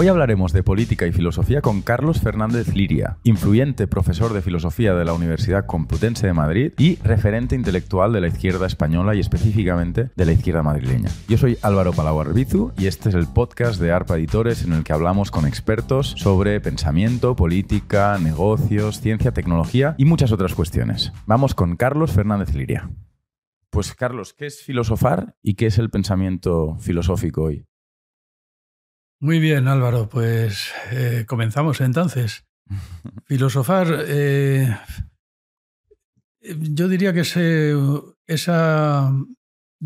Hoy hablaremos de política y filosofía con Carlos Fernández Liria, influyente profesor de filosofía de la Universidad Complutense de Madrid y referente intelectual de la izquierda española y específicamente de la izquierda madrileña. Yo soy Álvaro Palau Arbizu y este es el podcast de ARPA Editores en el que hablamos con expertos sobre pensamiento, política, negocios, ciencia, tecnología y muchas otras cuestiones. Vamos con Carlos Fernández Liria. Pues Carlos, ¿qué es filosofar y qué es el pensamiento filosófico hoy? Muy bien, Álvaro, pues eh, comenzamos entonces. Filosofar, eh, yo diría que es, esa,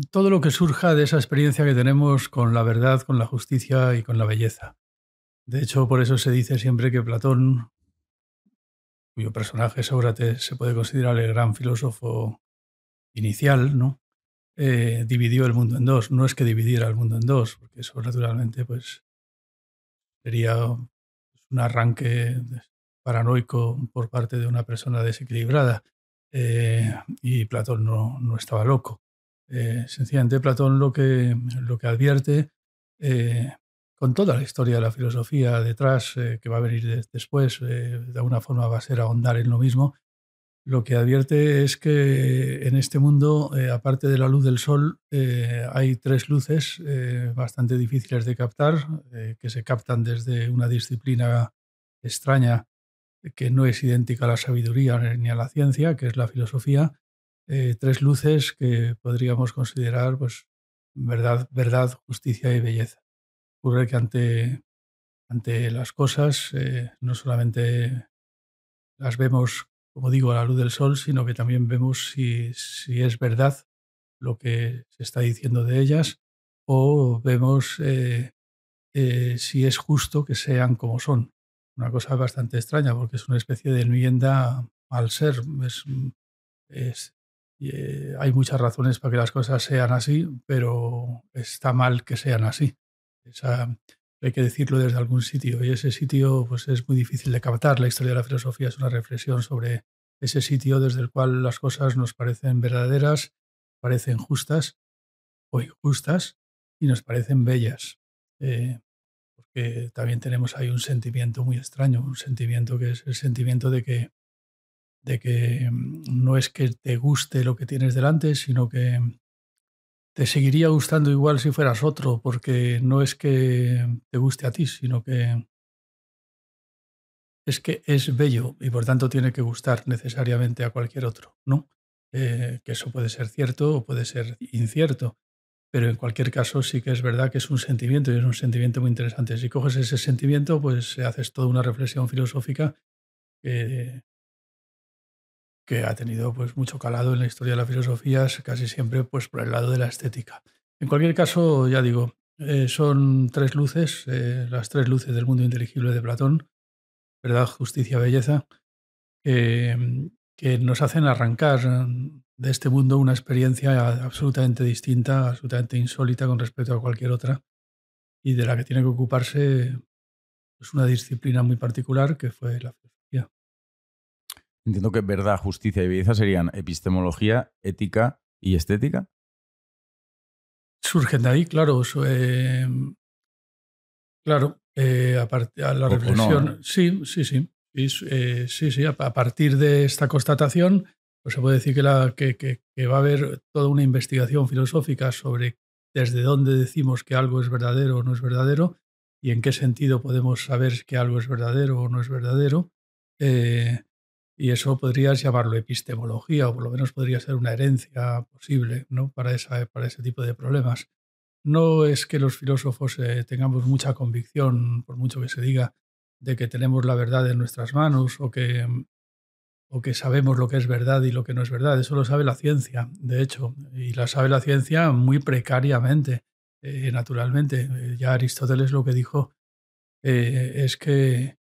todo lo que surja de esa experiencia que tenemos con la verdad, con la justicia y con la belleza. De hecho, por eso se dice siempre que Platón, cuyo personaje Sócrates se puede considerar el gran filósofo inicial, ¿no? Eh, dividió el mundo en dos. No es que dividiera el mundo en dos, porque eso naturalmente pues, sería un arranque paranoico por parte de una persona desequilibrada. Eh, y Platón no, no estaba loco. Eh, sencillamente Platón lo que, lo que advierte, eh, con toda la historia de la filosofía detrás, que va a venir después, de alguna forma va a ser ahondar en lo mismo, lo que advierte es que en este mundo, eh, aparte de la luz del sol, eh, hay tres luces eh, bastante difíciles de captar, que se captan desde una disciplina extraña que no es idéntica a la sabiduría ni a la ciencia, que es la filosofía. tres luces que podríamos considerar pues, verdad, verdad, justicia y belleza. Ocurre que ante, ante las cosas no solamente las vemos como digo, a la luz del sol, sino que también vemos si, es verdad lo que se está diciendo de ellas o vemos eh, eh, si es justo que sean como son. Una cosa bastante extraña porque es una especie de enmienda al ser. Eh, hay muchas razones para que las cosas sean así, pero está mal que sean así. Esa, hay que decirlo desde algún sitio y ese sitio pues es muy difícil de captar. La historia de la filosofía es una reflexión sobre ese sitio desde el cual las cosas nos parecen verdaderas, parecen justas o injustas y nos parecen bellas. Eh, porque también tenemos ahí un sentimiento muy extraño, un sentimiento que es el sentimiento de que, de que mm, no es que te guste lo que tienes delante, sino que te seguiría gustando igual si fueras otro, porque no es que te guste a ti, sino que es que es bello y por tanto tiene que gustar necesariamente a cualquier otro, ¿no? Eh, que eso puede ser cierto o puede ser incierto, pero en cualquier caso sí que es verdad que es un sentimiento y es un sentimiento muy interesante. Si coges ese sentimiento, pues haces toda una reflexión filosófica que, ha tenido pues mucho calado en la historia de la filosofía, casi siempre pues por el lado de la estética. En cualquier caso, ya digo, eh, son tres luces, eh, las tres luces del mundo inteligible de Platón, verdad, justicia, belleza, que, nos hacen arrancar de este mundo una experiencia absolutamente distinta, absolutamente insólita con respecto a cualquier otra, y de la que tiene que ocuparse pues, una disciplina muy particular que fue la filosofía. Entiendo que verdad, justicia y belleza serían epistemología, ética y estética. Surgen de ahí, claro. Eh, claro, eh, a, la reflexión. Sí, sí, sí. Eh, sí, sí, a, partir de esta constatación, pues se puede decir que, la, que, que, va a haber toda una investigación filosófica sobre desde dónde decimos que algo es verdadero o no es verdadero y en qué sentido podemos saber que algo es verdadero o no es verdadero. Eh, y eso podrías llamarlo epistemología o por lo menos podría ser una herencia posible ¿no? para, esa, para ese tipo de problemas. No es que los filósofos eh, tengamos mucha convicción, por mucho que se diga, de que tenemos la verdad en nuestras manos o que, o que sabemos lo que es verdad y lo que no es verdad. Eso lo sabe la ciencia, de hecho, y la sabe la ciencia muy precariamente, eh, naturalmente. Eh, ya Aristóteles lo que dijo es que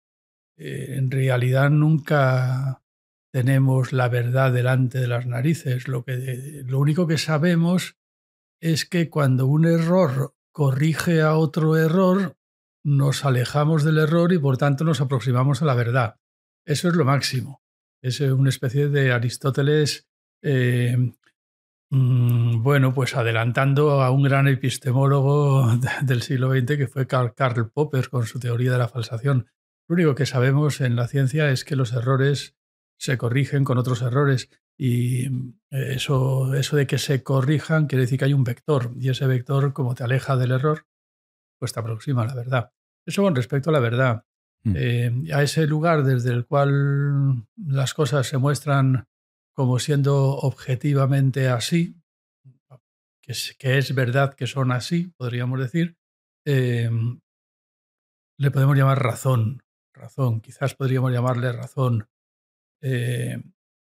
en realidad nunca tenemos la verdad delante de las narices. Lo, que, lo único que sabemos es que cuando un error corrige a otro error, nos alejamos del error y por tanto nos aproximamos a la verdad. Eso es lo máximo. Es una especie de Aristóteles eh, Mm, bueno, pues adelantando a un gran epistemólogo del siglo XX que fue Karl Popper con su teoría de la falsación. Lo único que sabemos en la ciencia es que los errores se corrigen con otros errores y eh, eso, eso de que se corrijan quiere decir que hay un vector y ese vector como te aleja del error, pues te aproxima a la verdad. Eso con respecto a la verdad. Mm. Eh, a ese lugar desde el cual las cosas se muestran como siendo objetivamente así, que es, que es verdad que son así, podríamos decir, em, le podemos llamar razón, razón, quizás podríamos llamarle razón. Eh,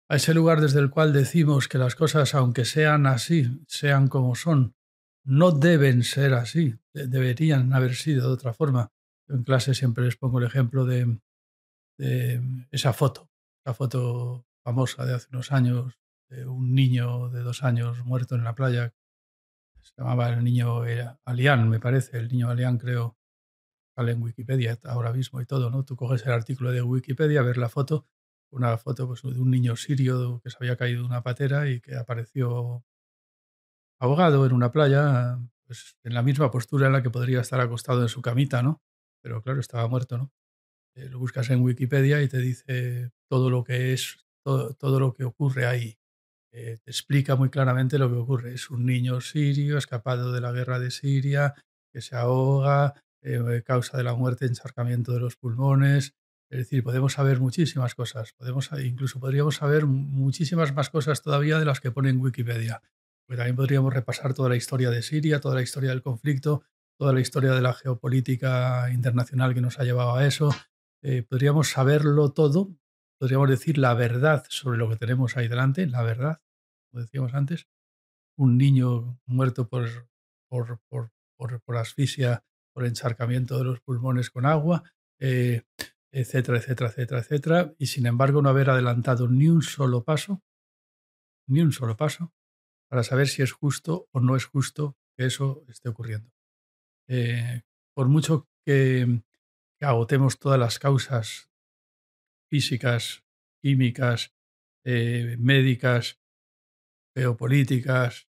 a ese lugar desde el cual decimos que las cosas, aunque sean así, sean como son, no deben ser así, deberían haber sido de otra forma. En clase siempre les pongo el ejemplo de, esa foto, la foto famosa de hace unos años, de un niño de dos años muerto en la playa. Se llamaba el niño Alián, me parece, el niño Alián creo, sale en Wikipedia ahora mismo y todo, ¿no? Tú coges el artículo de Wikipedia, ver la foto, una foto pues, de un niño sirio que se había caído de una patera y que apareció ahogado en una playa, pues en la misma postura en la que podría estar acostado en su camita, ¿no? Pero claro, estaba muerto, ¿no? Eh, lo buscas en Wikipedia y te dice todo lo que es todo, lo que ocurre ahí. Eh, te explica muy claramente lo que ocurre. Es un niño sirio escapado de la guerra de Siria, que se ahoga, eh, causa de la muerte encharcamiento de los pulmones. Es decir, podemos saber muchísimas cosas. Podemos, incluso podríamos saber muchísimas más cosas todavía de las que pone en Wikipedia. Porque también podríamos repasar toda la historia de Siria, toda la historia del conflicto, toda la historia de la geopolítica internacional que nos ha llevado a eso. Eh, podríamos saberlo todo podríamos decir la verdad sobre lo que tenemos ahí delante, la verdad, como decíamos antes, un niño muerto por, por, por, por, asfixia, por encharcamiento de los pulmones con agua, eh, etcétera, etcétera, etcétera, etcétera, y sin embargo no haber adelantado ni un solo paso, ni un solo paso, para saber si es justo o no es justo que eso esté ocurriendo. Eh, por mucho que agotemos todas las causas físicas, químicas, eh, médicas, geopolíticas,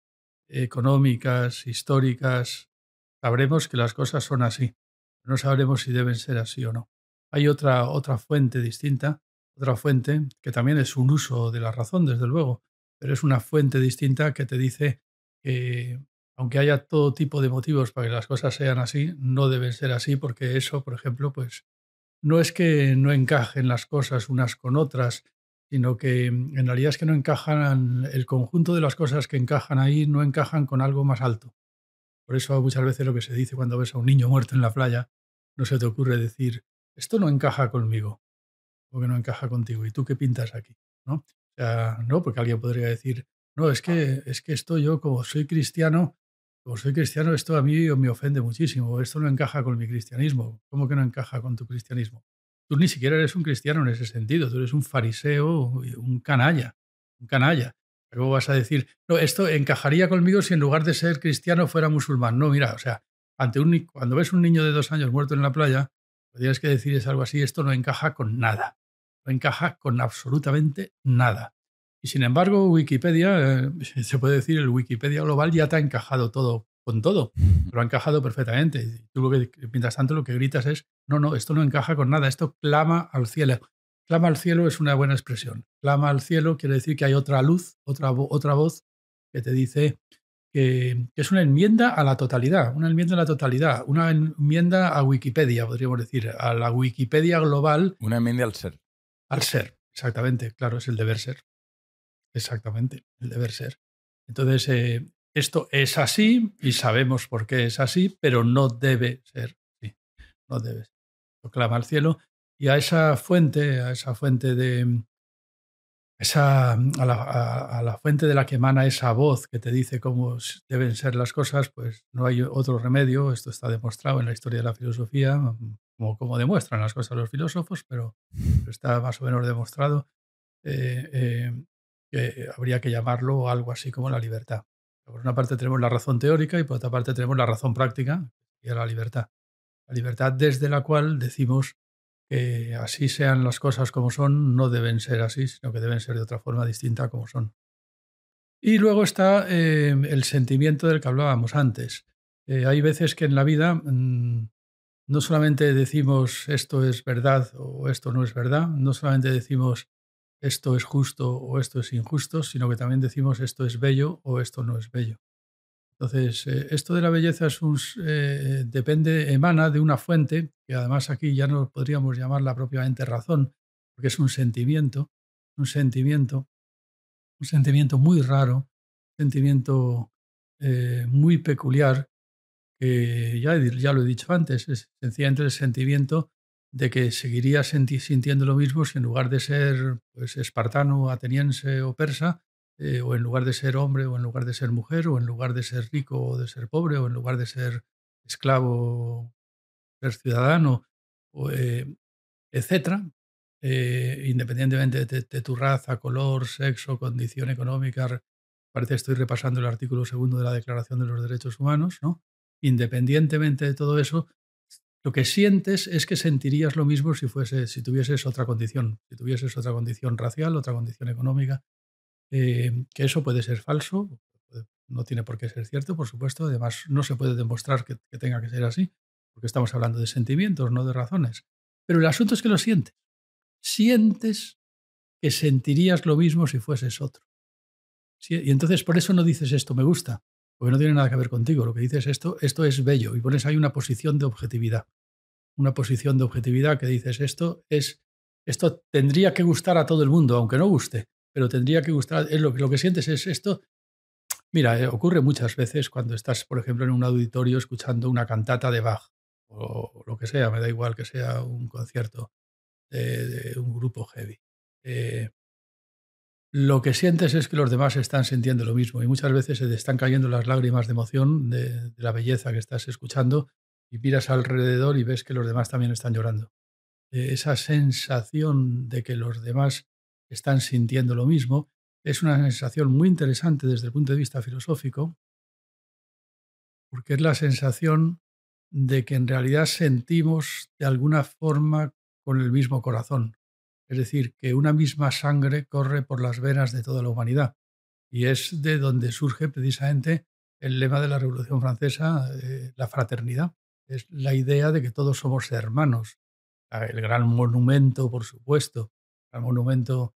económicas, históricas, sabremos que las cosas son así. No sabremos si deben ser así o no. Hay otra, otra fuente distinta, otra fuente que también es un uso de la razón, desde luego, pero es una fuente distinta que te dice que aunque haya todo tipo de motivos para que las cosas sean así, no deben ser así porque eso, por ejemplo, pues no es que no encajen las cosas unas con otras, sino que en realidad es que no encajan, el conjunto de las cosas que encajan ahí no encajan con algo más alto. Por eso muchas veces lo que se dice cuando ves a un niño muerto en la playa, no se te ocurre decir, esto no encaja conmigo, o que no encaja contigo, ¿y tú qué pintas aquí? ¿No? O sea, no, porque alguien podría decir, no, es que, es que esto yo como soy cristiano, como soy cristiano, esto a mí me ofende muchísimo, esto no encaja con mi cristianismo. ¿Cómo que no encaja con tu cristianismo? Tú ni siquiera eres un cristiano en ese sentido, tú eres un fariseo, un canalla, un canalla. ¿Cómo vas a decir, no, esto encajaría conmigo si en lugar de ser cristiano fuera musulmán? No, mira, o sea, ante un, cuando ves un niño de dos años muerto en la playa, lo que tienes que decir es algo así, esto no encaja con nada, no encaja con absolutamente nada. Y sin embargo, Wikipedia, eh, se puede decir, el Wikipedia global ya te ha encajado todo con todo, lo ha encajado perfectamente. Tú lo que, mientras tanto lo que gritas es, no, no, esto no encaja con nada, esto clama al cielo. Clama al cielo es una buena expresión. Clama al cielo quiere decir que hay otra luz, otra, otra voz que te dice que, que, es una enmienda a la totalidad, una enmienda a la totalidad, una enmienda a Wikipedia, podríamos decir, a la Wikipedia global. Una enmienda al ser. Al ser, exactamente, claro, es el deber ser. Exactamente, el deber ser. Entonces, eh, esto es así y sabemos por qué es así, pero no debe ser así. No debe ser. Proclama al cielo y a esa fuente, a esa fuente de. Esa, a, la, a la fuente de la que emana esa voz que te dice cómo deben ser las cosas, pues no hay otro remedio. Esto está demostrado en la historia de la filosofía, como, como demuestran las cosas los filósofos, pero, está más o menos demostrado. Eh, eh, que habría que llamarlo algo así como la libertad. Por una parte tenemos la razón teórica y por otra parte tenemos la razón práctica, y la libertad. La libertad desde la cual decimos que así sean las cosas como son, no deben ser así, sino que deben ser de otra forma distinta como son. Y luego está eh, el sentimiento del que hablábamos antes. Eh, hay veces que en la vida mm, no solamente decimos esto es verdad o esto no es verdad, no solamente decimos esto es justo o esto es injusto, sino que también decimos esto es bello o esto no es bello. Entonces, eh, esto de la belleza es un, depende, emana de una fuente, que además aquí ya no podríamos llamarla propiamente razón, porque es un sentimiento, un sentimiento un sentimiento muy raro, un sentimiento eh, muy peculiar, que ya, ya, lo he dicho antes, es sencillamente el sentimiento de que seguiría sintiendo lo mismo si en lugar de ser pues, espartano, ateniense o persa, eh, o en lugar de ser hombre, o en lugar de ser mujer, o en lugar de ser rico o de ser pobre, o en lugar de ser esclavo, ser ciudadano, o, eh, etcétera, eh, independientemente de, tu raza, color, sexo, condición económica. Parece que estoy repasando el artículo segundo de la Declaración de los Derechos Humanos, ¿no? Independientemente de todo eso, lo que sientes es que sentirías lo mismo si fuese, si tuvieses otra condición, si tuvieses otra condición racial, otra condición económica, eh, que eso puede ser falso, no tiene por qué ser cierto, por supuesto. Además, no se puede demostrar que tenga que ser así, porque estamos hablando de sentimientos, no de razones. Pero el asunto es que lo sientes sientes que sentirías lo mismo si fueses otro. Y entonces por eso no dices esto me gusta, porque no tiene nada que ver contigo. Lo que dices esto, esto es bello y pones ahí una posición de objetividad. Una posición de objetividad que dices esto es esto tendría que gustar a todo el mundo, aunque no guste, pero tendría que gustar. Es lo, lo que sientes es esto. Mira, eh, ocurre muchas veces cuando estás, por ejemplo, en un auditorio escuchando una cantata de Bach o lo que sea, me da igual que sea un concierto de, un grupo heavy. Eh, lo que sientes es que los demás están sintiendo lo mismo y muchas veces se te están cayendo las lágrimas de emoción de, la belleza que estás escuchando y miras alrededor y ves que los demás también están llorando. Eh, esa sensación de que los demás están sintiendo lo mismo es una sensación muy interesante desde el punto de vista filosófico porque es la sensación de que en realidad sentimos de alguna forma con el mismo corazón. Es decir, que una misma sangre corre por las venas de toda la humanidad. Y es de donde surge precisamente el lema de la Revolución Francesa, eh, la fraternidad. Es la idea de que todos somos hermanos. El gran monumento, por supuesto, el monumento,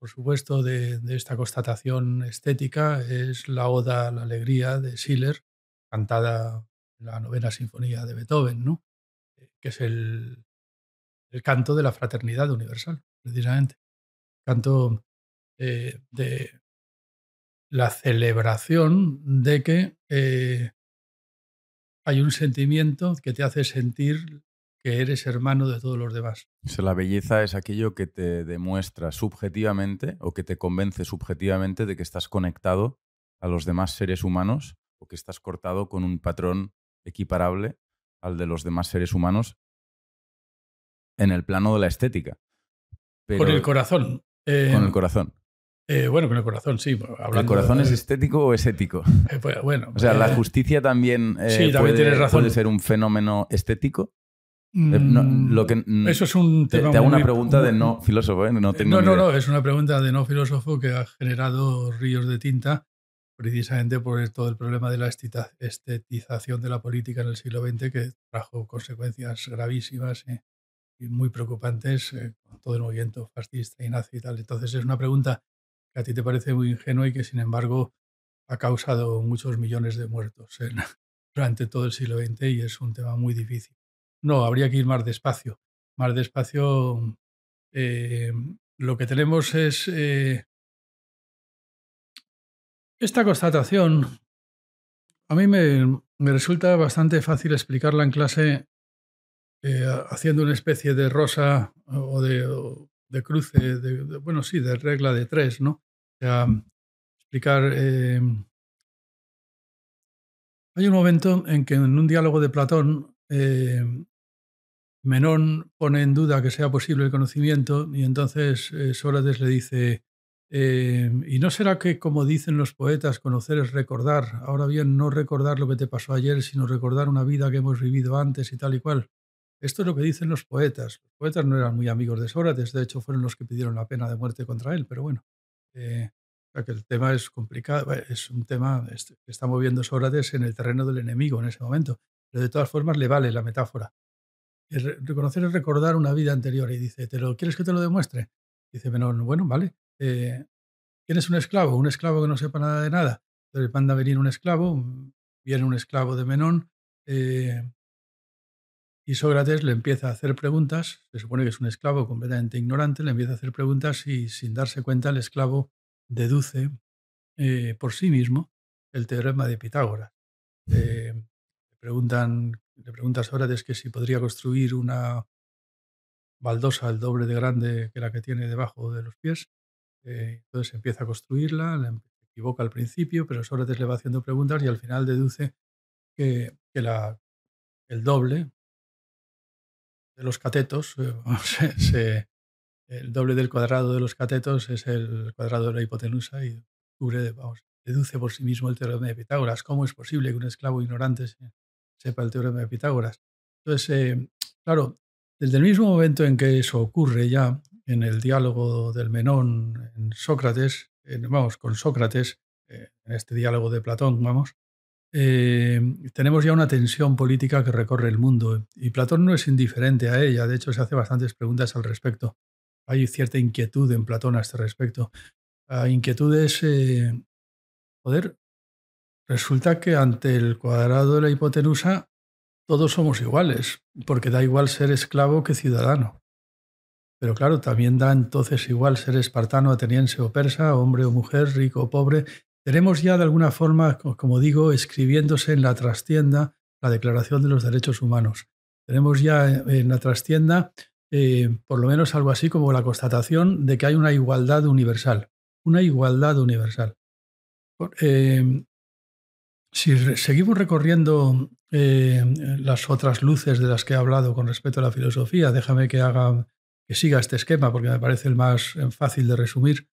por supuesto, de, esta constatación estética es la Oda a la Alegría de Schiller, cantada en la novena sinfonía de Beethoven, ¿no? Eh, que es el, el canto de la fraternidad universal, precisamente. Canto eh, de la celebración de que eh, hay un sentimiento que te hace sentir que eres hermano de todos los demás. la belleza es aquello que te demuestra subjetivamente o que te convence subjetivamente de que estás conectado a los demás seres humanos o que estás cortado con un patrón equiparable al de los demás seres humanos en el plano de la estética. con el corazón. Eh, con el corazón. Eh, bueno, con el corazón, sí. ¿El corazón es estético o es ético? Eh, pues, bueno. O sea, la justicia también, sí, también razón. puede, ser un fenómeno estético. Mm, lo que, eso es un tema. Te, hago una pregunta de no filósofo, ¿eh? No, no, no, no, es una pregunta de no filósofo que ha generado ríos de tinta precisamente por todo el problema de la estetización de la política en el siglo XX que trajo consecuencias gravísimas y muy preocupantes eh, con todo el movimiento fascista y nazi y tal. Entonces es una pregunta que a ti te parece muy ingenua y que sin embargo ha causado muchos millones de muertos durante todo el siglo XX y es un tema muy difícil. No, habría que ir más despacio. Más despacio. Eh, lo que tenemos es eh, esta constatación. A mí me, me resulta bastante fácil explicarla en clase eh, haciendo una especie de rosa o de, cruce, de, bueno, sí, de regla de tres, ¿no? O sea, explicar... Hay un momento en que en un diálogo de Platón, Menón pone en duda que sea posible el conocimiento y entonces Sócrates le dice, ¿y no será que, como dicen los poetas, conocer es recordar? Ahora bien, no recordar lo que te pasó ayer, sino recordar una vida que hemos vivido antes y tal y cual. Esto es lo que dicen los poetas. Los poetas no eran muy amigos de Sócrates, de hecho fueron los que pidieron la pena de muerte contra él, pero bueno. Eh, que el tema es complicado, es un tema que está moviendo Sócrates en el terreno del enemigo en ese momento, pero de todas formas le vale la metáfora. Reconocer es recordar una vida anterior y dice, ¿te lo quieres que te lo demuestre? Dice Menón, bueno, vale. Eh, ¿Quién es un esclavo? Un esclavo que no sepa nada de nada. Entonces manda a venir un esclavo, viene un esclavo de Menón, eh, y Sócrates le empieza a hacer preguntas, se supone que es un esclavo completamente ignorante, le empieza a hacer preguntas y sin darse cuenta el esclavo deduce eh, por sí mismo el teorema de Pitágoras. Eh, le, preguntan, le pregunta a Sócrates que si podría construir una baldosa el doble de grande que la que tiene debajo de los pies. Eh, entonces empieza a construirla, la em, equivoca al principio, pero Sócrates le va haciendo preguntas y al final deduce que, la, el doble, de los catetos, eh, el doble del cuadrado de los catetos es el cuadrado de la hipotenusa y vamos, deduce por sí mismo el teorema de Pitágoras. ¿Cómo es posible que un esclavo ignorante sepa el teorema de Pitágoras? Entonces, eh, claro, desde el mismo momento en que eso ocurre ya en el diálogo del Menón en Sócrates, vamos, con Sócrates, eh, en este diálogo de Platón, vamos, eh, tenemos ya una tensión política que recorre el mundo y Platón no es indiferente a ella, de hecho se hace bastantes preguntas al respecto. Hay cierta inquietud en Platón a este respecto. La inquietud es, eh, resulta que ante el cuadrado de la hipotenusa todos somos iguales, porque da igual ser esclavo que ciudadano. Pero claro, también da entonces igual ser espartano, ateniense o persa, hombre o mujer, rico o pobre, tenemos ya de alguna forma, como digo, escribiéndose en la trastienda la Declaración de los Derechos Humanos. Tenemos ya en la trastienda eh, por lo menos algo así como la constatación de que hay una igualdad universal, una igualdad universal. Eh, si seguimos recorriendo eh, las otras luces de las que he hablado con respecto a la filosofía, déjame que haga que siga este esquema porque me parece el más fácil de resumir.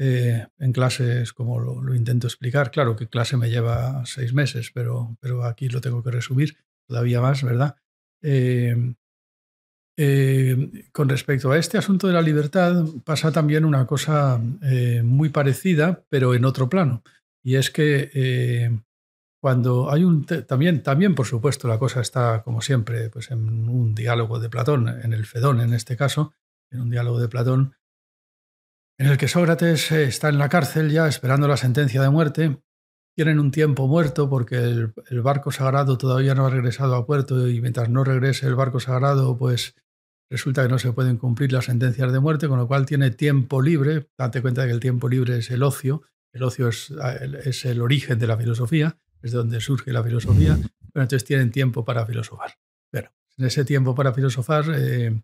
Eh, en clases, como lo, intento explicar. Claro que clase me lleva seis meses, pero, pero aquí lo tengo que resumir todavía más, ¿verdad? Eh, eh, con respecto a este asunto de la libertad, pasa también una cosa muy parecida, pero en otro plano. Y es que cuando hay un... También, también, por supuesto, la cosa está, como siempre, pues en un diálogo de Platón, en el Fedón en este caso, en un diálogo de Platón, en el que Sócrates eh, está en la cárcel ya esperando la sentencia de muerte. Tienen un tiempo muerto porque el, barco sagrado todavía no ha regresado a puerto y mientras no regrese el barco sagrado, pues resulta que no se pueden cumplir las sentencias de muerte, con lo cual tiene tiempo libre. Date cuenta de que el tiempo libre es el ocio. El ocio es, es el origen de la filosofía, es de donde surge la filosofía. Pero entonces tienen tiempo para filosofar. Pero en ese tiempo para filosofar, eh,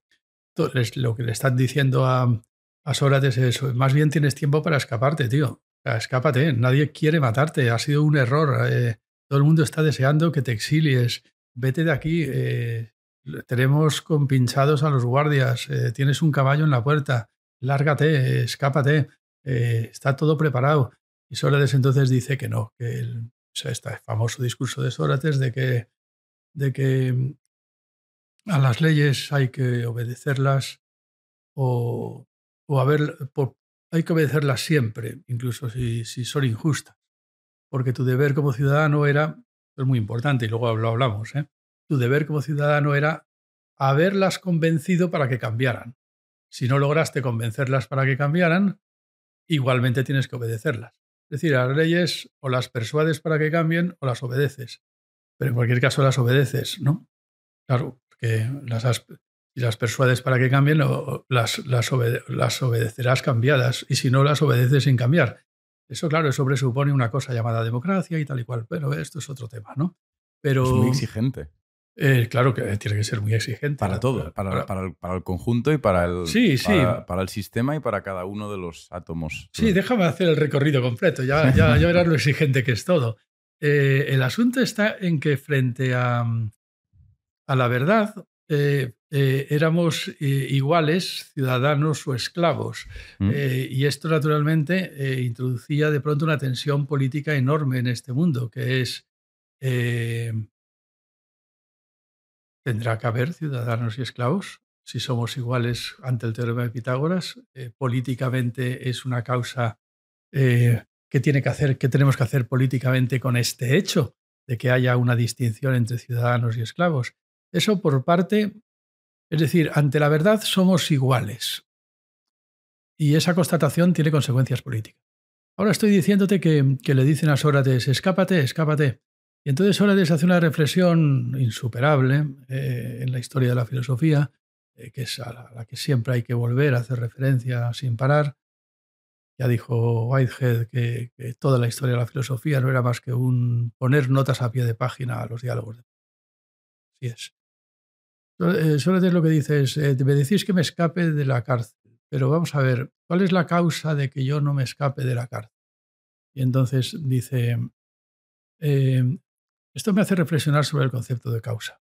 lo que le están diciendo a, a Sócrates eso. Más bien tienes tiempo para escaparte, tío. escápate. Nadie quiere matarte. Ha sido un error. Eh, todo el mundo está deseando que te exilies. Vete de aquí. Eh, tenemos compinchados a los guardias. Eh, tienes un caballo en la puerta. Lárgate, escápate. está todo preparado. Y Sócrates entonces dice que no, que el, este famoso discurso de Sócrates de que, de que mm, a las leyes hay que obedecerlas o, o hay que obedecerlas siempre, incluso si, si, son injustas, porque tu deber como ciudadano era, es muy importante y luego lo hablamos, ¿eh? tu deber como ciudadano era haberlas convencido para que cambiaran. Si no lograste convencerlas para que cambiaran, igualmente tienes que obedecerlas. Es decir, las leyes o las persuades para que cambien o las obedeces. Pero en cualquier caso las obedeces, ¿no? Claro, porque las has, y las persuades para que cambien, las, las, obedecerás cambiadas. Y si no, las obedeces sin cambiar. Eso, claro, eso presupone una cosa llamada democracia y tal y cual. Pero esto es otro tema, ¿no? Pero, es muy exigente. Eh, claro que tiene que ser muy exigente. Para todo, para, para, el, para el, conjunto y para el, sí, sí. Para, el sistema y para cada uno de los átomos. Sí, déjame hacer el recorrido completo, ya, ya, ya verás lo exigente que es todo. Eh, el asunto está en que frente a, a la verdad, eh, éramos iguales, ciudadanos o esclavos. Mm. y esto naturalmente introducía de pronto una tensión política enorme en este mundo, que es, ¿tendrá que haber ciudadanos y esclavos? Si somos iguales ante el teorema de Pitágoras, políticamente es una causa eh, qué tiene que hacer, qué tenemos que hacer políticamente con este hecho de que haya una distinción entre ciudadanos y esclavos. Eso por parte, es decir, ante la verdad somos iguales. Y esa constatación tiene consecuencias políticas. Ahora estoy diciéndote que, le dicen a Sócrates, escápate, escápate. Y entonces Sócrates hace una reflexión insuperable eh, en la historia de la filosofía, eh, que es a la, que siempre hay que volver a hacer referencia sin parar. Ya dijo Whitehead que, toda la historia de la filosofía no era más que un poner notas a pie de página a los diálogos. Así es. Eh, Sócrates lo que dice es, me decís que me escape de la cárcel. Pero vamos a ver, ¿cuál es la causa de que yo no me escape de la cárcel? Y entonces dice, esto me hace reflexionar sobre el concepto de causa.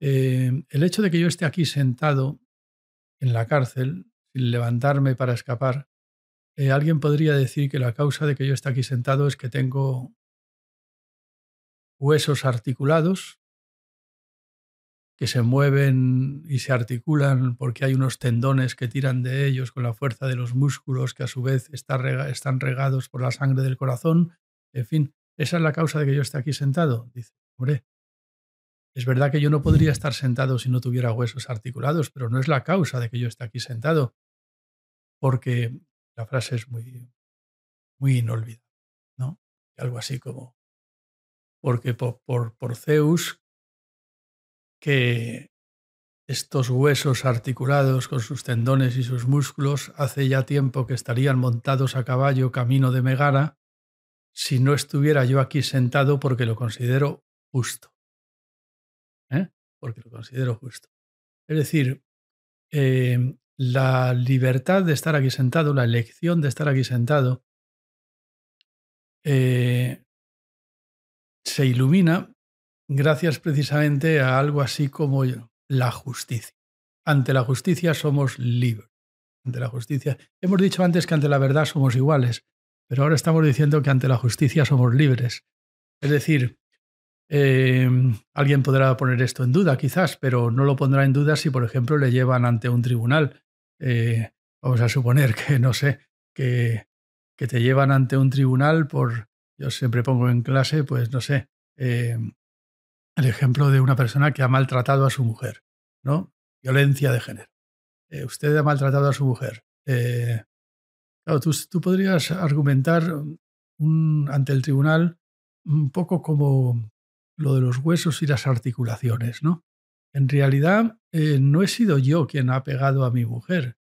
Eh, el hecho de que yo esté aquí sentado en la cárcel, sin levantarme para escapar, eh, alguien podría decir que la causa de que yo esté aquí sentado es que tengo huesos articulados que se mueven y se articulan porque hay unos tendones que tiran de ellos con la fuerza de los músculos que a su vez están regados por la sangre del corazón. En fin, esa es la causa de que yo esté aquí sentado. Dice, hombre, es verdad que yo no podría estar sentado si no tuviera huesos articulados, pero no es la causa de que yo esté aquí sentado, porque la frase es muy, muy inolvidable, ¿no? Algo así como, porque por, por Zeus que estos huesos articulados con sus tendones y sus músculos hace ya tiempo que estarían montados a caballo camino de Megara si no estuviera yo aquí sentado porque lo considero justo. ¿Eh? Porque lo considero justo. Es decir, eh, la libertad de estar aquí sentado, la elección de estar aquí sentado, eh, se ilumina gracias precisamente a algo así como la justicia. Ante la justicia somos libres. Ante la justicia. Hemos dicho antes que ante la verdad somos iguales, pero ahora estamos diciendo que ante la justicia somos libres. Es decir, eh, alguien podrá poner esto en duda, quizás, pero no lo pondrá en duda si, por ejemplo, le llevan ante un tribunal. Eh, vamos a suponer que, no sé, que, que, te llevan ante un tribunal por, yo siempre pongo en clase, pues no sé, eh, el ejemplo de una persona que ha maltratado a su mujer, ¿no? Violencia de género. Eh, usted ha maltratado a su mujer. Eh, tú, podrías argumentar ante el tribunal un poco como lo de los huesos y las articulaciones, ¿no? En realidad, eh, no he sido yo quien ha pegado a mi mujer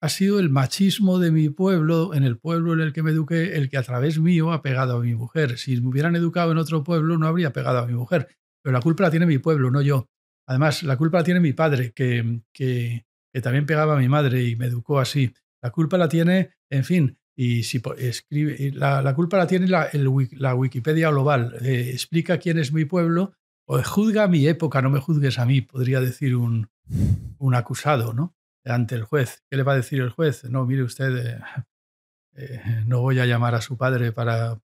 ha sido el machismo de mi pueblo, en el pueblo en el que me eduqué, el que a través mío ha pegado a mi mujer. Si me hubieran educado en otro pueblo, no habría pegado a mi mujer. Pero la culpa la tiene mi pueblo, no yo. Además, la culpa la tiene mi padre, que, que, también pegaba a mi madre y me educó así. La culpa la tiene, en fin, y si escribe, la, culpa la tiene la, la Wikipedia global. Eh, explica quién es mi pueblo o juzga mi época, no me juzgues a mí, podría decir un, un acusado, ¿no? ante el juez. ¿Qué le va a decir el juez? No, mire usted, eh, eh, no voy a llamar a su padre para,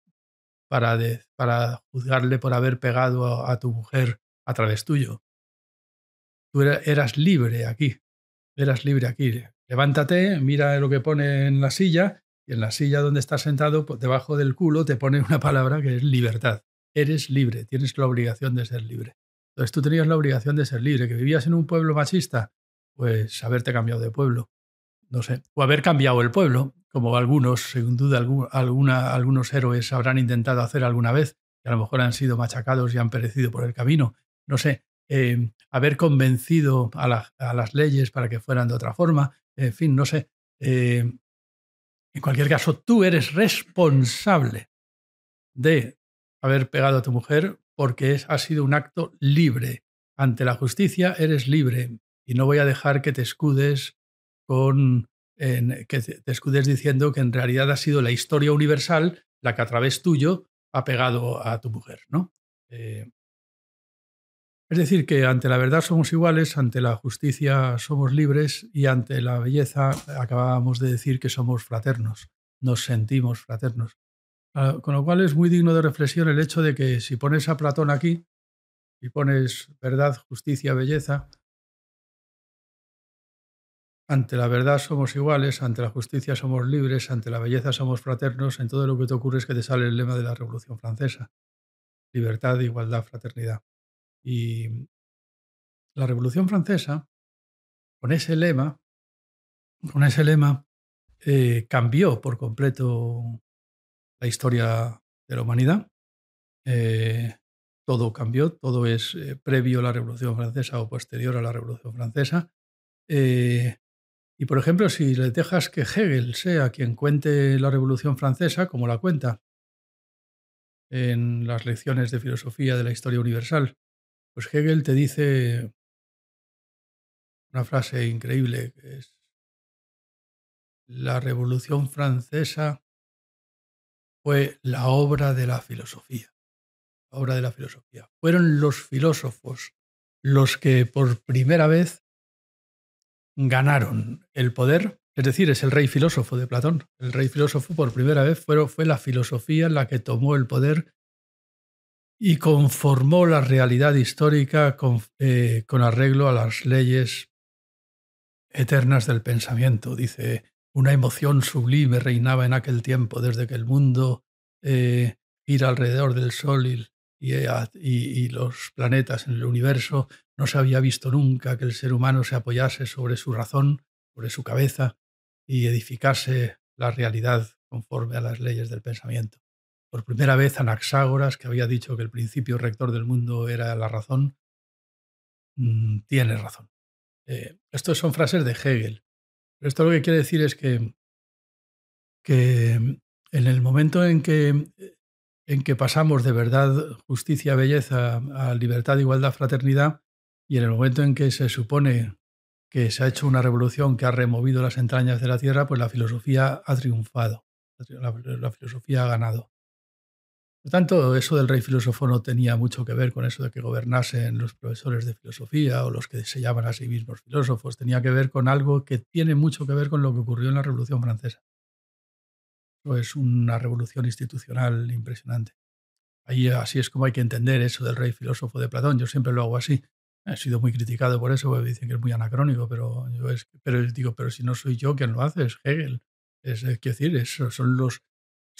para, para juzgarle por haber pegado a, tu mujer a través tuyo. Tú eras libre aquí, eras libre aquí. Levántate, mira lo que pone en la silla y en la silla donde estás sentado, pues, debajo del culo, te pone una palabra que es libertad. Eres libre, tienes la obligación de ser libre. Entonces tú tenías la obligación de ser libre, que vivías en un pueblo machista, pues haberte cambiado de pueblo, no sé, o haber cambiado el pueblo, como algunos, sin duda alguna, algunos héroes habrán intentado hacer alguna vez, y a lo mejor han sido machacados y han perecido por el camino, no sé, eh, haber convencido a, las leyes para que fueran de otra forma, en fin, no sé. Eh, en cualquier caso, tú eres responsable de haber pegado a tu mujer porque es, ha sido un acto libre. Ante la justicia eres libre y no voy a dejar que te escudes con que te escudes diciendo que en realidad ha sido la historia universal la que a través tuyo ha pegado a tu mujer, ¿no? Eh, es decir, que ante la verdad somos iguales, ante la justicia somos libres y ante la belleza acabábamos de decir que somos fraternos, nos sentimos fraternos. Ah, con lo cual es muy digno de reflexión el hecho de que si pones a Platón aquí y pones verdad, justicia, belleza, ante la verdad somos iguales, ante la justicia somos libres, ante la belleza somos fraternos, en todo lo que te ocurre es que te sale el lema de la Revolución Francesa. Libertad, igualdad, fraternidad. Y la Revolución Francesa, con ese lema, con ese lema, eh, cambió por completo la historia de la humanidad. Eh, todo cambió, todo es eh, previo a la Revolución Francesa o posterior a la Revolución Francesa. Y por ejemplo, si le dejas que Hegel sea quien cuente la Revolución Francesa, como la cuenta en las lecciones de filosofía de la historia universal, pues Hegel te dice una frase increíble que es la Revolución Francesa fue la obra de la filosofía. La obra de la filosofía. Fueron los filósofos los que por primera vez ganaron el poder, es decir, es el rey filósofo de Platón. El rey filósofo por primera vez fue, fue la filosofía la que tomó el poder y conformó la realidad histórica con, eh, con arreglo a las leyes eternas del pensamiento. Dice, una emoción sublime reinaba en aquel tiempo desde que el mundo eh, alrededor del Sol y, los planetas en el universo, no se había visto nunca que el ser humano se apoyase sobre su razón, sobre su cabeza y edificase la realidad conforme a las leyes del pensamiento. Por primera vez Anaxágoras, que había dicho que el principio rector del mundo era la razón, mm, tiene razón. Eh, estos son frases de Hegel. Pero esto lo que quiere decir es que, que en el momento en que en que pasamos de verdad, justicia, belleza a libertad, igualdad, fraternidad, y en el momento en que se supone que se ha hecho una revolución que ha removido las entrañas de la tierra, pues la filosofía ha triunfado, la, filosofía ha ganado. Por tanto, eso del rey filósofo no tenía mucho que ver con eso de que gobernasen los profesores de filosofía o los que se llaman a sí mismos filósofos. Tenía que ver con algo que tiene mucho que ver con lo que ocurrió en la Revolución Francesa es una revolución institucional impresionante. Ahí así es como hay que entender eso del rey filósofo de Platón. Yo siempre lo hago así. He sido muy criticado por eso, porque dicen que es muy anacrónico, pero yo es, pero digo, pero si no soy yo quien lo hace, es Hegel. Es, quiero decir, eso son los,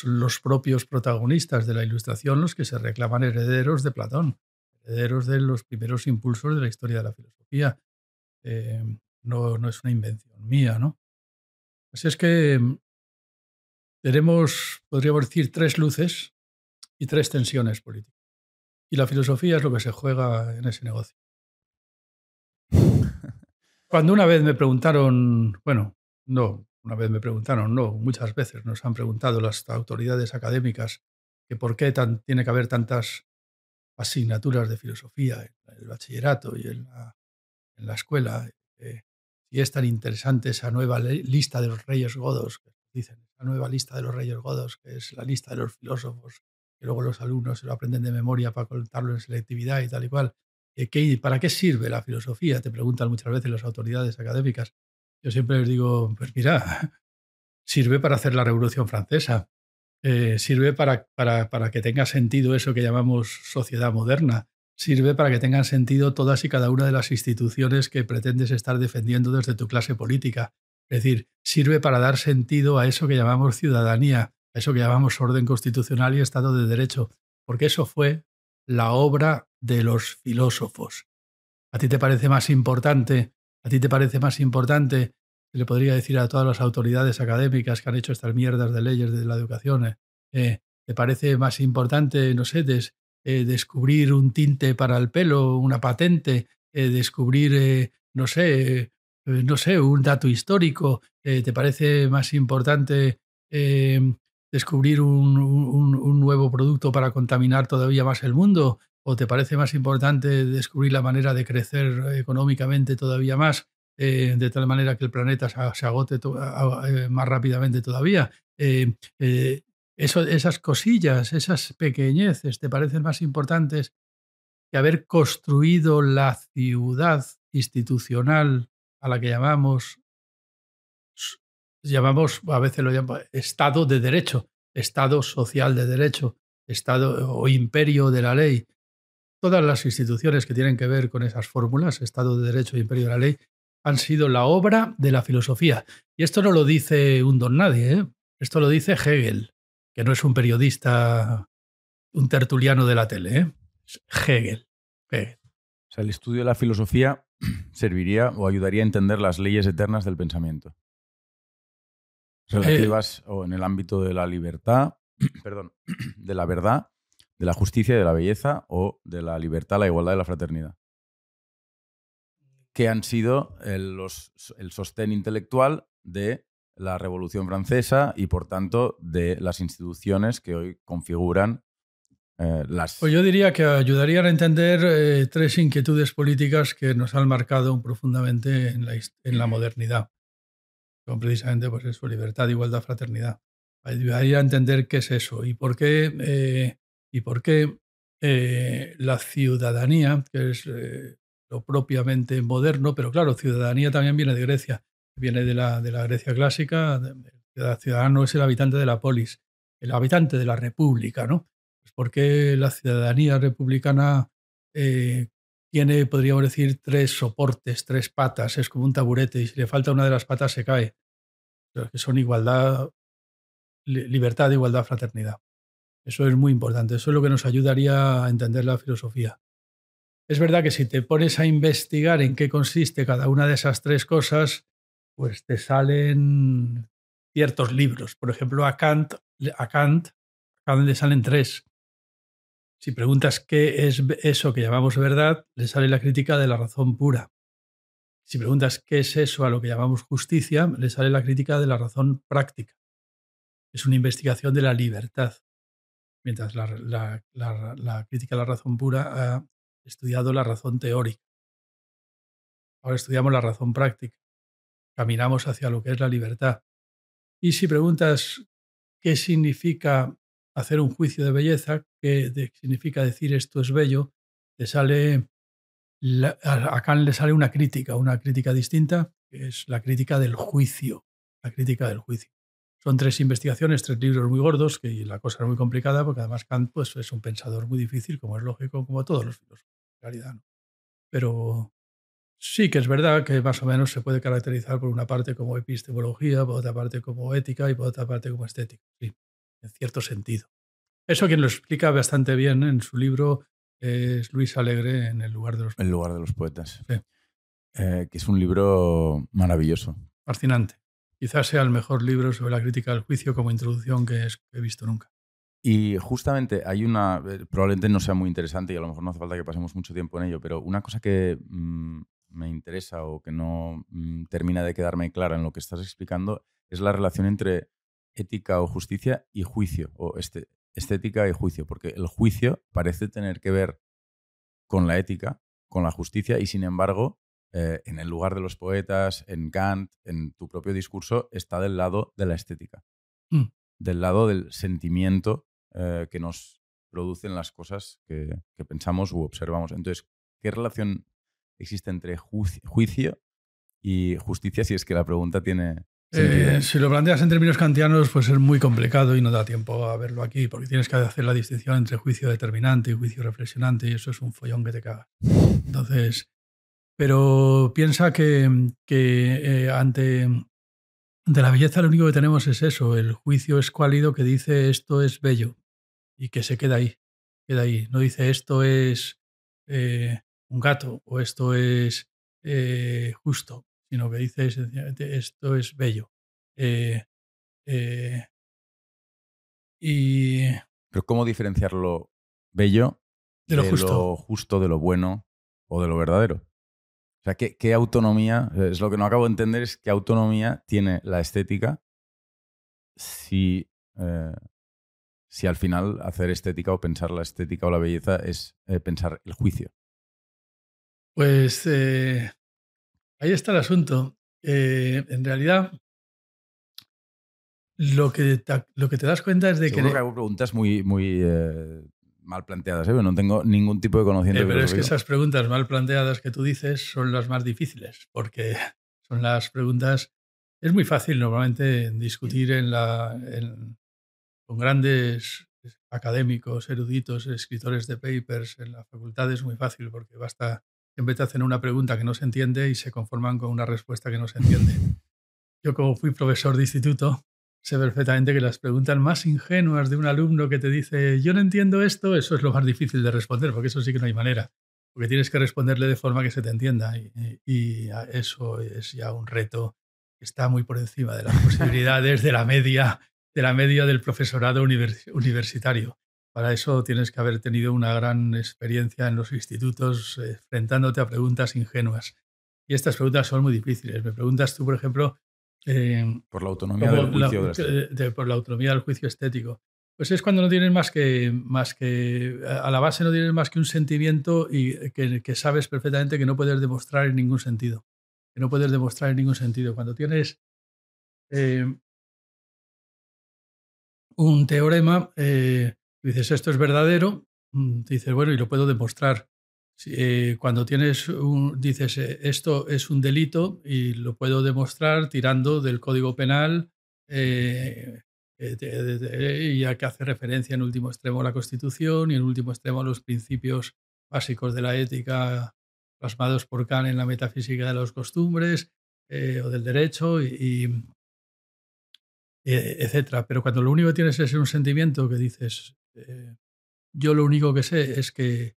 son los propios protagonistas de la ilustración los que se reclaman herederos de Platón, herederos de los primeros impulsos de la historia de la filosofía. Eh, no, no es una invención mía, ¿no? Así es que tenemos, podríamos decir, tres luces y tres tensiones políticas. Y la filosofía es lo que se juega en ese negocio. Cuando una vez me preguntaron, bueno, no, una vez me preguntaron, no, muchas veces nos han preguntado las autoridades académicas que por qué tiene que haber tantas asignaturas de filosofía en el bachillerato y en la, escuela, eh, y es tan interesante esa nueva lista de los reyes godos, que dicen, la nueva lista de los reyes godos, que es la lista de los filósofos, que luego los alumnos se lo aprenden de memoria para contarlo en selectividad y tal y cual. ¿Para qué sirve la filosofía? Te preguntan muchas veces las autoridades académicas. Yo siempre les digo, pues mira, sirve para hacer la Revolución Francesa, eh, sirve para, para, para, que tenga sentido eso que llamamos sociedad moderna, sirve para que tengan sentido todas y cada una de las instituciones que pretendes estar defendiendo desde tu clase política, es decir, sirve para dar sentido a eso que llamamos ciudadanía, a eso que llamamos orden constitucional y Estado de Derecho, porque eso fue la obra de los filósofos. ¿A ti te parece más importante? ¿A ti te parece más importante? le podría decir a todas las autoridades académicas que han hecho estas mierdas de leyes de la educación. Eh, ¿Te parece más importante, no sé, eh, descubrir un tinte para el pelo, una patente, eh, descubrir, no sé, eh, no sé, un dato histórico, eh, ¿te parece más importante descubrir un, nuevo producto para contaminar todavía más el mundo? ¿O te parece más importante descubrir la manera de crecer económicamente todavía más, eh, de tal manera que el planeta se, agote más rápidamente todavía? Eso, esas cosillas, esas pequeñeces, ¿te parecen más importantes que haber construido la ciudad institucional a la que llamamos, llamamos, a veces lo llamamos Estado de Derecho, Estado social de Derecho, Estado o imperio de la ley. Todas las instituciones que tienen que ver con esas fórmulas, Estado de Derecho e imperio de la ley, han sido la obra de la filosofía. Y esto no lo dice un don nadie, ¿eh? esto lo dice Hegel, que no es un periodista, un tertuliano de la tele, ¿eh? Hegel. Hegel. O sea, el estudio de la filosofía serviría o ayudaría a entender las leyes eternas del pensamiento. Relativas Eh. o en el ámbito de la libertad, perdón, de la verdad, de la justicia y de la belleza o de la libertad, la igualdad y la fraternidad. Que han sido el, los- el sostén intelectual de la Revolución Francesa y, por tanto, de las instituciones que hoy configuran eh, las... Pues yo diría que ayudarían a entender eh, tres inquietudes políticas que nos han marcado profundamente en la, en la modernidad. Son precisamente pues eso, libertad, igualdad, fraternidad. Ayudaría a entender qué es eso y por qué, eh, y por qué eh, la ciudadanía, que es eh, lo propiamente moderno, pero claro, ciudadanía también viene de Grecia, viene de la, de la Grecia clásica. El ciudadano es el habitante de la polis, el habitante de la república, ¿no? Pues porque la ciudadanía republicana eh, tiene, podríamos decir, tres soportes, tres patas, es como un taburete y si le falta una de las patas se cae. Que son igualdad, li- libertad, igualdad, fraternidad. Eso es muy importante, eso es lo que nos ayudaría a entender la filosofía. Es verdad que si te pones a investigar en qué consiste cada una de esas tres cosas, pues te salen ciertos libros. Por ejemplo, a Kant, a Kant, a le salen tres. Si preguntas qué es eso que llamamos verdad, le sale la crítica de la razón pura. Si preguntas qué es eso a lo que llamamos justicia, le sale la crítica de la razón práctica. Es una investigación de la libertad. Mientras la, crítica de la razón pura ha estudiado la razón teórica. Ahora estudiamos la razón práctica. Caminamos hacia lo que es la libertad. Y si preguntas qué significa hacer un juicio de belleza, qué significa decir esto es bello, te sale a a Kant le sale una crítica, una crítica distinta, que es la crítica del juicio, la crítica del juicio. Son tres investigaciones, tres libros muy gordos, que la cosa es muy complicada, porque además Kant pues, es un pensador muy difícil, como es lógico, como todos los filósofos, en realidad. ¿no? Pero sí que es verdad que más o menos se puede caracterizar por una parte como epistemología, por otra parte como ética y por otra parte como estética, sí, en cierto sentido. Eso quien lo explica bastante bien en su libro es Luis Alegre en El lugar de los El lugar de los poetas. Sí. Eh, que es un libro maravilloso. Fascinante. Quizás sea el mejor libro sobre la crítica del juicio como introducción que he visto nunca. Y justamente hay una, eh, probablemente no sea muy interesante y a lo mejor no hace falta que pasemos mucho tiempo en ello, pero una cosa que mm, me interesa o que no mm, termina de quedarme clara en lo que estás explicando es la relación entre ética o justicia y juicio, o este- estética y juicio, porque el juicio parece tener que ver con la ética, con la justicia, y sin embargo, eh, en el lugar de los poetas, en Kant, en tu propio discurso, está del lado de la estética, Mm. del lado del sentimiento eh, que nos producen las cosas que, que pensamos u observamos. Entonces, ¿qué relación existe entre ju- juicio y justicia si es que la pregunta tiene? Eh, si lo planteas en términos kantianos, pues es muy complicado y no da tiempo a verlo aquí, porque tienes que hacer la distinción entre juicio determinante y juicio reflexionante, y eso es un follón que te caga. Entonces, pero piensa que, que, eh, ante, ante la belleza lo único que tenemos es eso, el juicio escuálido que dice esto es bello y que se queda ahí, queda ahí. No dice esto es eh, un gato o esto es eh, justo, sino que dice sencillamente esto es bello. Eh, y Pero ¿cómo diferenciar lo bello De lo justo. lo justo, de lo bueno o de lo verdadero? O sea, ¿qué, qué autonomía, es lo que no acabo de entender, es qué autonomía tiene la estética si, eh, si al final hacer estética o pensar la estética o la belleza es eh, pensar el juicio. pues eh, ahí está el asunto. En realidad, lo que, te, lo que te das cuenta es de Seguro que... que hago preguntas muy, muy mal planteadas, ¿eh? Pero no tengo ningún tipo de conocimiento Eh, pero es que esas preguntas mal planteadas que tú dices son las más difíciles, porque son las preguntas... Es muy fácil normalmente discutir en la, en- con grandes académicos, eruditos, escritores de papers en la facultad, es muy fácil porque basta siempre te hacen una pregunta que no se entiende y se conforman con una respuesta que no se entiende. Yo como fui profesor de instituto, sé perfectamente que las preguntas más ingenuas de un alumno que te dice yo no entiendo esto, eso es lo más difícil de responder, porque eso sí que no hay manera. Porque tienes que responderle de forma que se te entienda y, eso es ya un reto que está muy por encima de las posibilidades de la media, de la media del profesorado universitario. Para eso tienes que haber tenido una gran experiencia en los institutos eh, enfrentándote a preguntas ingenuas. Y estas preguntas son muy difíciles. Me preguntas tú, por ejemplo, eh, por la autonomía del juicio por la autonomía del juicio estético. Pues es cuando no tienes más que, más que, a la base no tienes más que un sentimiento y que, sabes perfectamente que no puedes demostrar en ningún sentido. Que no puedes demostrar en ningún sentido. Cuando tienes eh, un teorema, dices, esto es verdadero, mm, dices, bueno, y lo puedo demostrar. Eh, cuando tienes un, dices, eh, esto es un delito y lo puedo demostrar tirando del Código Penal, eh, ya que hace referencia en último extremo a la Constitución y en último extremo a los principios básicos de la ética plasmados por Kant en la metafísica de las costumbres o del derecho y, etcétera. Pero cuando lo único que tienes es un sentimiento que dices, eh, yo lo único que sé es que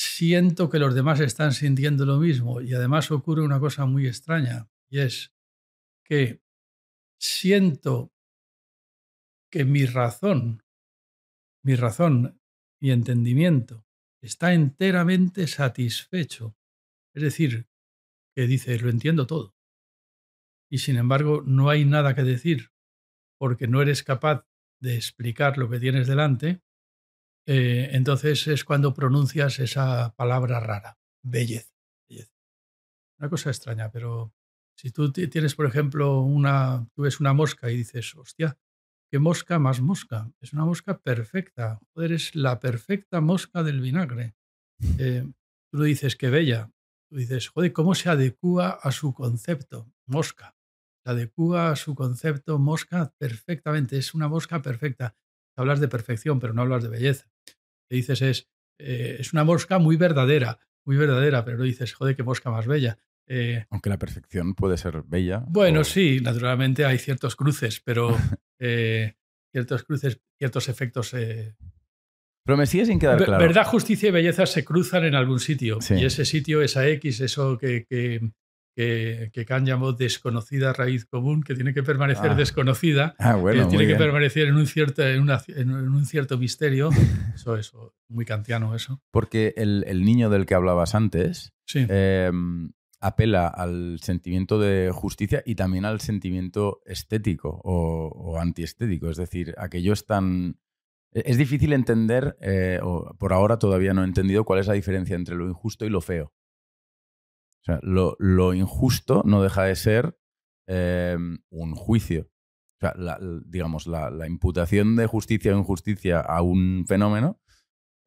siento que los demás están sintiendo lo mismo y además ocurre una cosa muy extraña y es que siento que mi razón, mi razón y entendimiento está enteramente satisfecho. Es decir, que dice, lo entiendo todo. Y sin embargo, no hay nada que decir porque no eres capaz de explicar lo que tienes delante, eh, entonces es cuando pronuncias esa palabra rara, belleza, Una cosa extraña, pero si tú tienes, por ejemplo, una, tú ves una mosca y dices, hostia, qué mosca más mosca, es una mosca perfecta, joder, es la perfecta mosca del vinagre. Eh, tú dices, qué bella, tú dices, joder, ¿cómo se adecua a su concepto? Mosca se adecua a su concepto mosca perfectamente, es una mosca perfecta. Hablas de perfección, pero no hablas de belleza. Lo dices es, eh, es una mosca muy verdadera, muy verdadera, pero no dices, joder, qué mosca más bella. Eh, Aunque la perfección puede ser bella. Bueno, sí, naturalmente hay ciertos cruces, pero eh, ciertos cruces, ciertos efectos. pero me sigue sin quedar claro. Verdad, justicia y belleza se cruzan en algún sitio. Y ese sitio, esa X, eso que, que, que Kant llamó desconocida raíz común, que tiene que permanecer ah. desconocida, ah, que tiene que permanecer en un cierto, en, un cierto misterio. Eso es muy kantiano eso. Porque el, el niño del que hablabas antes em, apela al sentimiento de justicia y también al sentimiento estético o, o antiestético. Es decir, aquello es tan... Es difícil entender, eh, o por ahora todavía no he entendido cuál es la diferencia entre lo injusto y lo feo. O sea, lo, injusto no deja de ser em, un juicio. O sea, digamos, la, imputación de justicia o injusticia a un fenómeno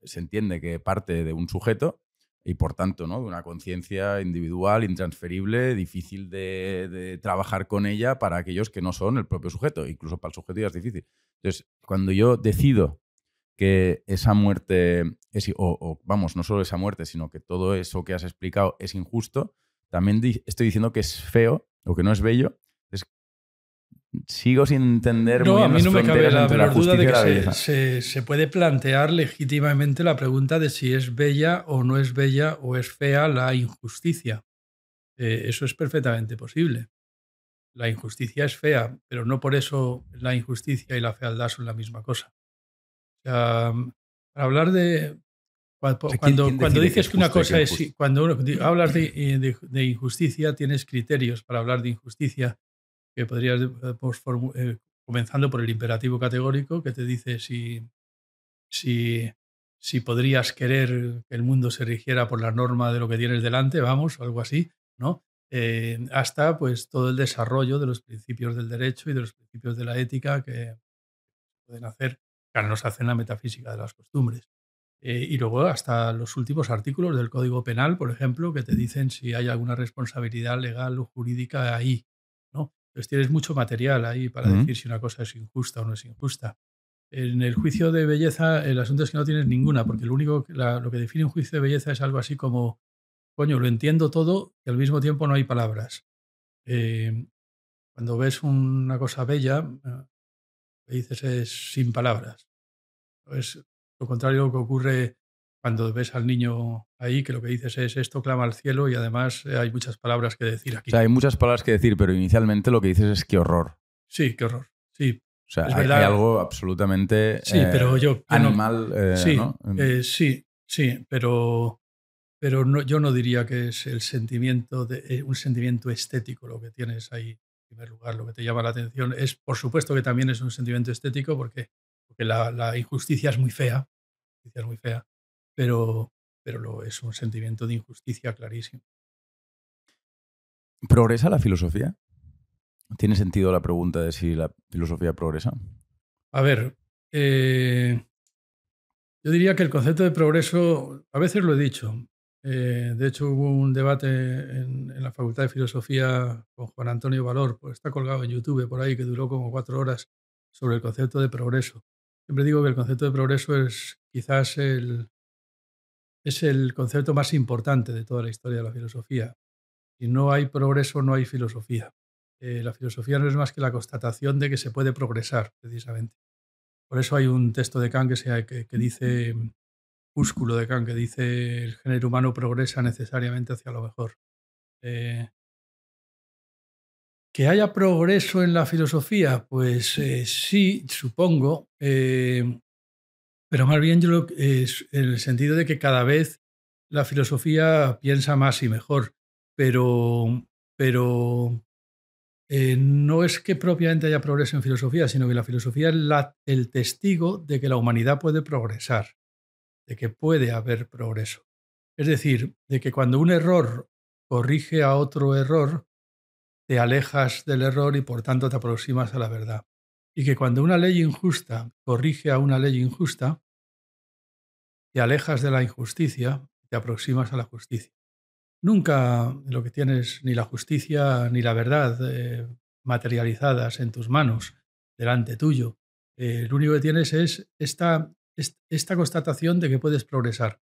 se entiende que parte de un sujeto y por tanto ¿no? de una conciencia individual, intransferible, difícil de, de, trabajar con ella para aquellos que no son el propio sujeto. Incluso para el sujeto ya es difícil. Entonces, cuando yo decido que esa muerte, es, o, vamos, no solo esa muerte, sino que todo eso que has explicado es injusto, también estoy diciendo que es feo o que no es bello. sigo sin entender no, a mí no me cabe la duda de que se, puede plantear legítimamente la pregunta de si es bella o no es bella o es fea la injusticia. Eh, eso es perfectamente posible. La injusticia es fea, pero no por eso la injusticia y la fealdad son la misma cosa para hablar de... Cuando, cuando, dices que una cosa es... Cuando hablas de, de, injusticia, tienes criterios para hablar de injusticia que podrías, eh, pues, eh, comenzando por el imperativo categórico, que te dice si, si, si podrías querer que el mundo se rigiera por la norma de lo que tienes delante, vamos, o algo así, ¿no? Eh, hasta pues todo el desarrollo de los principios del derecho y de los principios de la ética que pueden hacer nos hacen la metafísica de las costumbres. Eh, y luego hasta los últimos artículos del Código Penal, por ejemplo, que te dicen si hay alguna responsabilidad legal o jurídica ahí. ¿no? Entonces tienes mucho material ahí para decir si una cosa es injusta o no es injusta. En el juicio de belleza, el asunto es que no tienes ninguna, porque lo único lo que define un juicio de belleza es algo así como, coño, lo entiendo todo y al mismo tiempo no hay palabras. Eh, cuando ves una cosa bella, lo que dices es sin palabras. Es lo contrario que ocurre cuando ves al niño ahí, que lo que dices es esto clama al cielo y además hay muchas palabras que decir aquí. O sea, hay muchas palabras que decir, pero inicialmente lo que dices es qué horror. Sí, qué horror. Sí. O sea, hay, algo absolutamente sí, pero yo, eh, animal. Eh, sí, eh, sí, sí, pero, pero no, yo no diría que es el sentimiento de, un sentimiento estético lo que tienes ahí primer lugar, lo que te llama la atención. Es, por supuesto que también es un sentimiento estético porque, porque la, la injusticia es muy fea, es muy fea pero, pero lo, es un sentimiento de injusticia clarísimo. ¿Progresa la filosofía? ¿Tiene sentido la pregunta de si la filosofía progresa? A ver, eh, yo diría que el concepto de progreso, a veces lo he dicho, eh, de hecho hubo un debate en, en, la Facultad de Filosofía con Juan Antonio Valor, pues está colgado en YouTube por ahí, que duró como cuatro horas, sobre el concepto de progreso. Siempre digo que el concepto de progreso es quizás el, es el concepto más importante de toda la historia de la filosofía. Si no hay progreso, no hay filosofía. Eh, la filosofía no es más que la constatación de que se puede progresar, precisamente. Por eso hay un texto de Kant que, que, dice, De Kant, que dice el género humano progresa necesariamente hacia lo mejor. Eh, ¿Que haya progreso en la filosofía? Pues eh, sí, supongo. Pero más bien en el sentido de que cada vez la filosofía piensa más y mejor, pero, pero eh, no es que propiamente haya progreso en filosofía, sino que la filosofía es el testigo de que la humanidad puede progresar, de que puede haber progreso. Es decir, de que cuando un error corrige a otro error, te alejas del error y por tanto te aproximas a la verdad. Y que cuando una ley injusta corrige a una ley injusta, te alejas de la injusticia, te aproximas a la justicia. Nunca lo que tienes ni la justicia ni la verdad eh, materializadas en tus manos, delante tuyo. Eh, lo único que tienes es esta, esta constatación de que puedes progresar.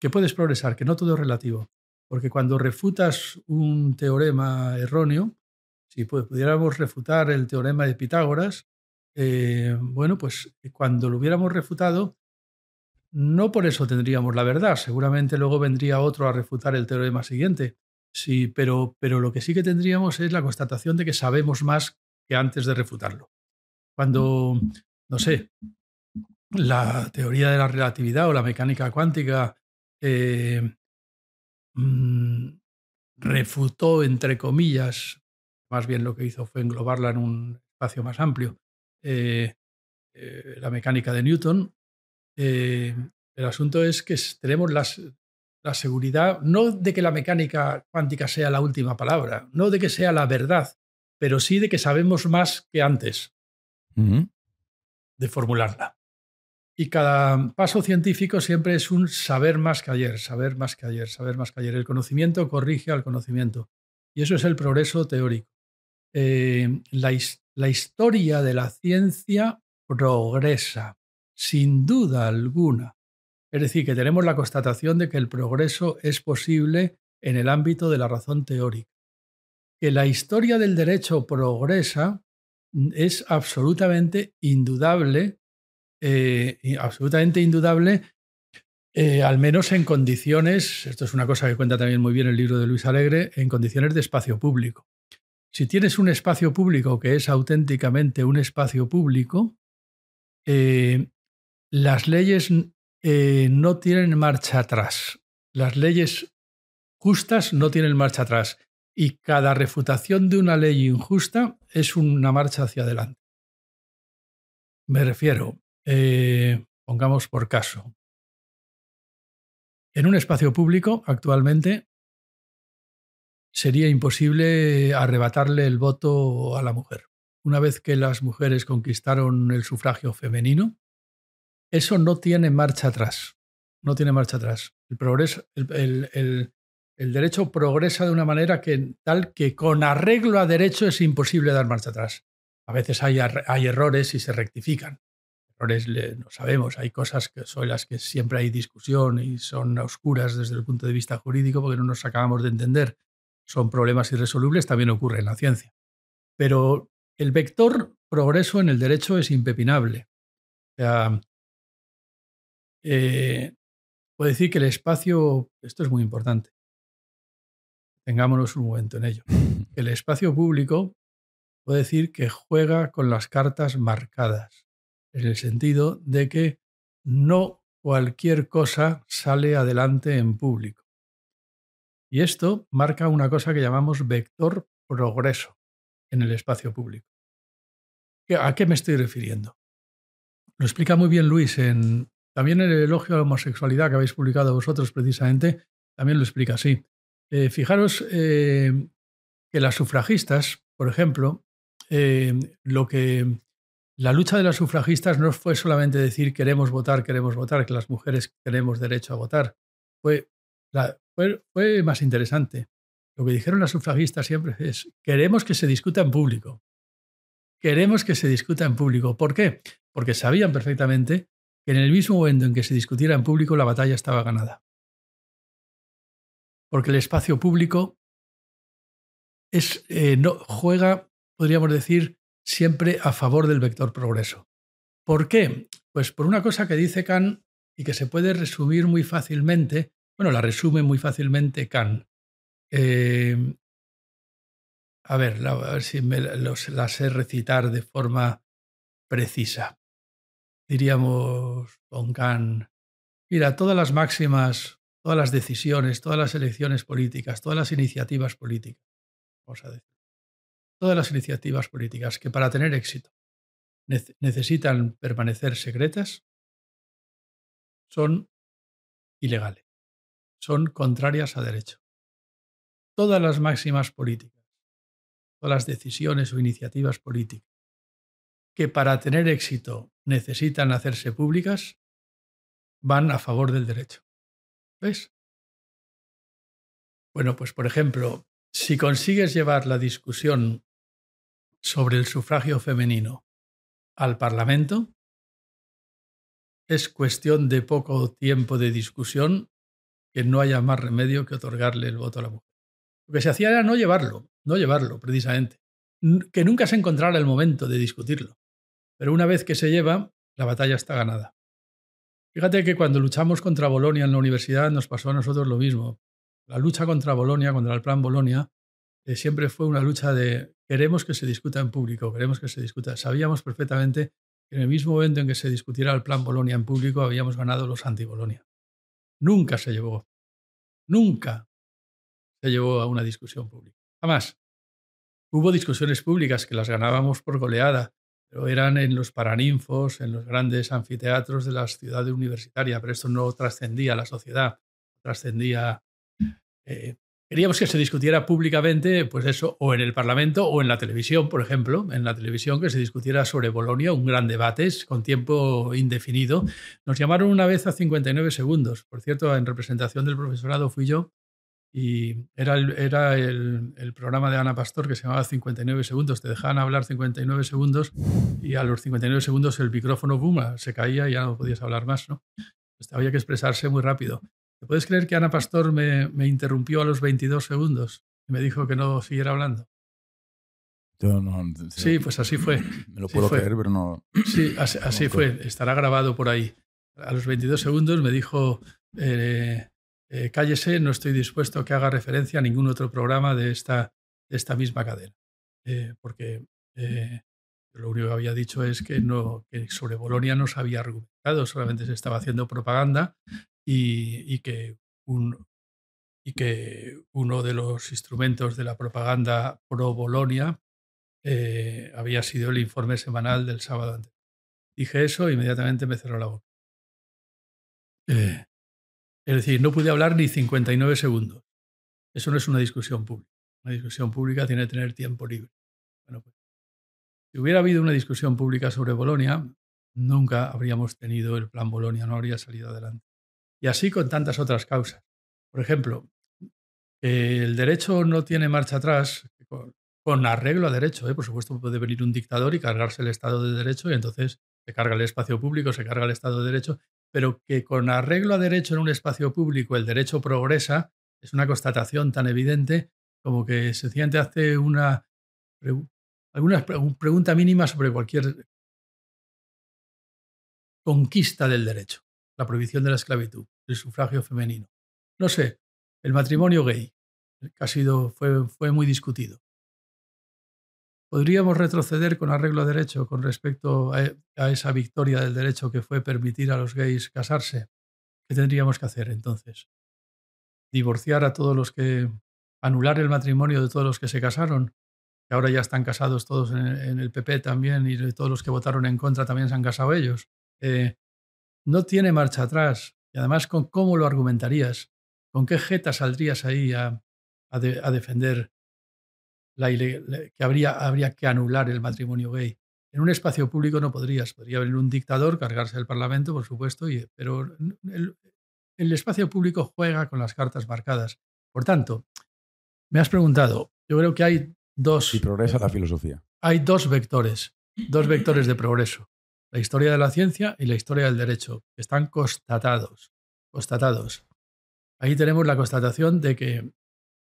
Que puedes progresar, que no todo es relativo. Porque cuando refutas un teorema erróneo, si pudiéramos refutar el teorema de Pitágoras, eh, bueno, pues cuando lo hubiéramos refutado, no por eso tendríamos la verdad, seguramente luego vendría otro a refutar el teorema siguiente. Sí, pero, pero lo que sí que tendríamos es la constatación de que sabemos más que antes de refutarlo. Cuando, no sé, la teoría de la relatividad o la mecánica cuántica eh, mm, refutó, entre comillas, más bien lo que hizo fue englobarla en un espacio más amplio, eh, eh, la mecánica de Newton, el asunto es que tenemos la seguridad, no de que la mecánica cuántica sea la última palabra, no de que sea la verdad, pero sí de que sabemos más que antes de formularla. Y cada paso científico siempre es un saber más que ayer, saber más que ayer, saber más que ayer. El conocimiento corrige al conocimiento. Y eso es el progreso teórico. Eh, la historia de la ciencia progresa sin duda alguna. Es decir, que tenemos la constatación de que el progreso es posible en el ámbito de la razón teórica. Que la historia del derecho progresa mm, es absolutamente indudable, eh, absolutamente indudable, eh, al menos en condiciones, esto es una cosa que cuenta también muy bien el libro de Luis Alegre, en condiciones de espacio público. Si tienes un espacio público que es auténticamente un espacio público, eh, las leyes no tienen marcha atrás. Las leyes justas no tienen marcha atrás. Y cada refutación de una ley injusta es una marcha hacia adelante. Me refiero, eh, pongamos por caso, en un espacio público actualmente sería imposible arrebatarle el voto a la mujer. Una vez que las mujeres conquistaron el sufragio femenino, eso no tiene marcha atrás. No tiene marcha atrás. El, progreso, el, derecho progresa de una manera que, tal que con arreglo a derecho es imposible dar marcha atrás. A veces hay, hay errores y se rectifican. Errores no sabemos. Hay cosas que son las que siempre hay discusión y son oscuras desde el punto de vista jurídico porque no nos acabamos de entender. Son problemas irresolubles, también ocurre en la ciencia. Pero el vector progreso en el derecho es impepinable. O sea, eh, puedo decir que el espacio, esto es muy importante, tengámonos un momento en ello. El espacio público puede decir que juega con las cartas marcadas, en el sentido de que no cualquier cosa sale adelante en público. Y esto marca una cosa que llamamos vector progreso en el espacio público. ¿A qué me estoy refiriendo? Lo explica muy bien Luis en también en el elogio a la homosexualidad que habéis publicado vosotros precisamente, también lo explica así. Eh, fijaros eh, que las sufragistas, por ejemplo, eh, lo que la lucha de las sufragistas no fue solamente decir queremos votar, queremos votar, que las mujeres tenemos derecho a votar. Fue, fue, más interesante. Lo que dijeron las sufragistas siempre es queremos que se discuta en público. Queremos que se discuta en público. ¿Por qué? Porque sabían perfectamente que en el mismo momento en que se discutiera en público la batalla estaba ganada. Porque el espacio público es, eh, no, juega, podríamos decir, siempre a favor del vector progreso. ¿Por qué? Pues por una cosa que dice Kant y que se puede resumir muy fácilmente, bueno, la resume muy fácilmente Kant. Eh, a ver, a ver si me la sé recitar de forma precisa diríamos con Kant, mira, todas las máximas, todas las decisiones, todas las elecciones políticas, todas las iniciativas políticas, vamos a decir, todas las iniciativas políticas que para tener éxito necesitan permanecer secretas, son ilegales, son contrarias a derecho. Todas las máximas políticas, todas las decisiones o iniciativas políticas que para tener éxito necesitan hacerse públicas, van a favor del derecho. ¿Ves? Bueno, pues por ejemplo, si consigues llevar la discusión sobre el sufragio femenino al Parlamento, es cuestión de poco tiempo de discusión que no haya más remedio que otorgarle el voto a la mujer. Lo que se hacía era no llevarlo, no llevarlo precisamente, que nunca se encontrara el momento de discutirlo. Pero una vez que se lleva, la batalla está ganada. Fíjate que cuando luchamos contra Bolonia en la universidad nos pasó a nosotros lo mismo. La lucha contra Bolonia, contra el plan Bolonia, eh, siempre fue una lucha de queremos que se discuta en público, queremos que se discuta. Sabíamos perfectamente que en el mismo momento en que se discutiera el plan Bolonia en público habíamos ganado los anti-Bolonia. Nunca se llevó, nunca se llevó a una discusión pública. Jamás. Hubo discusiones públicas que las ganábamos por goleada, pero eran en los paraninfos, en los grandes anfiteatros de la ciudad universitaria, pero esto no trascendía la sociedad, trascendía... Eh, queríamos que se discutiera públicamente, pues eso, o en el Parlamento o en la televisión, por ejemplo, en la televisión que se discutiera sobre Bolonia, un gran debate con tiempo indefinido. Nos llamaron una vez a 59 segundos, por cierto, en representación del profesorado fui yo, y era, el, era el, programa de Ana Pastor que se llamaba 59 segundos. Te dejaban hablar 59 segundos y a los 59 segundos el micrófono boom, se caía y ya no podías hablar más. ¿no? Pues había que expresarse muy rápido. ¿Te puedes creer que Ana Pastor me, me interrumpió a los 22 segundos y me dijo que no siguiera hablando? sí, pues así fue. Me lo puedo creer, pero no. Sí, así, fue. Estará grabado por ahí. A los 22 segundos me dijo. Eh, eh, cállese, no estoy dispuesto a que haga referencia a ningún otro programa de esta, esta misma cadena. Eh, porque eh, lo único que había dicho es que, no, sobre Bolonia no se había argumentado, solamente se estaba haciendo propaganda y, que un, y que uno de los instrumentos de la propaganda pro Bolonia había sido el informe semanal del sábado antes. Dije eso e inmediatamente me cerró la boca. Es decir, no pude hablar ni 59 segundos. Eso no es una discusión pública. Una discusión pública tiene que tener tiempo libre. Bueno, pues, si hubiera habido una discusión pública sobre Bolonia, nunca habríamos tenido el plan Bolonia, no habría salido adelante. Y así con tantas otras causas. Por ejemplo, el derecho no tiene marcha atrás con, arreglo a derecho. ¿eh? Por supuesto, puede venir un dictador y cargarse el Estado de Derecho y entonces se carga el espacio público, se carga el Estado de Derecho, pero que con arreglo a derecho en un espacio público el derecho progresa es una constatación tan evidente como que sencillamente hace una alguna pregunta mínima sobre cualquier conquista del derecho, la prohibición de la esclavitud, el sufragio femenino. No sé, el matrimonio gay, que ha sido, fue, fue muy discutido. ¿Podríamos retroceder con arreglo a derecho con respecto a, esa victoria del derecho que fue permitir a los gays casarse? ¿Qué tendríamos que hacer entonces? ¿Divorciar a todos los que... anular el matrimonio de todos los que se casaron? Que ahora ya están casados todos en, el PP también y todos los que votaron en contra también se han casado ellos. Eh, no tiene marcha atrás. Y además, ¿con ¿cómo lo argumentarías? ¿Con qué jeta saldrías ahí a, defender la que habría, habría que anular el matrimonio gay? En un espacio público no podrías. Podría venir un dictador, cargarse el Parlamento, por supuesto, y, pero el, el espacio público juega con las cartas marcadas. Por tanto, me has preguntado, yo creo que hay dos... Y progresa la filosofía. Hay dos vectores, dos vectores de progreso la historia de la ciencia y la historia del derecho, están constatados. constatados. Ahí tenemos la constatación de que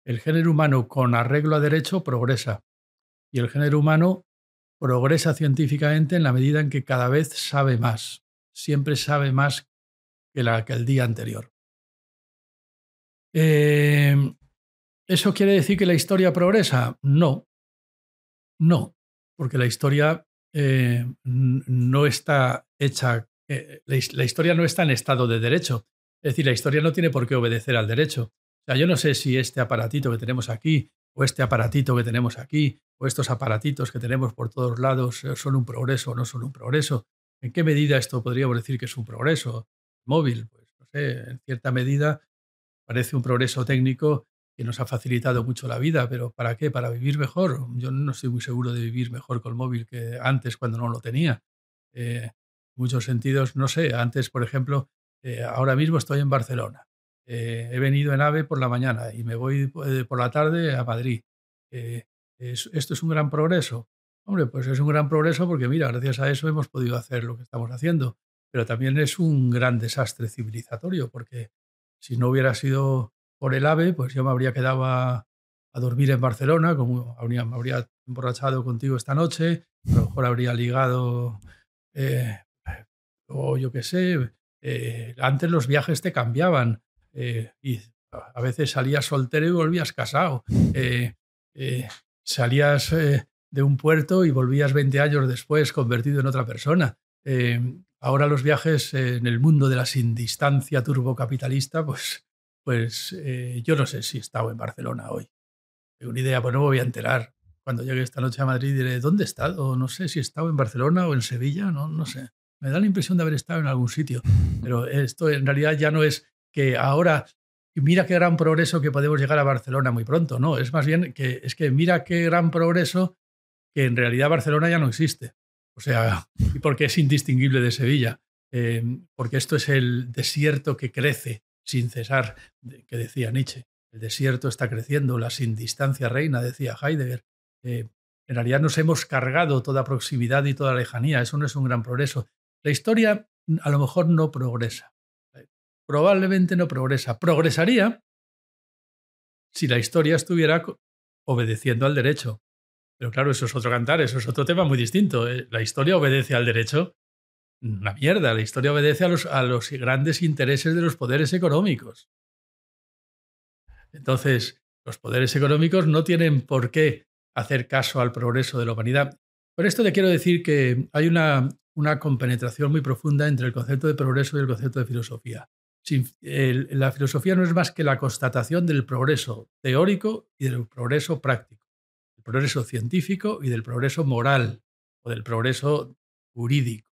el género humano con arreglo a derecho progresa y el género humano progresa científicamente en la medida en que cada vez sabe más, siempre sabe más que, la, que el día anterior. Eh, ¿Eso quiere decir que la historia progresa? No, no, porque la historia eh, no está hecha, eh, la, historia no está en estado de derecho. Es decir, la historia no tiene por qué obedecer al derecho. O sea, yo no sé si este aparatito que tenemos aquí, o este aparatito que tenemos aquí, o estos aparatitos que tenemos por todos lados eh, son un progreso o no son un progreso. ¿En qué medida esto podríamos decir que es un progreso? Móvil, pues no sé, en cierta medida parece un progreso técnico que nos ha facilitado mucho la vida, pero ¿para qué? ¿Para vivir mejor? Yo no estoy muy seguro de vivir mejor con el móvil que antes cuando no lo tenía. Eh, en muchos sentidos, no sé, antes, por ejemplo, eh, ahora mismo estoy en Barcelona. Eh, he venido en AVE por la mañana y me voy por la tarde a Madrid. ¿Esto es un gran progreso? Hombre, pues es un gran progreso porque, mira, gracias a eso hemos podido hacer lo que estamos haciendo. Pero también es un gran desastre civilizatorio porque si no hubiera sido por el AVE, pues yo me habría quedado a, dormir en Barcelona, como habría, me habría emborrachado contigo esta noche, a lo mejor habría ligado, eh, o yo qué sé, eh, antes los viajes te cambiaban eh, y a veces salías soltero y volvías casado, salías de un puerto y volvías 20 años después convertido en otra persona. ahora los viajes en el mundo de la sin distancia turbocapitalista, pues pues eh, yo no sé si he estado en Barcelona hoy. Tengo una idea, pues no me voy a enterar. Cuando llegue esta noche a Madrid diré, ¿dónde he estado? No sé si he estado en Barcelona o en Sevilla, no, no sé. Me da la impresión de haber estado en algún sitio. Pero esto en realidad ya no es que ahora, mira qué gran progreso que podemos llegar a Barcelona muy pronto, no. Es más bien que es que mira qué gran progreso que en realidad Barcelona ya no existe. O sea, y porque es indistinguible de Sevilla. Eh, porque esto es el desierto que crece sin cesar, que decía Nietzsche. El desierto está creciendo, la sin distancia reina, decía Heidegger. Eh, en realidad nos hemos cargado toda proximidad y toda lejanía. Eso no es un gran progreso. La historia a lo mejor no progresa. Probablemente no progresa. Progresaría si la historia estuviera obedeciendo al derecho. Pero claro, eso es otro cantar, eso es otro tema muy distinto. Eh. La historia obedece al derecho una mierda. La historia obedece a los, a los grandes intereses de los poderes económicos. Entonces, los poderes económicos no tienen por qué hacer caso al progreso de la humanidad. Por esto te quiero decir que hay una, una compenetración muy profunda entre el concepto de progreso y el concepto de filosofía. la filosofía no es más que la constatación del progreso teórico y del progreso práctico, del progreso científico y del progreso moral o del progreso jurídico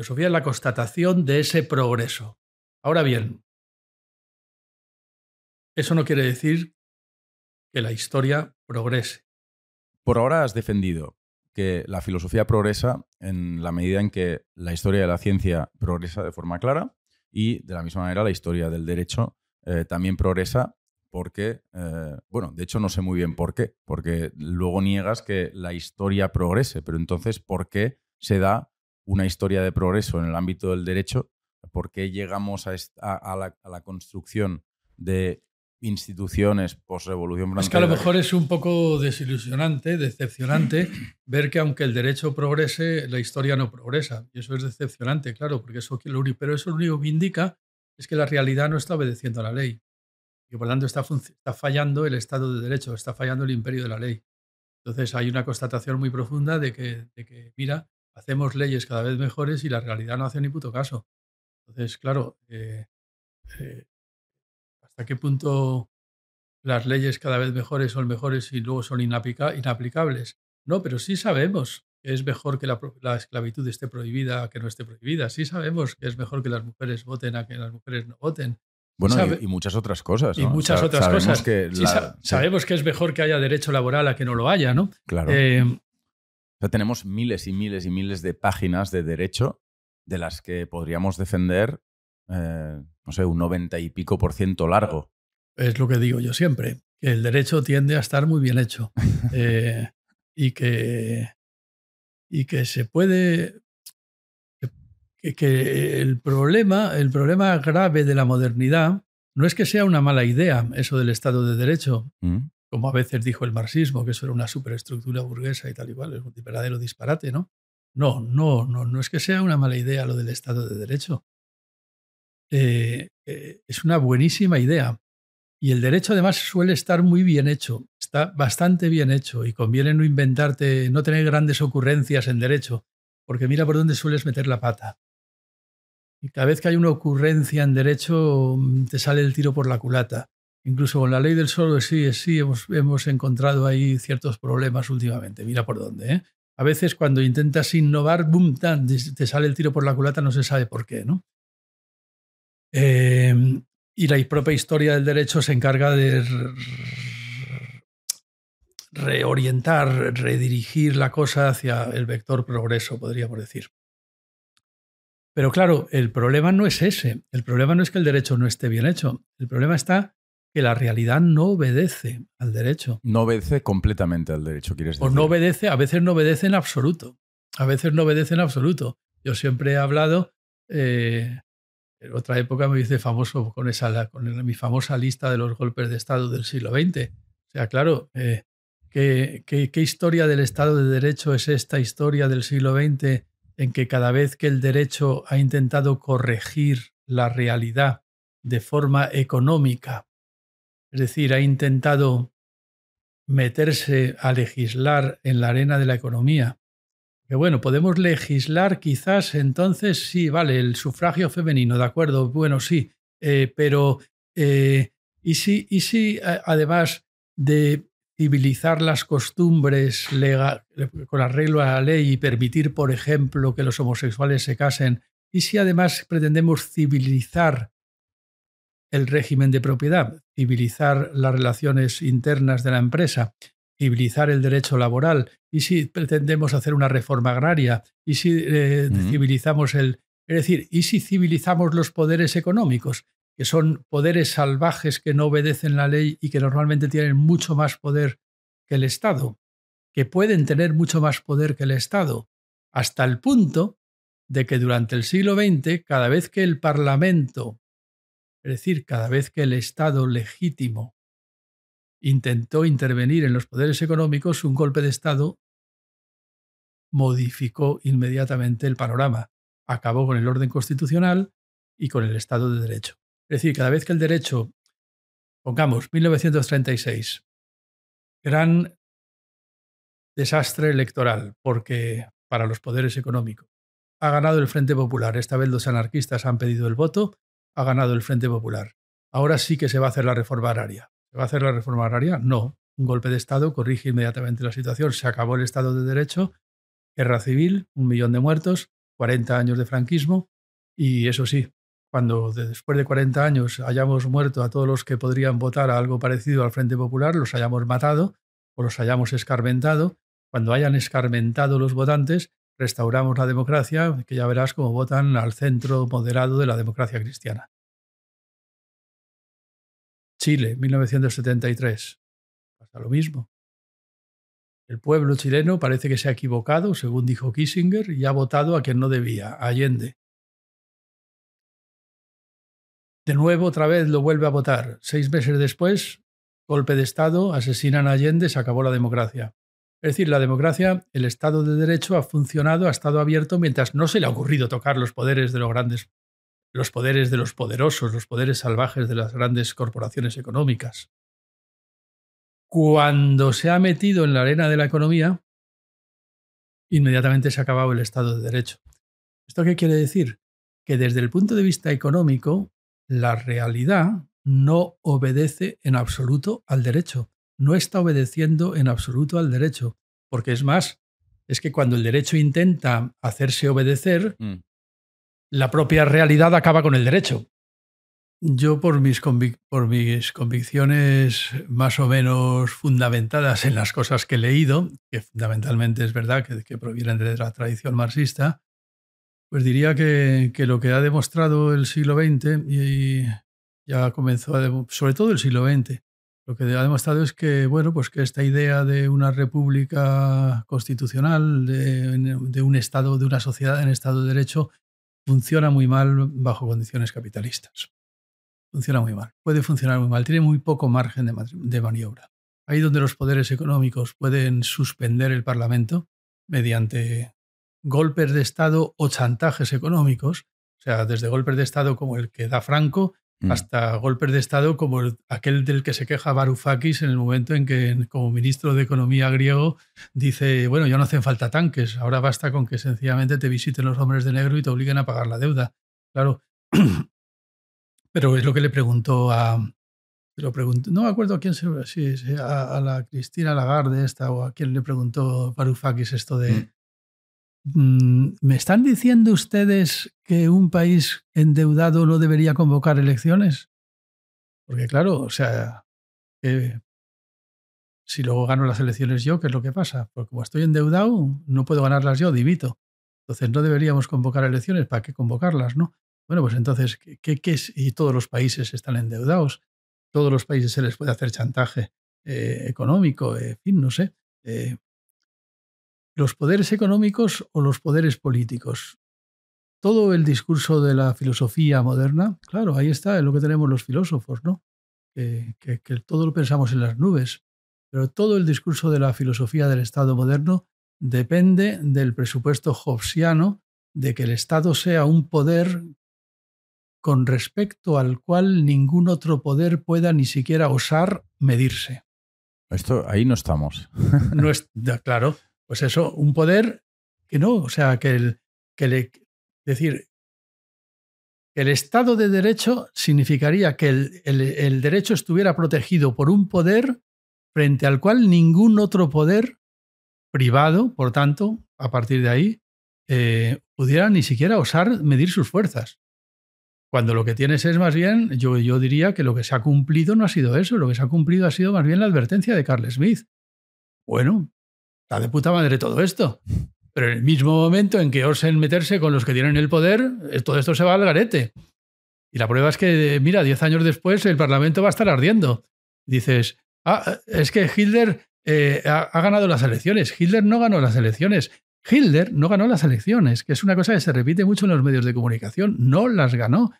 filosofía es la constatación de ese progreso. Ahora bien, eso no quiere decir que la historia progrese. Por ahora has defendido que la filosofía progresa en la medida en que la historia de la ciencia progresa de forma clara y de la misma manera la historia del derecho eh, también progresa porque, eh, bueno, de hecho no sé muy bien por qué, porque luego niegas que la historia progrese, pero entonces, ¿por qué se da una historia de progreso en el ámbito del derecho, ¿por qué llegamos a, la, construcción de instituciones post-revolución Es que a lo mejor es un poco desilusionante, decepcionante, ver que aunque el derecho progrese, la historia no progresa. Y eso es decepcionante, claro, porque eso, pero eso lo único que indica es que la realidad no está obedeciendo a la ley. Y por lo tanto está, está fallando el Estado de Derecho, está fallando el imperio de la ley. Entonces hay una constatación muy profunda de que, de que, mira, hacemos leyes cada vez mejores y la realidad no hace ni puto caso. Entonces, claro, eh, eh, ¿hasta qué punto las leyes cada vez mejores son mejores y luego son inaplicables? No, pero sí sabemos que es mejor que la, la, esclavitud esté prohibida a que no esté prohibida. Sí sabemos que es mejor que las mujeres voten a que las mujeres no voten. Bueno, y, muchas otras cosas. Y muchas otras sabemos cosas. Que Sabemos que es mejor que haya derecho laboral a que no lo haya, ¿no? Claro. Eh, o sea, tenemos miles y miles y miles de páginas de derecho de las que podríamos defender, eh, no sé, un 90 y pico por ciento largo. Es lo que digo yo siempre, que el derecho tiende a estar muy bien hecho eh, y, que, y que se puede que, el, problema, el problema grave de la modernidad no es que sea una mala idea eso del Estado de Derecho, mm. Como a veces dijo el marxismo, que eso era una superestructura burguesa y tal igual, es un verdadero disparate, ¿no? No, no, no, no es que sea una mala idea lo del Estado de Derecho. Eh, eh, es una buenísima idea. Y el derecho además suele estar muy bien hecho, está bastante bien hecho y conviene no inventarte, no tener grandes ocurrencias en derecho, porque mira por dónde sueles meter la pata. Y cada vez que hay una ocurrencia en derecho, mm, te sale el tiro por la culata. Incluso con la ley del solo sí, sí, hemos, hemos encontrado ahí ciertos problemas últimamente. Mira por dónde. ¿eh? A veces cuando intentas innovar, boom, te sale el tiro por la culata, no se sabe por qué. ¿no? Eh, y la propia historia del derecho se encarga de reorientar, redirigir la cosa hacia el vector progreso, podríamos decir. Pero claro, el problema no es ese. El problema no es que el derecho no esté bien hecho. El problema está que la realidad no obedece al derecho. No obedece completamente al derecho, quieres decir. O no obedece, a veces no obedece en absoluto. A veces no obedece en absoluto. Yo siempre he hablado, eh, en otra época me hice famoso con, esa, con mi famosa lista de los golpes de Estado del siglo XX. O sea, claro, eh, ¿qué, qué historia del Estado de Derecho es esta historia del siglo XX en que cada vez que el derecho ha intentado corregir la realidad de forma económica, es decir, ha intentado meterse a legislar en la arena de la economía, que bueno, podemos legislar quizás entonces, sí, vale, el sufragio femenino, de acuerdo, bueno, sí, eh, pero eh, ¿y si, y si además de civilizar las costumbres con arreglo a la ley y permitir, por ejemplo, que los homosexuales se casen, y si además pretendemos civilizar el régimen de propiedad, civilizar las relaciones internas de la empresa, civilizar el derecho laboral, y si pretendemos hacer una reforma agraria, y si eh, civilizamos el... Es decir, ¿y si civilizamos los poderes económicos? que son poderes salvajes que no obedecen la ley y que normalmente tienen mucho más poder que el Estado, que pueden tener mucho más poder que el Estado, hasta el punto de que durante el siglo XX, cada vez que el Parlamento, es decir, cada vez que el Estado legítimo intentó intervenir en los poderes económicos, un golpe de Estado modificó inmediatamente el panorama, acabó con el orden constitucional y con el Estado de Derecho. Es decir, cada vez que el derecho, pongamos 1936, gran desastre electoral porque para los poderes económicos, ha ganado el Frente Popular. Esta vez los anarquistas han pedido el voto, ha ganado el Frente Popular. Ahora sí que se va a hacer la reforma agraria. ¿Se va a hacer la reforma agraria? No. Un golpe de Estado corrige inmediatamente la situación. Se acabó el Estado de Derecho, guerra civil, un millón de muertos, 40 años de franquismo y eso sí, cuando después de 40 años hayamos muerto a todos los que podrían votar a algo parecido al Frente Popular, los hayamos matado o los hayamos escarmentado, cuando hayan escarmentado los votantes, restauramos la democracia, que ya verás cómo votan al centro moderado de la democracia cristiana. Chile, 1973. Pasa lo mismo. El pueblo chileno parece que se ha equivocado, según dijo Kissinger, y ha votado a quien no debía, Allende. De nuevo, otra vez lo vuelve a votar. Seis meses después, golpe de Estado, asesinan a Allende, se acabó la democracia. Es decir, la democracia, el Estado de Derecho ha funcionado, ha estado abierto mientras no se le ha ocurrido tocar los poderes de los grandes, los poderes de los poderosos, los poderes salvajes de las grandes corporaciones económicas cuando se ha metido en la arena de la economía, inmediatamente se ha acabado el Estado de Derecho. ¿Esto qué quiere decir? Que desde el punto de vista económico, la realidad no obedece en absoluto al derecho, no está obedeciendo en absoluto al derecho, porque es más, es que cuando el derecho intenta hacerse obedecer, mm. la propia realidad acaba con el derecho. Yo por mis, por mis convicciones más o menos fundamentadas en las cosas que he leído, que fundamentalmente es verdad que, provienen de la tradición marxista, pues diría que, lo que ha demostrado el siglo XX y ya comenzó, a sobre todo el siglo XX, lo que ha demostrado es que, bueno, pues que esta idea de una república constitucional, de, de un Estado, de una sociedad en Estado de Derecho, funciona muy mal bajo condiciones capitalistas funciona muy mal. Puede funcionar muy mal. Tiene muy poco margen de, maniobra. Ahí donde los poderes económicos pueden suspender el Parlamento mediante golpes de Estado o chantajes económicos, o sea, desde golpes de Estado como el que da Franco mm. hasta golpes de Estado como aquel del que se queja Varoufakis en el momento en que, como ministro de Economía griego, dice, bueno, ya no hacen falta tanques, ahora basta con que sencillamente te visiten los hombres de negro y te obliguen a pagar la deuda. Claro, Pero es lo que le preguntó a. Lo preguntó, no me acuerdo a quién se. Sí, a, la Cristina Lagarde, esta, o a quién le preguntó Varoufakis esto de. Mm. Mm, ¿Me están diciendo ustedes que un país endeudado no debería convocar elecciones? Porque, claro, o sea, si luego gano las elecciones yo, ¿qué es lo que pasa? Porque como estoy endeudado, no puedo ganarlas yo, dimito. Entonces no deberíamos convocar elecciones, ¿para qué convocarlas? ¿no? Bueno, pues entonces, ¿qué, es? Y todos los países están endeudados, todos los países se les puede hacer chantaje eh, económico, en fin, no sé. Eh, los poderes económicos o los poderes políticos. Todo el discurso de la filosofía moderna, claro, ahí está es lo que tenemos los filósofos, ¿no? Que, que todo lo pensamos en las nubes, pero todo el discurso de la filosofía del Estado moderno depende del presupuesto hobbesiano de que el Estado sea un poder con respecto al cual ningún otro poder pueda ni siquiera osar medirse. Esto ahí no estamos. no es, claro, pues eso, un poder que no, o sea, que el, que le, decir, el Estado de Derecho significaría que el, el, derecho estuviera protegido por un poder frente al cual ningún otro poder privado, por tanto, a partir de ahí, eh, pudiera ni siquiera osar medir sus fuerzas. Cuando lo que tienes es más bien, yo, yo diría que lo que se ha cumplido no ha sido eso, lo que se ha cumplido ha sido más bien la advertencia de Carl Smith. Bueno, está de puta madre todo esto. Pero en el mismo momento en que osen meterse con los que tienen el poder, eh, todo esto se va al garete. Y la prueba es que, mira, diez años después el Parlamento va a estar ardiendo. Dices, ah, es que Hitler eh, ha, ganado las elecciones. Hitler no ganó las elecciones. Hitler no ganó las elecciones, que es una cosa que se repite mucho en los medios de comunicación. No las ganó.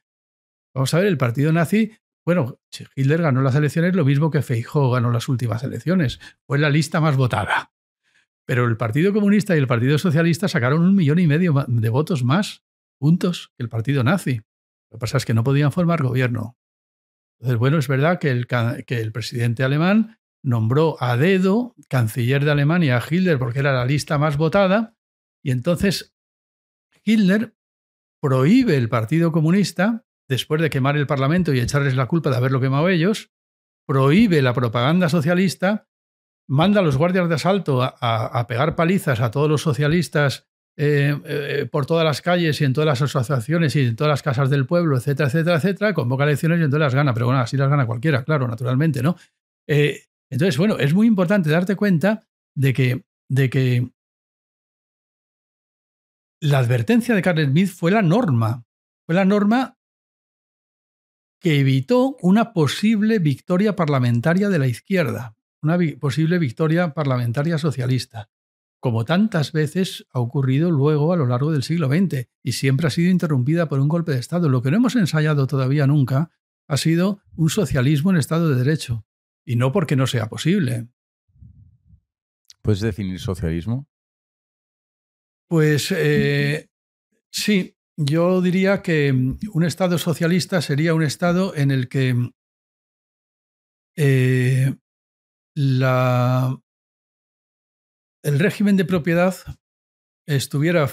Vamos a ver, el partido nazi, bueno, Hitler ganó las elecciones lo mismo que Feijóo ganó las últimas elecciones. Fue la lista más votada. Pero el Partido Comunista y el Partido Socialista sacaron un millón y medio de votos más, puntos, que el Partido Nazi. Lo que pasa es que no podían formar gobierno. Entonces, bueno, es verdad que el, que el presidente alemán nombró a dedo canciller de Alemania a Hitler porque era la lista más votada, y entonces Hitler prohíbe el Partido Comunista, después de quemar el Parlamento y echarles la culpa de haberlo quemado ellos, prohíbe la propaganda socialista, manda a los guardias de asalto a, pegar palizas a todos los socialistas eh, eh, por todas las calles y en todas las asociaciones y en todas las casas del pueblo, etcétera, etcétera, etcétera, convoca elecciones y entonces las gana, pero bueno, así las gana cualquiera, claro, naturalmente, ¿no? Eh, entonces, bueno, es muy importante darte cuenta de que, de que la advertencia de Carl Smith fue la norma, fue la norma que evitó una posible victoria parlamentaria de la izquierda. Una posible victoria parlamentaria socialista, como tantas veces ha ocurrido luego a lo largo del siglo XX y siempre ha sido interrumpida por un golpe de Estado. Lo que no hemos ensayado todavía nunca ha sido un socialismo en Estado de Derecho, y no porque no sea posible. ¿Puedes definir socialismo? Pues eh, sí, yo diría que un Estado socialista sería un Estado en el que eh, el régimen de propiedad estuviera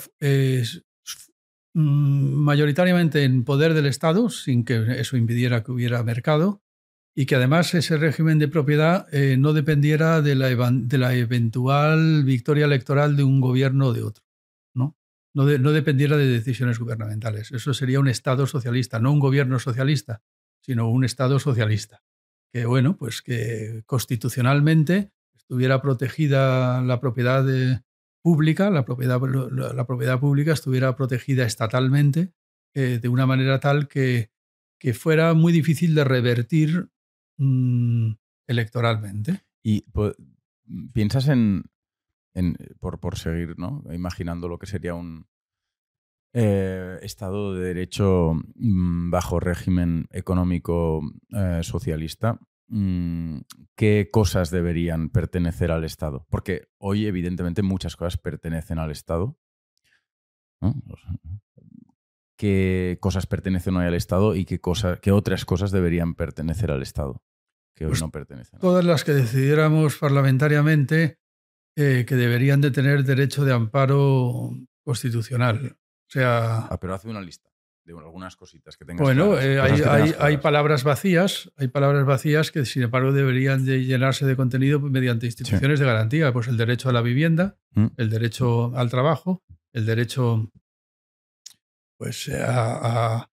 mm, mayoritariamente en poder del Estado, sin que eso impidiera que hubiera mercado, y que además ese régimen de propiedad eh, no dependiera de la, eventual victoria electoral de un gobierno o de otro. No, no dependiera de decisiones gubernamentales. Eso sería un Estado socialista, no un gobierno socialista, sino un Estado socialista. Bueno, pues que constitucionalmente estuviera protegida la propiedad pública, la propiedad, la, propiedad pública estuviera protegida estatalmente eh, de una manera tal que, que fuera muy difícil de revertir Mm, electoralmente. Y piensas en, por, por, seguir ¿no? imaginando lo que sería un eh, Estado de Derecho mm, bajo régimen económico eh, socialista, mm, ¿qué cosas deberían pertenecer al Estado? Porque hoy, evidentemente, muchas cosas pertenecen al Estado. ¿Qué cosas pertenecen hoy al Estado y qué, qué otras cosas deberían pertenecer al Estado? que hoy pues no pertenecen. Todas las que decidiéramos parlamentariamente eh, que deberían de tener derecho de amparo constitucional. O sea, ah, pero hace una lista de algunas cositas que tengas. Bueno, eh, hay, palabras vacías, hay palabras vacías que sin embargo deberían de llenarse de contenido mediante instituciones de garantía, pues el derecho a la vivienda, mm. el derecho al trabajo, el derecho pues a,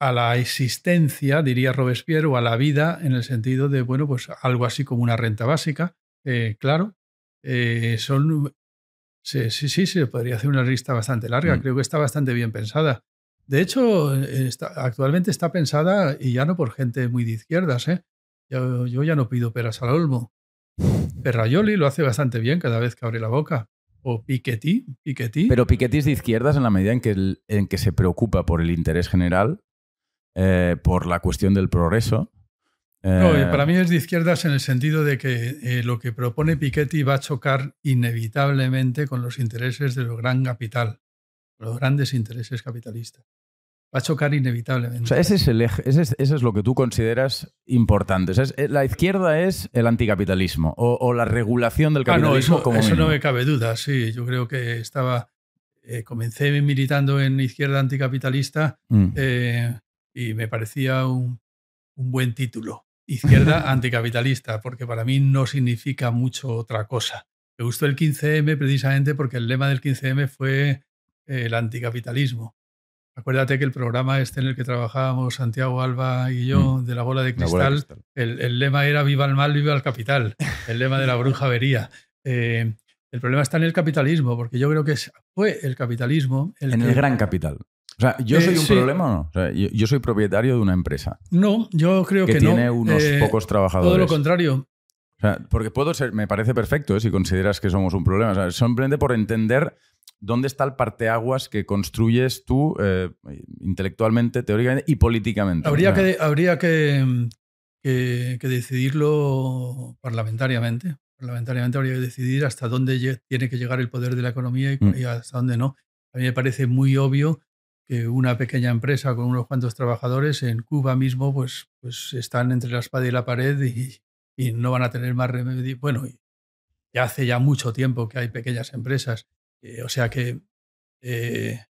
a la existencia, diría Robespierre, o a la vida en el sentido de, bueno, pues algo así como una renta básica, eh, claro. Eh, son. Sí, sí, sí, se podría hacer una lista bastante larga. Mm. Creo que está bastante bien pensada. De hecho, actualmente está pensada y ya no por gente muy de izquierdas. ¿eh? Yo, ya no pido peras al olmo. Perrayoli lo hace bastante bien cada vez que abre la boca. O Piketty, Piketty. Pero Piketty es de izquierdas en la medida en que, en que se preocupa por el interés general eh, por la cuestión del progreso. No, eh, para mí es de izquierdas en el sentido de que eh, lo que propone Piketty va a chocar inevitablemente con los intereses de lo gran capital, los grandes intereses capitalistas. Va a chocar inevitablemente. O sea, ese es el eje, ese es, es lo que tú consideras importante. la izquierda es el anticapitalismo o, la regulación del capitalismo ah, no, eso, eso no me cabe duda, sí. Yo creo que estaba. comencé militando en izquierda anticapitalista. Mm y me parecía un, buen título. Izquierda anticapitalista, porque para mí no significa mucho otra cosa. Me gustó el 15M precisamente porque el lema del 15M fue el anticapitalismo. Acuérdate que el programa este en el que trabajábamos Santiago Alba y yo, mm. de la bola de cristal, El, lema era viva el mal, viva el capital, el lema de la bruja vería. Eh, el problema está en el capitalismo, porque yo creo que fue el capitalismo. El en el gran capital. O sea, ¿yo soy eh, un problema o no? O sea, yo, soy propietario de una empresa. No, yo creo que, que tiene unos eh, pocos trabajadores. Todo lo contrario. O sea, porque puedo ser, me parece perfecto ¿eh? si consideras que somos un problema. O sea, simplemente por entender dónde está el parteaguas que construyes tú intelectualmente, teóricamente y políticamente. Habría, que, habría que, que, decidirlo parlamentariamente. Parlamentariamente habría que decidir hasta dónde tiene que llegar el poder de la economía y, mm. y hasta dónde no. A mí me parece muy obvio que una pequeña empresa con unos cuantos trabajadores en Cuba mismo, pues, pues están entre la espada y la pared y, no van a tener más remedio. Bueno, ya hace ya mucho tiempo que hay pequeñas empresas, eh, o sea que eh,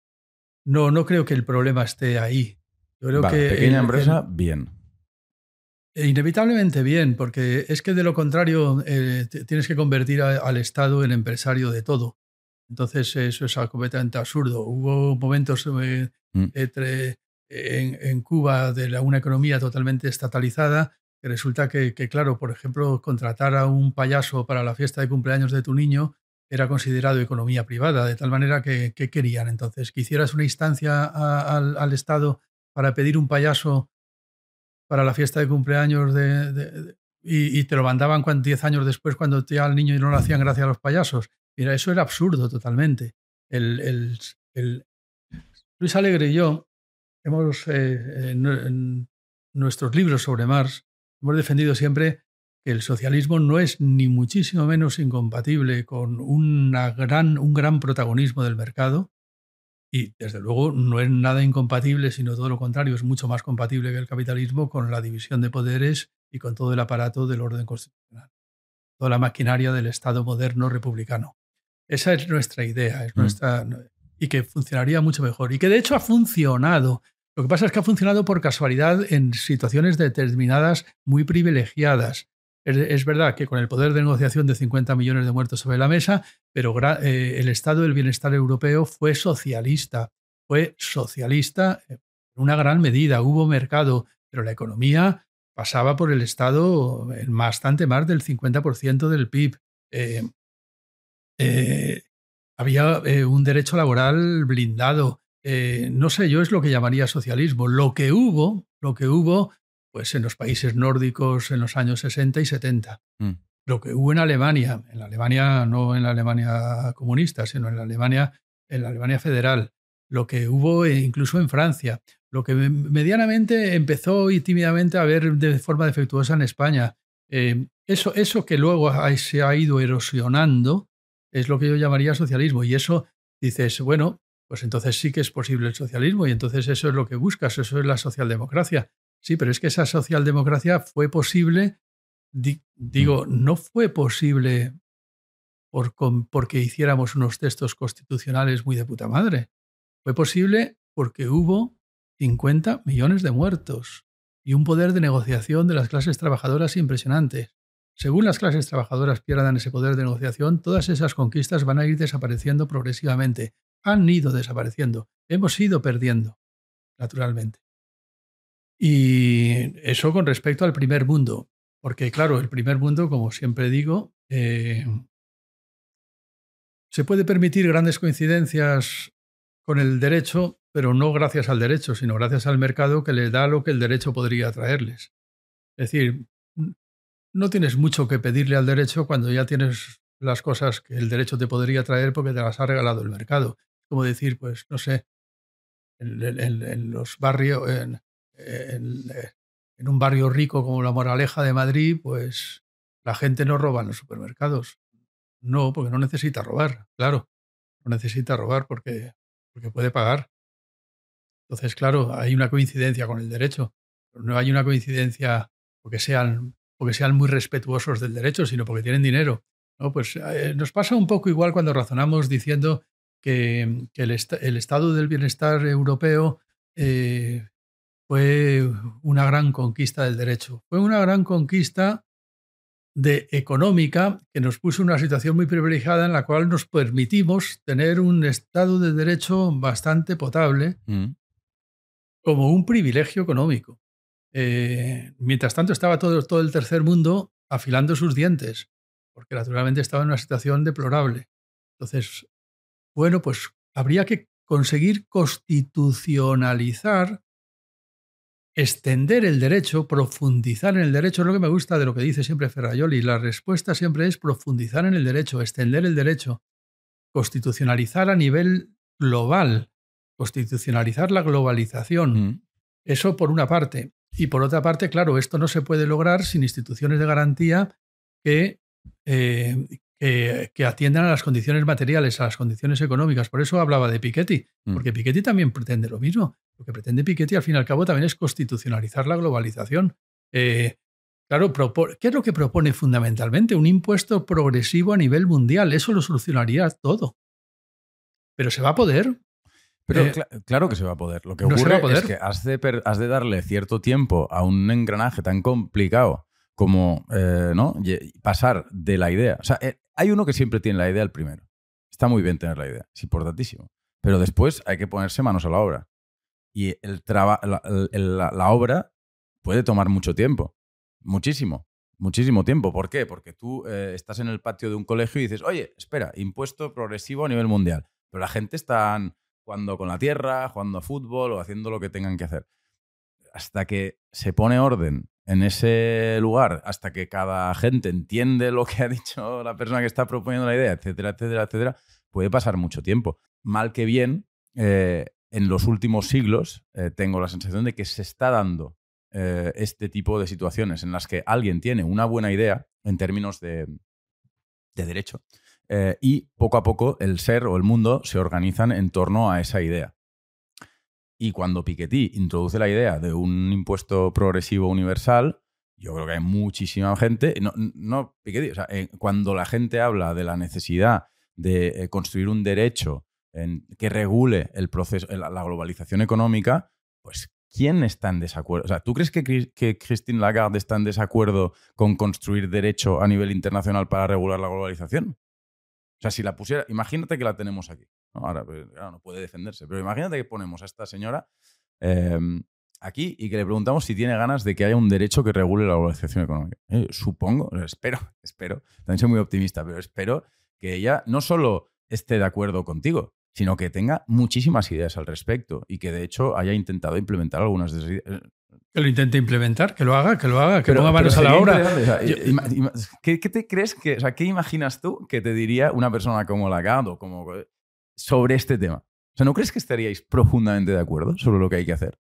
no, no creo que el problema esté ahí. Yo creo que pequeña empresa, bien. Inevitablemente bien, porque es que de lo contrario eh, tienes que convertir al Estado en empresario de todo. Entonces eso es completamente absurdo. Hubo momentos eh, mm. en, Cuba de una economía totalmente estatalizada que resulta que, claro, por ejemplo, contratar a un payaso para la fiesta de cumpleaños de tu niño era considerado economía privada, de tal manera que, querían entonces que hicieras una instancia al, Estado para pedir un payaso para la fiesta de cumpleaños de, y, te lo mandaban 10 años después cuando ya al niño no lo hacían gracias a los payasos. Mira, eso era absurdo totalmente. Luis Alegre y yo hemos, eh, en, nuestros libros sobre Marx, hemos defendido siempre que el socialismo no es ni muchísimo menos incompatible con una gran, un gran protagonismo del mercado, y desde luego no es nada incompatible, sino todo lo contrario, es mucho más compatible que el capitalismo con la división de poderes y con todo el aparato del orden constitucional, toda la maquinaria del Estado moderno republicano. Esa es nuestra idea, es mm. y que funcionaría mucho mejor. Y que de hecho ha funcionado. Lo que pasa es que ha funcionado por casualidad en situaciones determinadas muy privilegiadas. Es, verdad que con el poder de negociación de 50 millones de muertos sobre la mesa, pero eh, el estado del bienestar europeo fue socialista. Fue socialista en una gran medida. Hubo mercado, pero la economía pasaba por el Estado en bastante más del 50% del PIB. Eh, eh, había eh, un derecho laboral blindado. Eh, no sé, yo es lo que llamaría socialismo. Lo que hubo, lo que hubo, pues en los países nórdicos en los años 60 y 70. Mm. Lo que hubo en Alemania, en la Alemania, no en la Alemania comunista, sino en la Alemania, en la Alemania federal. Lo que hubo incluso en Francia. Lo que medianamente empezó y tímidamente a ver de forma defectuosa en España. eso, eso que luego se ha ido erosionando, es lo que yo llamaría socialismo. Y eso dices, bueno, pues entonces sí que es posible el socialismo y entonces eso es lo que buscas, eso es la socialdemocracia. Sí, pero es que esa socialdemocracia fue posible, digo, no fue posible por, porque hiciéramos unos textos constitucionales muy de puta madre. Fue posible porque hubo 50 millones de muertos y un poder de negociación de las clases trabajadoras impresionante. Según las clases trabajadoras pierdan ese poder de negociación, todas esas conquistas van a ir desapareciendo progresivamente. Han ido desapareciendo. Hemos ido perdiendo, naturalmente. Y eso con respecto al primer mundo. Porque claro, el primer mundo, como siempre digo, eh, se puede permitir grandes coincidencias con el derecho, pero no gracias al derecho, sino gracias al mercado que le da lo que el derecho podría traerles. Es decir, no tienes mucho que pedirle al derecho cuando ya tienes las cosas que el derecho te podría traer porque te las ha regalado el mercado. Como decir, pues, no sé, en, los barrios, en, en, un barrio rico como la Moraleja de Madrid, pues la gente no roba en los supermercados. No, porque no necesita robar, claro. No necesita robar porque, porque puede pagar. Entonces, claro, hay una coincidencia con el derecho. Pero no hay una coincidencia porque sean porque sean muy respetuosos del derecho, sino porque tienen dinero. ¿no? Pues eh, nos pasa un poco igual cuando razonamos diciendo que, el, estado del bienestar europeo eh, fue una gran conquista del derecho. Fue una gran conquista de económica que nos puso en una situación muy privilegiada en la cual nos permitimos tener un estado de derecho bastante potable mm. como un privilegio económico. Eh, mientras tanto estaba todo, todo el tercer mundo afilando sus dientes, porque naturalmente estaba en una situación deplorable. Entonces, bueno, pues habría que conseguir constitucionalizar, extender el derecho, profundizar en el derecho. Es lo que me gusta de lo que dice siempre Ferrayoli. La respuesta siempre es profundizar en el derecho, extender el derecho, constitucionalizar a nivel global, constitucionalizar la globalización. Eso por una parte. Y por otra parte, claro, esto no se puede lograr sin instituciones de garantía que, eh, que, atiendan a las condiciones materiales, a las condiciones económicas. Por eso hablaba de Piketty, mm. porque Piketty también pretende lo mismo. Lo que pretende Piketty, al fin y al cabo, también es constitucionalizar la globalización. Eh, claro, ¿qué es lo que propone fundamentalmente? Un impuesto progresivo a nivel mundial. Eso lo solucionaría todo. Pero se va a poder. Pero eh, claro que se va a poder. Lo que ocurre es que has de, darle cierto tiempo a un engranaje tan complicado como eh, ¿no? pasar de la idea. O sea, eh, hay uno que siempre tiene la idea el primero. Está muy bien tener la idea, es importantísimo. Pero después hay que ponerse manos a la obra. Y el la, la, obra puede tomar mucho tiempo. Muchísimo. Muchísimo tiempo. ¿Por qué? Porque tú estás en el patio de un colegio y dices, oye, espera, impuesto progresivo a nivel mundial. Pero la gente está jugando con la tierra, jugando a fútbol o haciendo lo que tengan que hacer. Hasta que se pone orden en ese lugar hasta que cada gente entiende lo que ha dicho la persona que está proponiendo la idea, etcétera, etcétera, etcétera, puede pasar mucho tiempo. Mal que bien, eh, en los últimos siglos eh, tengo la sensación de que se está dando eh, este tipo de situaciones en las que alguien tiene una buena idea en términos de, derecho y poco a poco el ser o el mundo se organizan en torno a esa idea. Y cuando Piketty introduce la idea de un impuesto progresivo universal, yo creo que hay muchísima gente, no, no Piketty, o sea, cuando la gente habla de la necesidad de construir un derecho que regule el proceso, la, globalización económica, pues ¿quién está en desacuerdo? O sea, ¿tú crees que Christine Lagarde está en desacuerdo con construir derecho a nivel internacional para regular la globalización? O sea, si la pusiera, imagínate que la tenemos aquí. Ahora, pues, no puede defenderse, pero imagínate que ponemos a esta señora em, aquí y que le preguntamos si tiene ganas de que haya un derecho que regule la globalización económica. Eh, supongo, espero, espero, también soy muy optimista, pero espero que ella no solo esté de acuerdo contigo, sino que tenga muchísimas ideas al respecto y que de hecho haya intentado implementar algunas de esas ideas. Que lo intente implementar, que lo haga, que lo haga, que ponga manos a la obra. ¿qué, te crees que, o sea, qué imaginas tú que te diría una persona como Lagarde o como sobre este tema? O sea, ¿no crees que estaríais profundamente de acuerdo sobre lo que hay que hacer?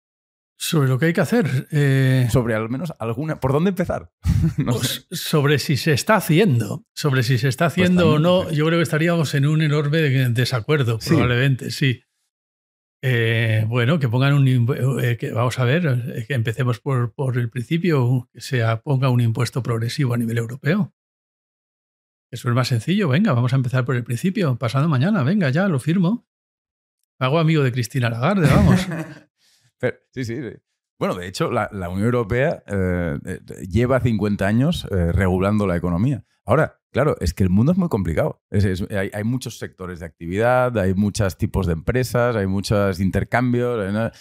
Sobre lo que hay que hacer. Eh, sobre al menos alguna. ¿Por dónde empezar? Pues sobre si se está haciendo. Sobre si se está pues haciendo o no. Yo creo que estaríamos en un enorme desacuerdo, probablemente, sí. Eh, bueno, que pongan un. Eh, que, vamos a ver, que empecemos por, por, el principio, que se ponga un impuesto progresivo a nivel europeo. Eso es más sencillo. Venga, vamos a empezar por el principio. Pasado mañana, venga, ya lo firmo. Hago amigo de Cristina Lagarde, vamos. sí, sí, Bueno, de hecho, la, Unión Europea eh, eh, lleva 50 años eh, regulando la economía. Ahora, claro, es que el mundo es muy complicado. hay, muchos sectores de actividad, hay muchos tipos de empresas, hay muchos intercambios.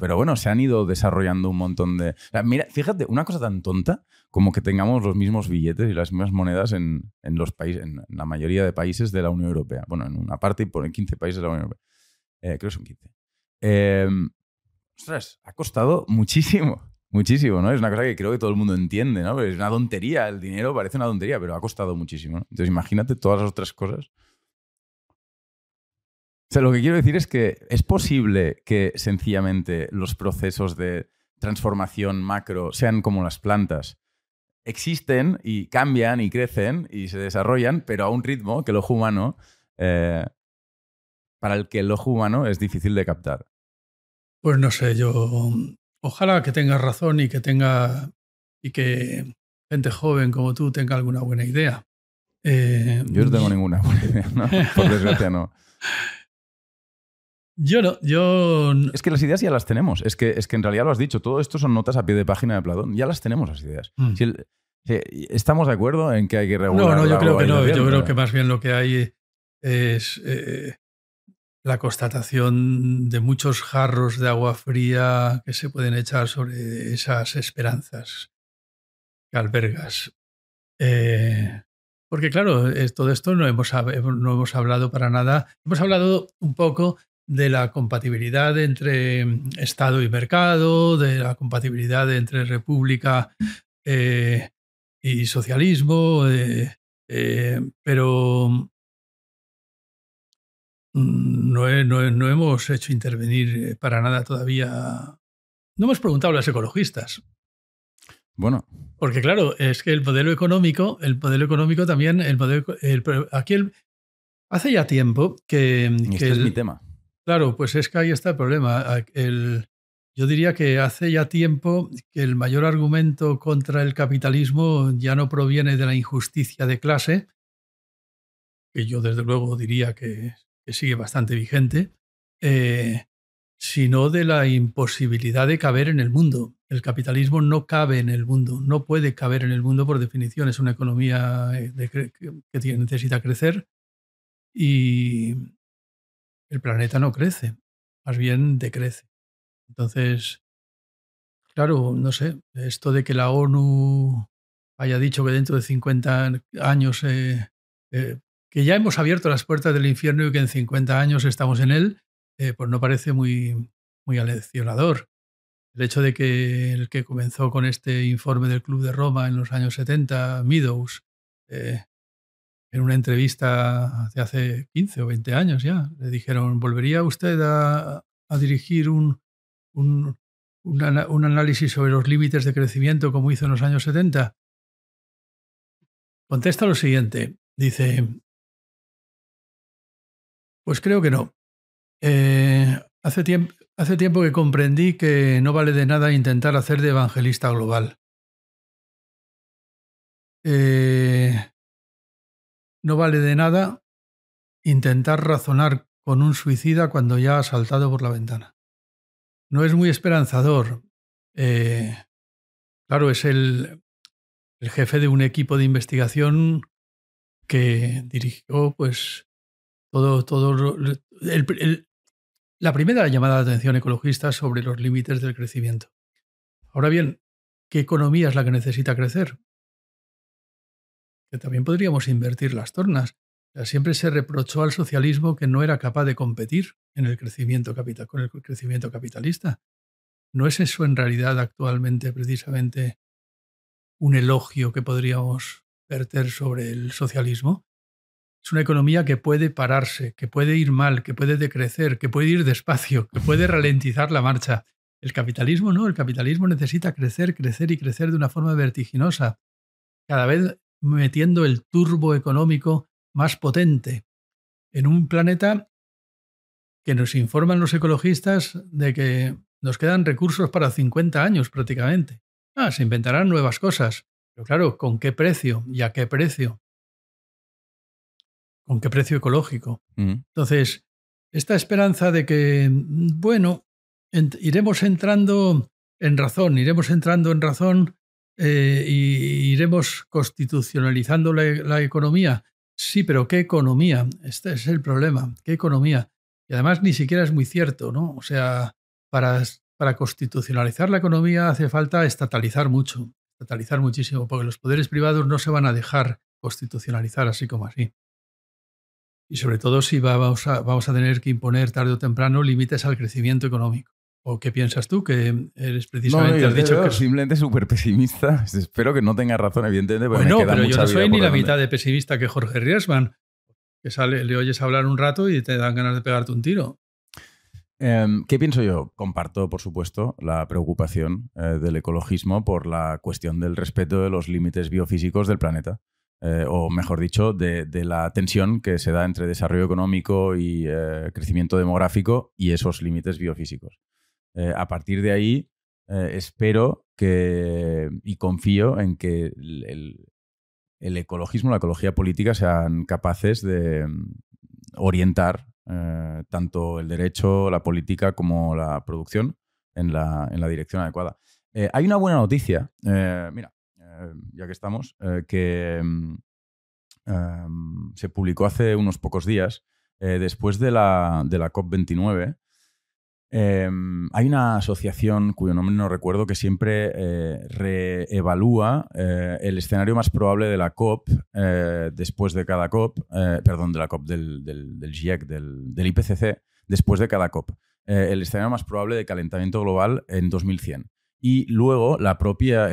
pero, bueno, se han ido desarrollando un montón de. mira, fíjate, una cosa tan tonta como que tengamos los mismos billetes y las mismas monedas en, los países, en la mayoría de países de la Unión Europea. Bueno, en una parte y por 15 países de la Unión Europea. creo que son 15. Eh, ostras, ha costado muchísimo. Muchísimo, ¿no? Es una cosa que creo que todo el mundo entiende, ¿no? Es una tontería, el dinero parece una tontería, pero ha costado muchísimo. Entonces imagínate todas las otras cosas. O sea, lo que quiero decir es que es posible que sencillamente los procesos de transformación macro sean como las plantas. Existen y cambian y crecen y se desarrollan, pero a un ritmo que el ojo humano, eh, para el que el ojo humano es difícil de captar. Pues no sé, yo ojalá que tengas razón y que tenga y que gente joven como tú tenga alguna buena idea. Eh, yo no tengo ninguna buena idea, ¿no? Por desgracia no. Yo no, yo... Es que las ideas ya las tenemos. Es que, es que en realidad lo has dicho, todo esto son notas a pie de página de Platón. Ya las tenemos las ideas. Mm. ¿Estamos de acuerdo en que hay que regular? No, no, yo creo que no. Yo creo que más bien lo que hay es eh, la constatación de muchos jarros de agua fría que se pueden echar sobre esas esperanzas que albergas. Eh, porque claro, todo esto no hemos, no hemos hablado para nada. Hemos hablado un poco de la compatibilidad entre Estado y mercado, de la compatibilidad entre república eh, y socialismo, eh, pero Mm, no, no, hemos hecho intervenir eh, para nada todavía. No hemos preguntado a los ecologistas. Bueno. Porque claro, es que el modelo económico, el modelo económico también, el modelo, aquí hace ya tiempo que... este es mi tema. Claro, pues es que ahí está el problema. El, yo diría que hace ya tiempo que el mayor argumento contra el capitalismo ya no proviene de la injusticia de clase, que yo desde luego diría que sigue bastante vigente, eh, sino de la imposibilidad de caber en el mundo. El capitalismo no cabe en el mundo, no puede caber en el mundo por definición. Es una economía eh, que necesita crecer y el planeta no crece, más bien decrece. Entonces, claro, no sé, esto de que la ONU haya dicho que dentro de 50 años eh, que ya hemos abierto las puertas del infierno y que en 50 años estamos en él, eh, pues no parece muy, muy aleccionador. El hecho de que el que comenzó con este informe del Club de Roma en los años 70, Meadows, eh, en una entrevista de hace 15 o 20 años ya, le dijeron, ¿volvería usted a, dirigir un, un, un, análisis sobre los límites de crecimiento como hizo en los años 70? Contesta lo siguiente, dice, pues creo que no. Eh, hace, tiempo, que comprendí que no vale de nada intentar hacer de evangelista global. Eh, no vale de nada intentar razonar con un suicida cuando ya ha saltado por la ventana. No es muy esperanzador. Eh, claro, es el, el, jefe de un equipo de investigación que dirigió, pues, todo, todo la primera llamada de atención ecologista sobre los límites del crecimiento. Ahora bien, ¿qué economía es la que necesita crecer? que también podríamos invertir las tornas. siempre se reprochó al socialismo que no era capaz de competir en el crecimiento capital, con el crecimiento capitalista. ¿No es eso en realidad actualmente precisamente un elogio que podríamos verter sobre el socialismo? Es una economía que puede pararse, que puede ir mal, que puede decrecer, que puede ir despacio, que puede ralentizar la marcha. El capitalismo no, el capitalismo necesita crecer, crecer y crecer de una forma vertiginosa. Cada vez metiendo el turbo económico más potente en un planeta que nos informan los ecologistas de que nos quedan recursos para 50 años prácticamente. Ah, se inventarán nuevas cosas, pero claro, ¿con qué precio y a qué precio? ¿Con qué precio ecológico? Entonces, esta esperanza de que, bueno, iremos entrando en razón, iremos entrando en razón eh, y iremos constitucionalizando la, economía. Sí, pero ¿qué economía? Este es el problema. ¿Qué economía? Y además ni siquiera es muy cierto, ¿no? O sea, para, para constitucionalizar la economía hace falta estatalizar mucho, estatalizar muchísimo, porque los poderes privados no se van a dejar constitucionalizar así como así. Y sobre todo si vamos a, vamos a tener que imponer tarde o temprano límites al crecimiento económico. ¿O qué piensas tú? Que eres precisamente. has dicho que simplemente súper pesimista. Espero que no tenga razón, evidentemente. Bueno, pero yo no soy ni la mitad de pesimista que Jorge Riesman. Que sale, le oyes hablar un rato y te dan ganas de pegarte un tiro. Em, ¿Qué pienso yo? Comparto, por supuesto, la preocupación eh, del ecologismo por la cuestión del respeto de los límites biofísicos del planeta. Eh, o mejor dicho, de, la tensión que se da entre desarrollo económico y eh, crecimiento demográfico y esos límites biofísicos. Eh, a partir de ahí, espero que y confío en que el, ecologismo, la ecología política sean capaces de mm, orientar tanto el derecho, la política como la producción en la, dirección adecuada. hay una buena noticia, mira, ya que estamos, que mm, em, se publicó hace unos pocos días, después de la, de la COP29, Em, hay una asociación cuyo nombre no recuerdo que siempre eh, reevalúa eh, el escenario más probable de la COP eh, después de cada COP, perdón, de la COP del, GIEC, del, del, IPCC, después de cada COP. el escenario más probable de calentamiento global en 2100. Y luego el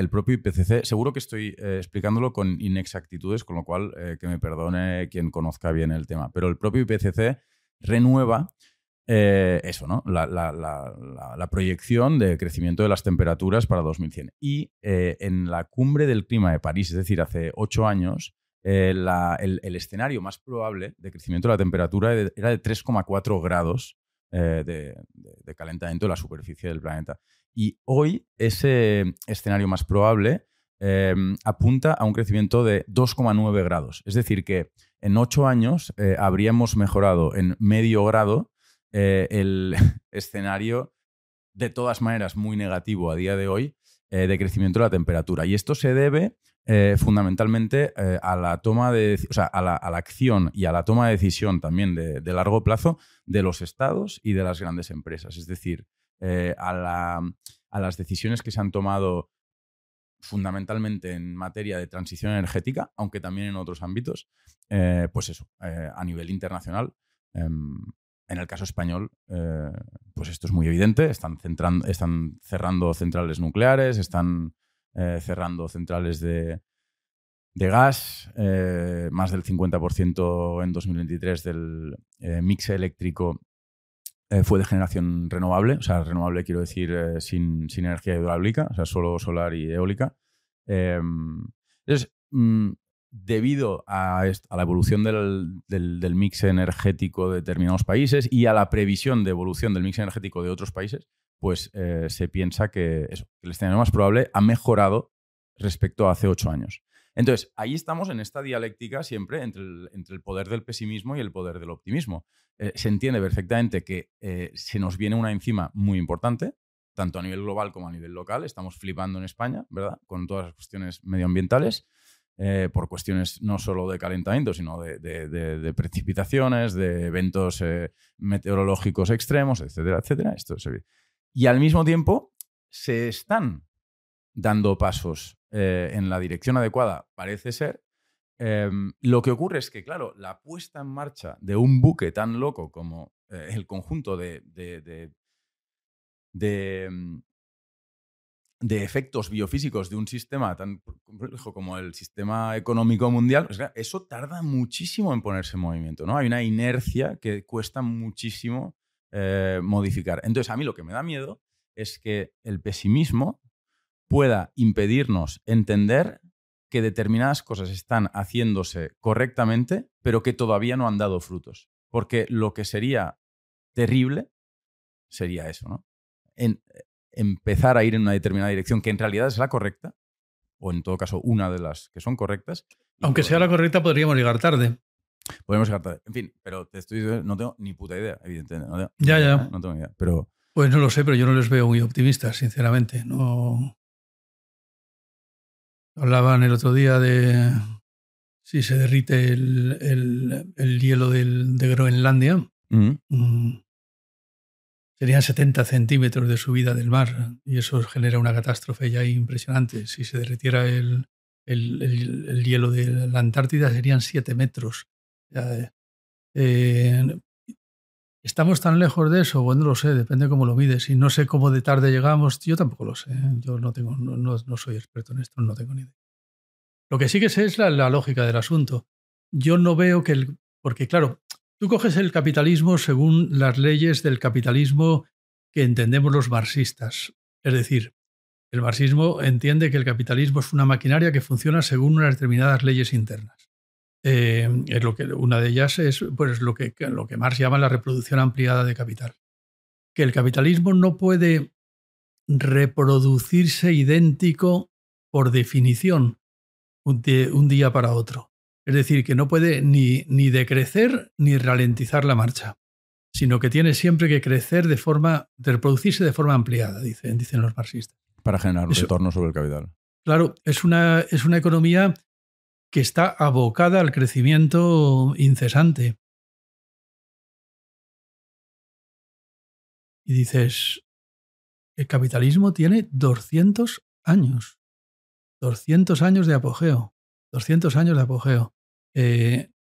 propio IPCC, seguro que estoy explicándolo con inexactitudes, con lo cual que me perdone quien conozca bien el tema, pero el propio IPCC renueva eh, eso, ¿no? La, proyección de crecimiento de las temperaturas para 2100. Y eh, en la cumbre del clima de París, es decir, hace ocho años, eh, el, escenario más probable de crecimiento de la temperatura era de 3,4 grados de, calentamiento de la superficie del planeta. Y hoy ese escenario más probable apunta a un crecimiento de 2,9 grados. Es decir, que en ocho años habríamos mejorado en medio grado eh, el escenario, de todas maneras, muy negativo a día de hoy eh, de crecimiento de la temperatura. Y esto se debe eh, fundamentalmente a la toma de, o sea, a la, acción y a la toma de decisión también de, largo plazo de los estados y de las grandes empresas. Es decir, a, a, las decisiones que se han tomado fundamentalmente en materia de transición energética, aunque también en otros ámbitos, pues eso, a nivel internacional, em, En el caso español, eh, pues esto es muy evidente. Están, cerrando centrales nucleares, están eh, cerrando centrales de, gas. Eh, más del 50% en 2023 del mix eléctrico fue de generación renovable. O sea, renovable quiero decir sin, sin, energía hidráulica, o sea, solo solar y eólica. entonces, mm, debido a, la evolución del, mix energético de determinados países y a la previsión de evolución del mix energético de otros países, pues eh, se piensa que, el escenario más probable ha mejorado respecto a hace ocho años. Entonces, ahí estamos en esta dialéctica siempre entre el, poder del pesimismo y el poder del optimismo. Eh, se entiende perfectamente que eh, se nos viene una encima muy importante, tanto a nivel global como a nivel local. Estamos flipando en España, ¿verdad? Con todas las cuestiones medioambientales. Eh, por cuestiones no solo de calentamiento, sino de, precipitaciones, de eventos meteorológicos extremos, etcétera, etcétera. Esto Y al mismo tiempo se están dando pasos eh, en la dirección adecuada, parece ser. Em, lo que ocurre es que, claro, la puesta en marcha de un buque tan loco como el conjunto de, de, em, de efectos biofísicos de un sistema tan complejo como el sistema económico mundial, eso tarda muchísimo en ponerse en movimiento, ¿no? Hay una inercia que cuesta muchísimo eh, modificar. Entonces, a mí lo que me da miedo es que el pesimismo pueda impedirnos entender que determinadas cosas están haciéndose correctamente, pero que todavía no han dado frutos. Porque lo que sería terrible sería eso, ¿no? En, empezar a ir en una determinada dirección que en realidad es la correcta, o en todo caso una de las que son correctas. Aunque sea la correcta, podríamos llegar tarde. Podemos llegar tarde. En fin, pero te estoy no tengo ni puta idea, evidentemente. ya, ya. No tengo ni idea. Pero... Pues no lo sé, pero yo no les veo muy optimistas, sinceramente. No. Hablaban el otro día de si se derrite el, hielo de Groenlandia. Mm, serían 70 centímetros de subida del mar y eso genera una catástrofe ya impresionante. Si se derritiera el, hielo de la Antártida serían 7 metros. Eh, ¿Estamos tan lejos de eso? Bueno, no lo sé, depende cómo lo mides. Y no sé cómo de tarde llegamos, yo tampoco lo sé. ¿eh? Yo no, tengo, no, soy experto en esto, no tengo ni idea. Lo que sí que sé es la, la lógica del asunto. Yo no veo que el... Porque claro, Tú coges el capitalismo según las leyes del capitalismo que entendemos los marxistas. Es decir, el marxismo entiende que el capitalismo es una maquinaria que funciona según unas determinadas leyes internas. Eh, es lo que, una de ellas es pues, lo, que, lo que Marx llama la reproducción ampliada de capital. Que el capitalismo no puede reproducirse idéntico por definición de un día para otro. Es decir, que no puede ni, ni decrecer ni ralentizar la marcha, sino que tiene siempre que crecer de forma, de reproducirse de forma ampliada, dicen, dicen los marxistas. Para generar un retorno sobre el capital. Claro, es una, es una economía que está abocada al crecimiento incesante. Y dices, el capitalismo tiene 200 años, 200 años de apogeo, 200 años de apogeo. Eh,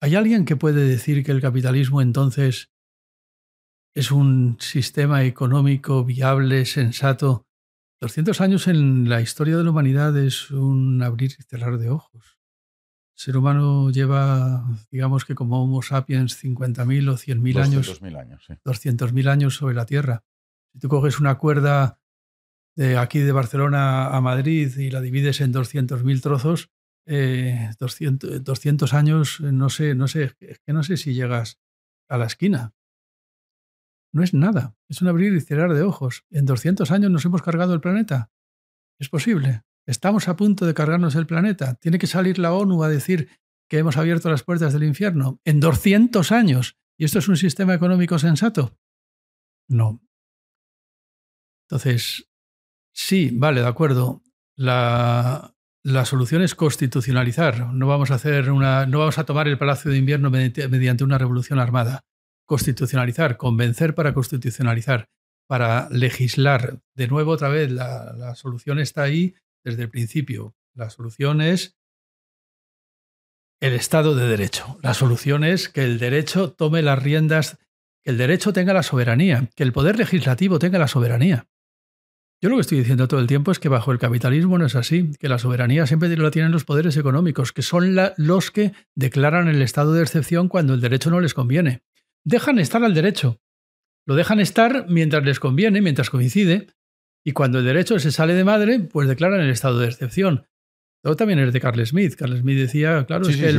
¿Hay alguien que puede decir que el capitalismo entonces es un sistema económico viable, sensato? 200 años en la historia de la humanidad es un abrir y cerrar de ojos. El ser humano lleva, digamos que como Homo sapiens, 50.000 o 100.000 años. 200.000 años, sí. 200.000 años sobre la Tierra. Si tú coges una cuerda de aquí de Barcelona a Madrid y la divides en 200.000 trozos, 200, eh, años, no sé, no sé, es que no sé si llegas a la esquina. No es nada, es un abrir y cerrar de ojos. En 200 años nos hemos cargado el planeta. Es posible. Estamos a punto de cargarnos el planeta. Tiene que salir la ONU a decir que hemos abierto las puertas del infierno. En 200 años. ¿Y esto es un sistema económico sensato? No. Entonces, sí, vale, de acuerdo. La, la solución es constitucionalizar. No vamos a hacer una, no vamos a tomar el Palacio de Invierno mediante una revolución armada. Constitucionalizar, convencer para constitucionalizar, para legislar. De nuevo, otra vez, la, la solución está ahí desde el principio. La solución es el Estado de Derecho. La solución es que el derecho tome las riendas que el derecho tenga la soberanía, que el poder legislativo tenga la soberanía. Yo lo que estoy diciendo todo el tiempo es que bajo el capitalismo no es así, que la soberanía siempre la tienen los poderes económicos, que son los que declaran el estado de excepción cuando el derecho no les conviene. Dejan estar al derecho. Lo dejan estar mientras les conviene, mientras coincide, y cuando el derecho se sale de madre, pues declaran el estado de excepción. Todo también es de Carl Smith. Carl Smith decía, claro, es que el,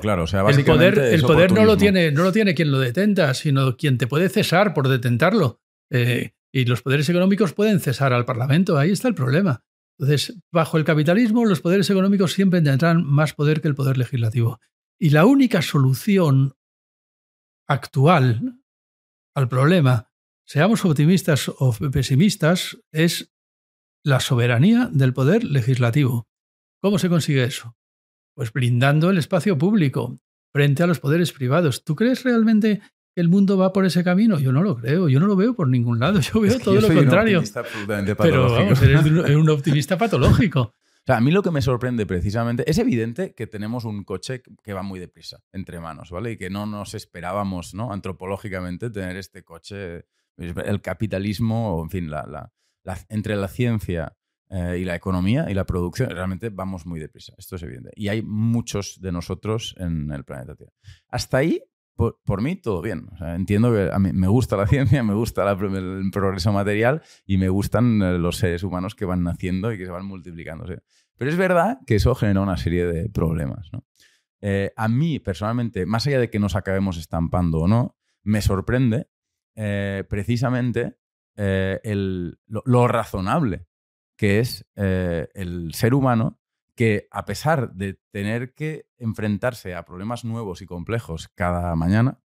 claro. el poder, el poder no, lo tiene, no lo tiene quien lo detenta, sino quien te puede cesar por detentarlo. Eh, y los poderes económicos pueden cesar al Parlamento. Ahí está el problema. Entonces, bajo el capitalismo, los poderes económicos siempre tendrán más poder que el poder legislativo. Y la única solución actual al problema, seamos optimistas o pesimistas, es la soberanía del poder legislativo. ¿Cómo se consigue eso? Pues blindando el espacio público frente a los poderes privados. ¿Tú crees realmente el mundo va por ese camino? Yo no lo creo, yo no lo veo por ningún lado, yo veo todo lo contrario. Pero vamos, eres un optimista patológico. Sea, a mí lo que me sorprende precisamente es evidente que tenemos un coche que va muy deprisa entre manos, ¿vale? Y que no nos esperábamos, ¿no? Antropológicamente tener este coche, el capitalismo, en fin, la, entre la ciencia eh, y la economía y la producción, realmente vamos muy deprisa. Esto es evidente. Y hay muchos de nosotros en el planeta Tierra. Hasta ahí por, mí todo bien. entiendo que a mí me gusta la ciencia, me gusta el progreso material y me gustan eh, los seres humanos que van naciendo y que se van multiplicando. Pero es verdad que eso genera una serie de problemas. Eh, a mí, personalmente, más allá de que nos acabemos estampando o no, me sorprende eh, precisamente lo, razonable que es el ser humano que a pesar de tener que enfrentarse a problemas nuevos y complejos cada mañana,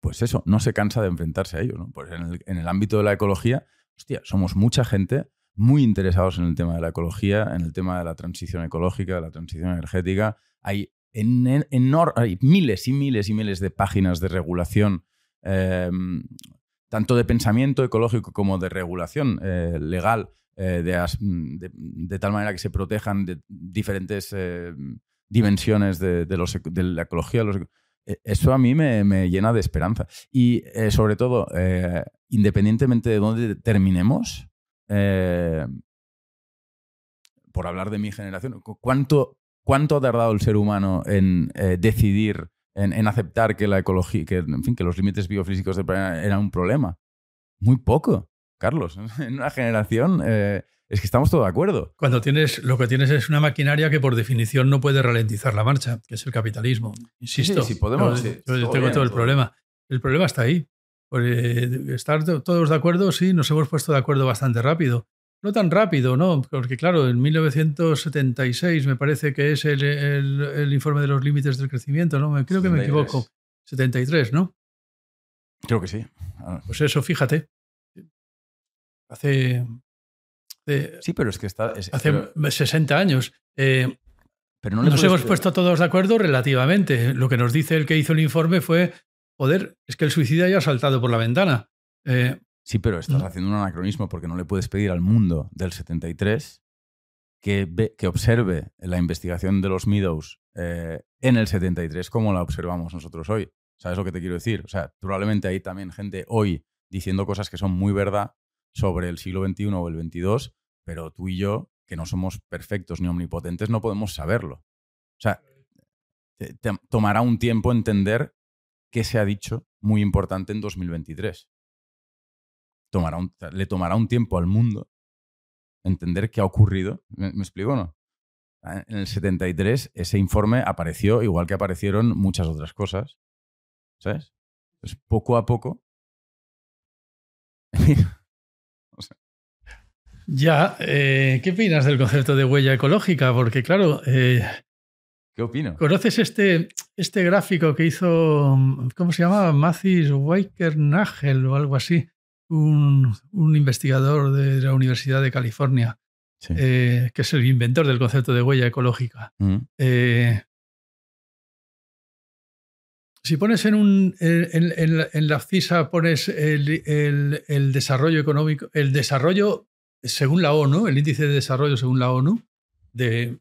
pues eso, no se cansa de enfrentarse a ello. ¿no? Pues en el, ámbito de la ecología, hostia, somos mucha gente muy interesados en el tema de la ecología, en el tema de la transición ecológica, de la transición energética. Hay, hay miles y miles y miles de páginas de regulación, em, tanto de pensamiento ecológico como de regulación eh, legal eh, de, tal manera que se protejan de diferentes eh, dimensiones de, la ecología. E, eso a mí me, llena de esperanza. Y eh, sobre todo, independientemente de dónde terminemos, por hablar de mi generación, ¿cuánto, cuánto ha tardado el ser humano en decidir, en, aceptar que la ecología, que, en fin, que los límites biofísicos del planeta eran un problema? Muy poco. Carlos, en una generación eh, es que estamos todos de acuerdo. Cuando tienes, lo que tienes es una maquinaria que por definición no puede ralentizar la marcha, que es el capitalismo. Insisto, sí, podemos, yo, tengo todo el problema. El problema está ahí. estar todos de acuerdo, sí, nos hemos puesto de acuerdo bastante rápido. No tan rápido, ¿no? Porque claro, en 1976 me parece que es el, informe de los límites del crecimiento, ¿no? Creo que me equivoco. 73, ¿no? Creo que sí. Pues eso, fíjate. Hace. sí, pero es que está. hace 60 años. Eh, pero no nos hemos puesto todos de acuerdo relativamente. Lo que nos dice el que hizo el informe fue: joder, es que el suicida ya ha saltado por la ventana. Eh, sí, pero estás haciendo un anacronismo porque no le puedes pedir al mundo del 73 que, que observe la investigación de los Meadows eh, en el 73 como la observamos nosotros hoy. ¿Sabes lo que te quiero decir? O sea, probablemente hay también gente hoy diciendo cosas que son muy verdad sobre el siglo XXI o el XXII, pero tú y yo, que no somos perfectos ni omnipotentes, no podemos saberlo. O sea, tomará un tiempo entender qué se ha dicho muy importante en 2023. Tomará le tomará un tiempo al mundo entender qué ha ocurrido. ¿Me, explico o no? Ah, en el 73 ese informe apareció igual que aparecieron muchas otras cosas. ¿Sabes? Pues poco a poco Ya, eh, ¿qué opinas del concepto de huella ecológica? Porque claro... Eh, ¿Qué opino? ¿Conoces este, este gráfico que hizo, ¿cómo se llama? Mathis Nagel o algo así, un, investigador de la Universidad de California, eh, que es el inventor del concepto de huella ecológica. Mm. Si pones en, un, en, la CISA, pones el, el, desarrollo económico, el desarrollo según la ONU, el índice de desarrollo según la ONU, de,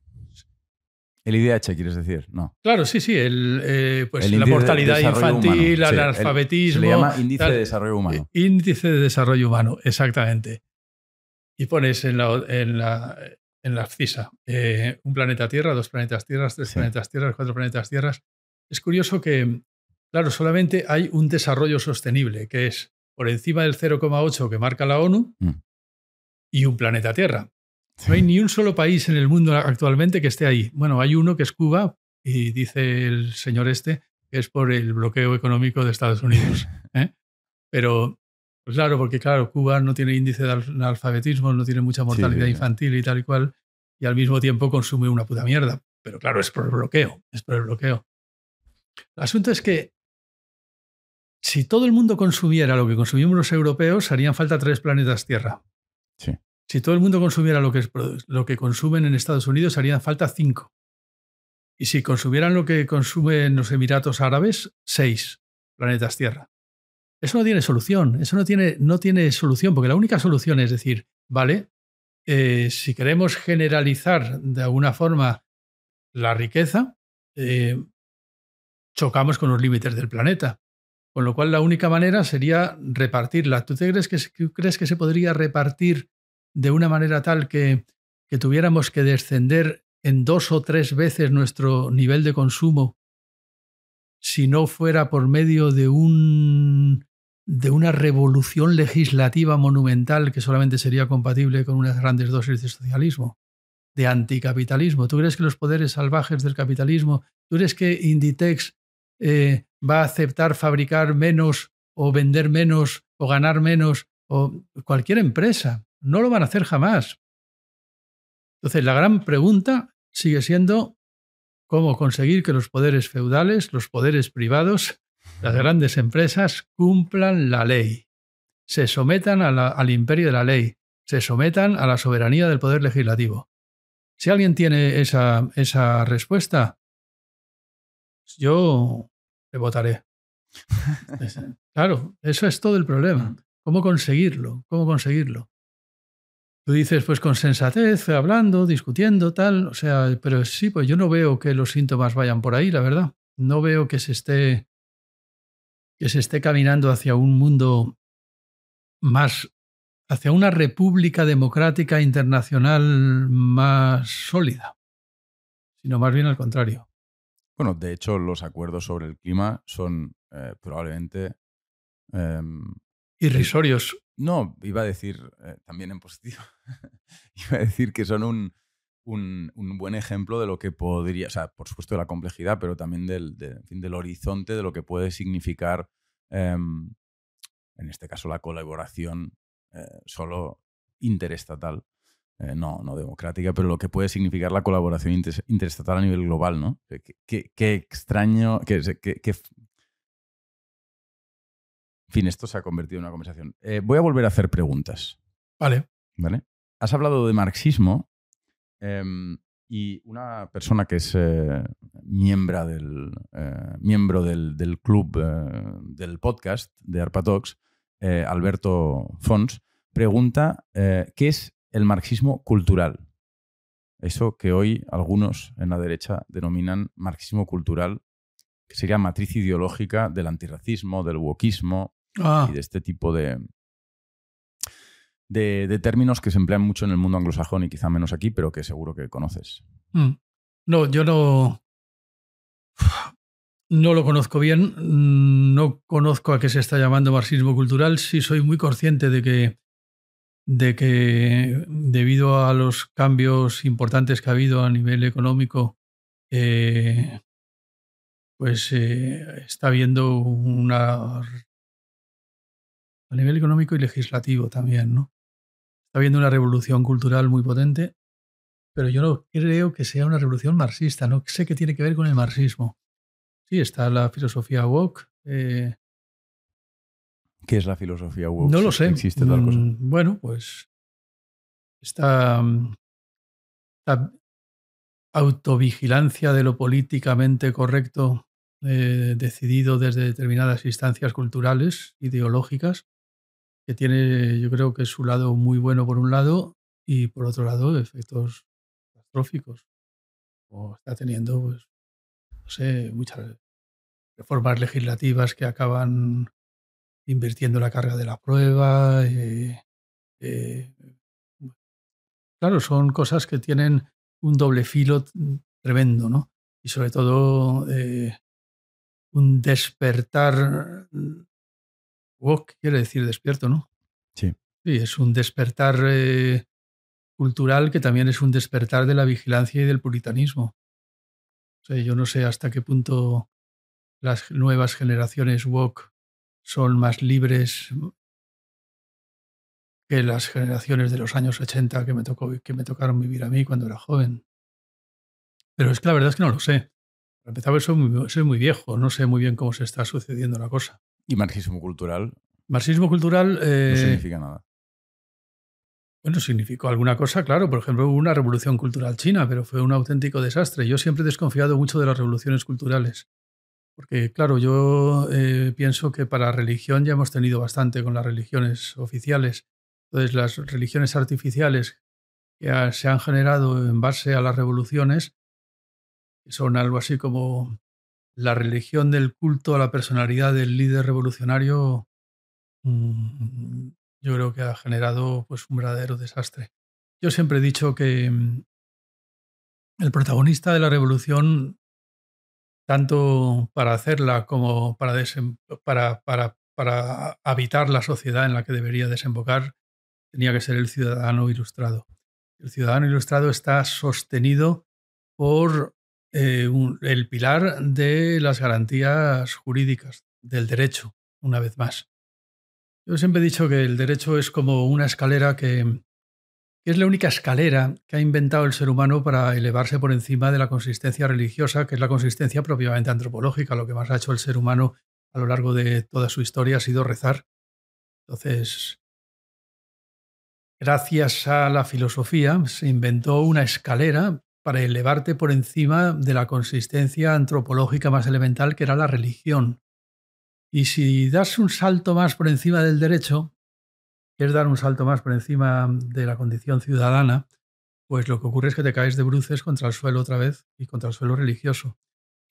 El IDH, quieres decir, no. Claro, sí, sí. El, eh, pues la mortalidad infantil, el analfabetismo. se le llama índice de desarrollo humano. Índice de desarrollo humano, exactamente. Y pones en la, en la, en la FCISA eh, un planeta Tierra, dos planetas Tierras, tres planetas Tierras, cuatro planetas Tierras. Es curioso que, claro, solamente hay un desarrollo sostenible, que es por encima del 0,8 que marca la ONU mm. Y un planeta Tierra. No hay ni un solo país en el mundo actualmente que esté ahí. Bueno, hay uno que es Cuba y dice el señor este que es por el bloqueo económico de Estados Unidos. ¿eh? Pero, pues claro, porque claro, Cuba no tiene índice de analfabetismo, no tiene mucha mortalidad infantil y tal y cual, y al mismo tiempo consume una puta mierda. Pero claro, es por el bloqueo, es por el bloqueo. El asunto es que si todo el mundo consumiera lo que consumimos los europeos, harían falta tres planetas Tierra. Si todo el mundo consumiera lo que, lo que consumen en Estados Unidos, harían falta cinco. Y si consumieran lo que consumen los Emiratos Árabes, seis planetas Tierra. Eso no tiene solución, eso no tiene, no tiene solución, porque la única solución es decir, vale, eh, si queremos generalizar de alguna forma la riqueza, eh, chocamos con los límites del planeta. Con lo cual la única manera sería repartirla. ¿Tú, te crees, que, crees que se podría repartir de una manera tal que, tuviéramos que descender en dos o tres veces nuestro nivel de consumo si no fuera por medio de un de una revolución legislativa monumental que solamente sería compatible con unas grandes dosis de socialismo, de anticapitalismo. ¿Tú crees que los poderes salvajes del capitalismo, tú crees que Inditex eh, va a aceptar fabricar menos o vender menos o ganar menos o cualquier empresa? No lo van a hacer jamás. Entonces, la gran pregunta sigue siendo cómo conseguir que los poderes feudales, los poderes privados, las grandes empresas cumplan la ley, se sometan al imperio de la ley, se sometan a la soberanía del poder legislativo. Si alguien tiene esa, esa respuesta, yo le votaré. claro, eso es todo el problema. ¿Cómo conseguirlo? ¿Cómo conseguirlo? Tú dices, pues con sensatez, hablando, discutiendo, tal, o sea, pero sí, pues yo no veo que los síntomas vayan por ahí, la verdad. No veo que se esté que se esté caminando hacia un mundo más, hacia una república democrática internacional más sólida, sino más bien al contrario. Bueno, de hecho, los acuerdos sobre el clima son eh, probablemente em, irrisorios. No, iba a decir eh, también en positivo. iba a decir que son un, un, buen ejemplo de lo que podría, o sea, por supuesto de la complejidad, pero también del, del horizonte de lo que puede significar, em, en este caso, la colaboración eh, solo interestatal. Eh, no, no democrática, pero lo que puede significar la colaboración interestatal a nivel global, ¿no? Qué, extraño, que, en fin, esto se ha convertido en una conversación. Eh, voy a volver a hacer preguntas. Vale. ¿Vale? Has hablado de marxismo em, y una persona que es eh, miembro del, miembro del, club del podcast de Arpatox, Alberto Fons, pregunta qué es el marxismo cultural. Eso que hoy algunos en la derecha denominan marxismo cultural, que sería matriz ideológica del antirracismo, del wokismo, Ah. y de este tipo de, de, términos que se emplean mucho en el mundo anglosajón y quizá menos aquí, pero que seguro que conoces. Mm. No, yo no. No lo conozco bien, no conozco a qué se está llamando marxismo cultural, sí soy muy consciente de que, de que debido a los cambios importantes que ha habido a nivel económico, eh, pues eh, está habiendo una a nivel económico y legislativo también, ¿no? Está habiendo una revolución cultural muy potente, pero yo no creo que sea una revolución marxista, no sé qué tiene que ver con el marxismo. Sí, está la filosofía woke. Eh, ¿Qué es la filosofía woke? No lo sé. ¿Existe tal cosa? Mm, bueno, pues esta, esta autovigilancia de lo políticamente correcto eh, decidido desde determinadas instancias culturales, ideológicas, que tiene, yo creo que su lado muy bueno por un lado y por otro lado efectos catastróficos o está teniendo, pues, no sé, muchas reformas legislativas que acaban invirtiendo la carga de la prueba. Eh, eh, claro, son cosas que tienen un doble filo tremendo, ¿no? Y sobre todo eh, un despertar. Woke quiere decir despierto, ¿no? Sí. Sí, es un despertar cultural que también es un despertar de la vigilancia y del puritanismo. O sea, yo no sé hasta qué punto las nuevas generaciones woke son más libres que las generaciones de los años 80 que me, tocó, que me tocaron vivir a mí cuando era joven. Pero es que la verdad es que no lo sé. Para empezar, soy muy, soy muy viejo, no sé muy bien cómo se está sucediendo la cosa. ¿Y marxismo cultural? Marxismo cultural... Eh, no significa nada. Bueno, significó alguna cosa, claro. Por ejemplo, hubo una revolución cultural china, pero fue un auténtico desastre. Yo siempre he desconfiado mucho de las revoluciones culturales. Porque, claro, yo eh, pienso que para religión ya hemos tenido bastante con las religiones oficiales. Entonces, las religiones artificiales que se han generado en base a las revoluciones, son algo así como la religión del culto a la personalidad del líder revolucionario, mm, yo creo que ha generado pues, un verdadero desastre. Yo siempre he dicho que mm, el protagonista de la revolución, tanto para hacerla como para, habitar la sociedad en la que debería desembocar, tenía que ser el ciudadano ilustrado. El ciudadano ilustrado está sostenido por eh, el pilar de las garantías jurídicas, del derecho, una vez más. Yo siempre he dicho que el derecho es como una escalera que, es la única escalera que ha inventado el ser humano para elevarse por encima de la consistencia religiosa, que es la consistencia propiamente antropológica. Lo que más ha hecho el ser humano a lo largo de toda su historia ha sido rezar. Entonces, gracias a la filosofía se inventó una escalera para elevarte por encima de la consistencia antropológica más elemental que era la religión. Y si das un salto más por encima del derecho, quieres dar un salto más por encima de la condición ciudadana, pues lo que ocurre es que te caes de bruces contra el suelo otra vez y contra el suelo religioso.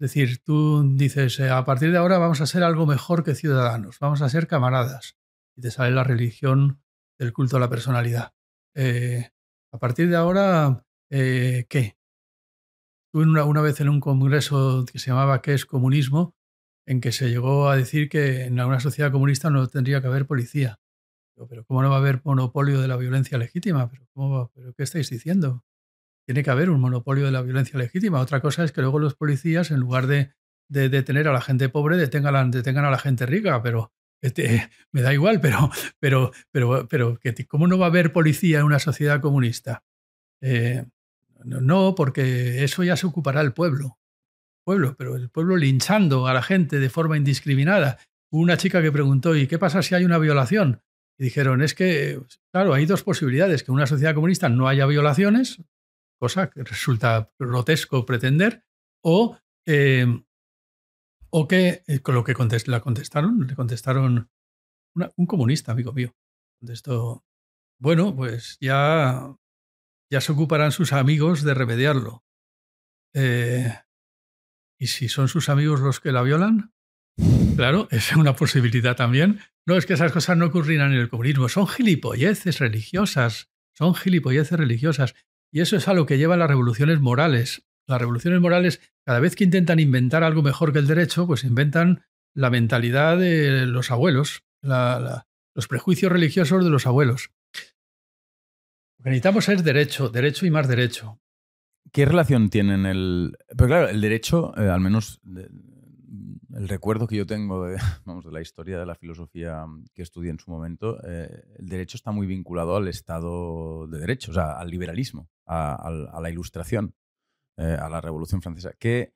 Es decir, tú dices, eh, a partir de ahora vamos a ser algo mejor que ciudadanos, vamos a ser camaradas. Y te sale la religión del culto a la personalidad. Eh, a partir de ahora, eh, ¿qué? Tuve una, una, vez en un congreso que se llamaba ¿Qué es comunismo? en que se llegó a decir que en una sociedad comunista no tendría que haber policía. Pero ¿cómo no va a haber monopolio de la violencia legítima? ¿Pero, cómo ¿Pero qué estáis diciendo? Tiene que haber un monopolio de la violencia legítima. Otra cosa es que luego los policías, en lugar de, detener a la gente pobre, detengan, a la gente rica. Pero este, me da igual, pero ¿cómo no va a haber policía en una sociedad comunista? Eh, no, porque eso ya se ocupará el pueblo pueblo, pero el pueblo linchando a la gente de forma indiscriminada. Hubo una chica que preguntó, ¿y qué pasa si hay una violación? Y dijeron, es que, claro, hay dos posibilidades, que en una sociedad comunista no haya violaciones, cosa que resulta grotesco pretender, o, em, o que, eh, con lo que la contestaron, le contestaron un comunista, amigo mío. Contestó, bueno, pues ya, ya se ocuparán sus amigos de remediarlo. Eh, ¿Y si son sus amigos los que la violan? Claro, es una posibilidad también. No, es que esas cosas no ocurrirán en el comunismo. Son gilipolleces religiosas. Son gilipolleces religiosas. Y eso es a lo que llevan las revoluciones morales. Las revoluciones morales, cada vez que intentan inventar algo mejor que el derecho, pues inventan la mentalidad de los abuelos, los prejuicios religiosos de los abuelos. Lo que necesitamos es derecho, derecho y más derecho. ¿Qué relación tienen el...? Pero claro, el derecho, eh, al menos el recuerdo que yo tengo de, vamos, de la historia de la filosofía que estudié en su momento, eh, el derecho está muy vinculado al Estado de Derecho, o sea, al liberalismo, a, la ilustración, eh, a la Revolución Francesa. Que,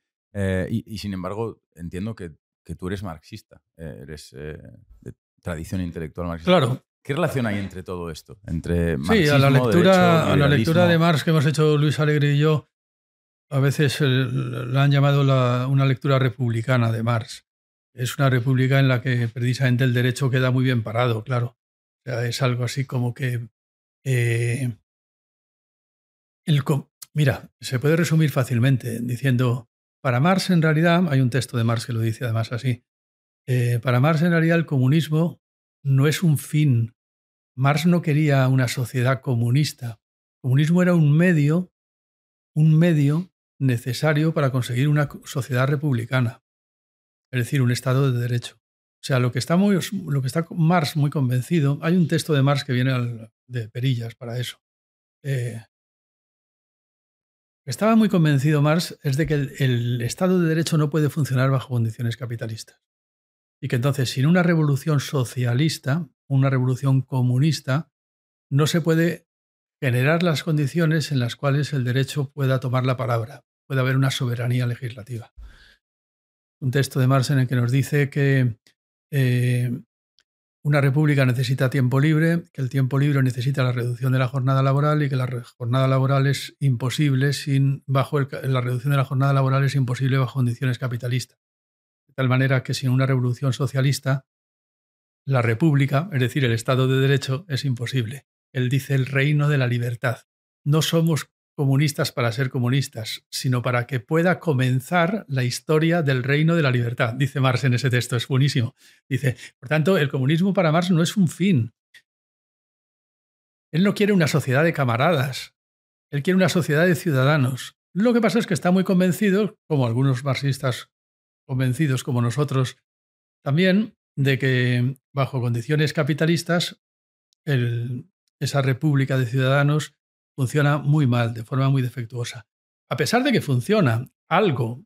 y, sin embargo, entiendo que, que tú eres marxista, eres de tradición intelectual marxista. Claro. ¿Qué relación hay entre todo esto? Entre sí, a la lectura, a la lectura de Marx que hemos hecho Luis Alegre y yo, a veces la han llamado una lectura republicana de Marx. Es una república en la que precisamente el derecho queda muy bien parado, claro. O sea, es algo así como que eh, Mira, se puede resumir fácilmente diciendo, para Marx en realidad, hay un texto de Marx que lo dice además así, eh, para Marx en realidad el comunismo no es un fin. Marx no quería una sociedad comunista. El comunismo era un medio, un medio necesario para conseguir una sociedad republicana, es decir, un Estado de Derecho. O sea, lo que está, muy, lo que está Marx muy convencido, hay un texto de Marx que viene de Perillas para eso. Eh, estaba muy convencido Marx es de que el, Estado de Derecho no puede funcionar bajo condiciones capitalistas. Y que entonces, sin una revolución socialista, una revolución comunista, no se puede generar las condiciones en las cuales el derecho pueda tomar la palabra, pueda haber una soberanía legislativa. Un texto de Marx en el que nos dice que eh, una república necesita tiempo libre, que el tiempo libre necesita la reducción de la jornada laboral y que la jornada laboral es imposible sin bajo la reducción de la jornada laboral es imposible bajo condiciones capitalistas. De tal manera que sin una revolución socialista la república, es decir, el Estado de Derecho, es imposible. Él dice el reino de la libertad. No somos comunistas para ser comunistas, sino para que pueda comenzar la historia del reino de la libertad, dice Marx en ese texto, es buenísimo. Dice, por tanto, el comunismo para Marx no es un fin. Él no quiere una sociedad de camaradas, él quiere una sociedad de ciudadanos. Lo que pasa es que está muy convencido, como algunos marxistas convencidos como nosotros, también de que bajo condiciones capitalistas esa república de ciudadanos funciona muy mal, de forma muy defectuosa. A pesar de que funciona algo,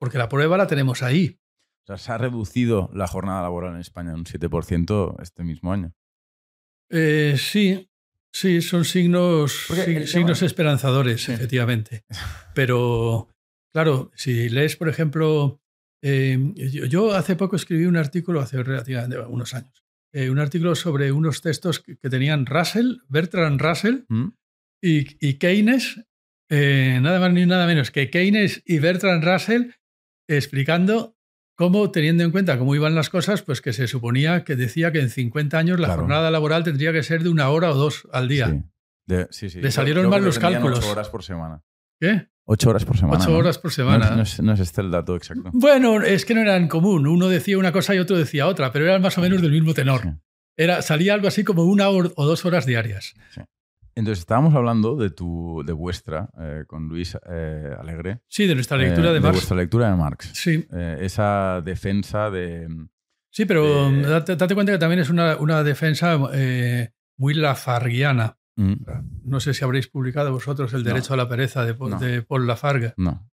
porque la prueba la tenemos ahí. O sea, se ha reducido la jornada laboral en España un 7% este mismo año. Eh, sí, sí, son signos, signos esperanzadores, efectivamente. Pero, claro, si lees, por ejemplo, eh, yo, hace poco escribí un artículo, hace relativamente unos años, eh, un artículo sobre unos textos que, tenían Russell, Bertrand Russell, ¿Mm? Y, Keynes, eh, nada más ni nada menos que Keynes y Bertrand Russell explicando cómo, teniendo en cuenta cómo iban las cosas, pues que se suponía que decía que en 50 años la jornada laboral tendría que ser de una hora o dos al día. Sí. Sí, Le salieron mal los cálculos. Ocho horas por semana. ¿Qué? Ocho horas por semana. Ocho horas por semana. No es, no, es, este el dato exacto. Bueno, es que no era en común. Uno decía una cosa y otro decía otra, pero eran más o menos del mismo tenor. Era, salía algo así como una o dos horas diarias. Entonces, estábamos hablando de tu, de vuestra, eh, con Luis eh, Alegre. Sí, de nuestra lectura de, Marx. De vuestra lectura de Marx. Sí. Eh, esa defensa de. Sí, pero date, cuenta que también es una, una defensa muy lafarguiana. Mm. No sé si habréis publicado vosotros El derecho a la pereza de, de Paul Lafargue. No.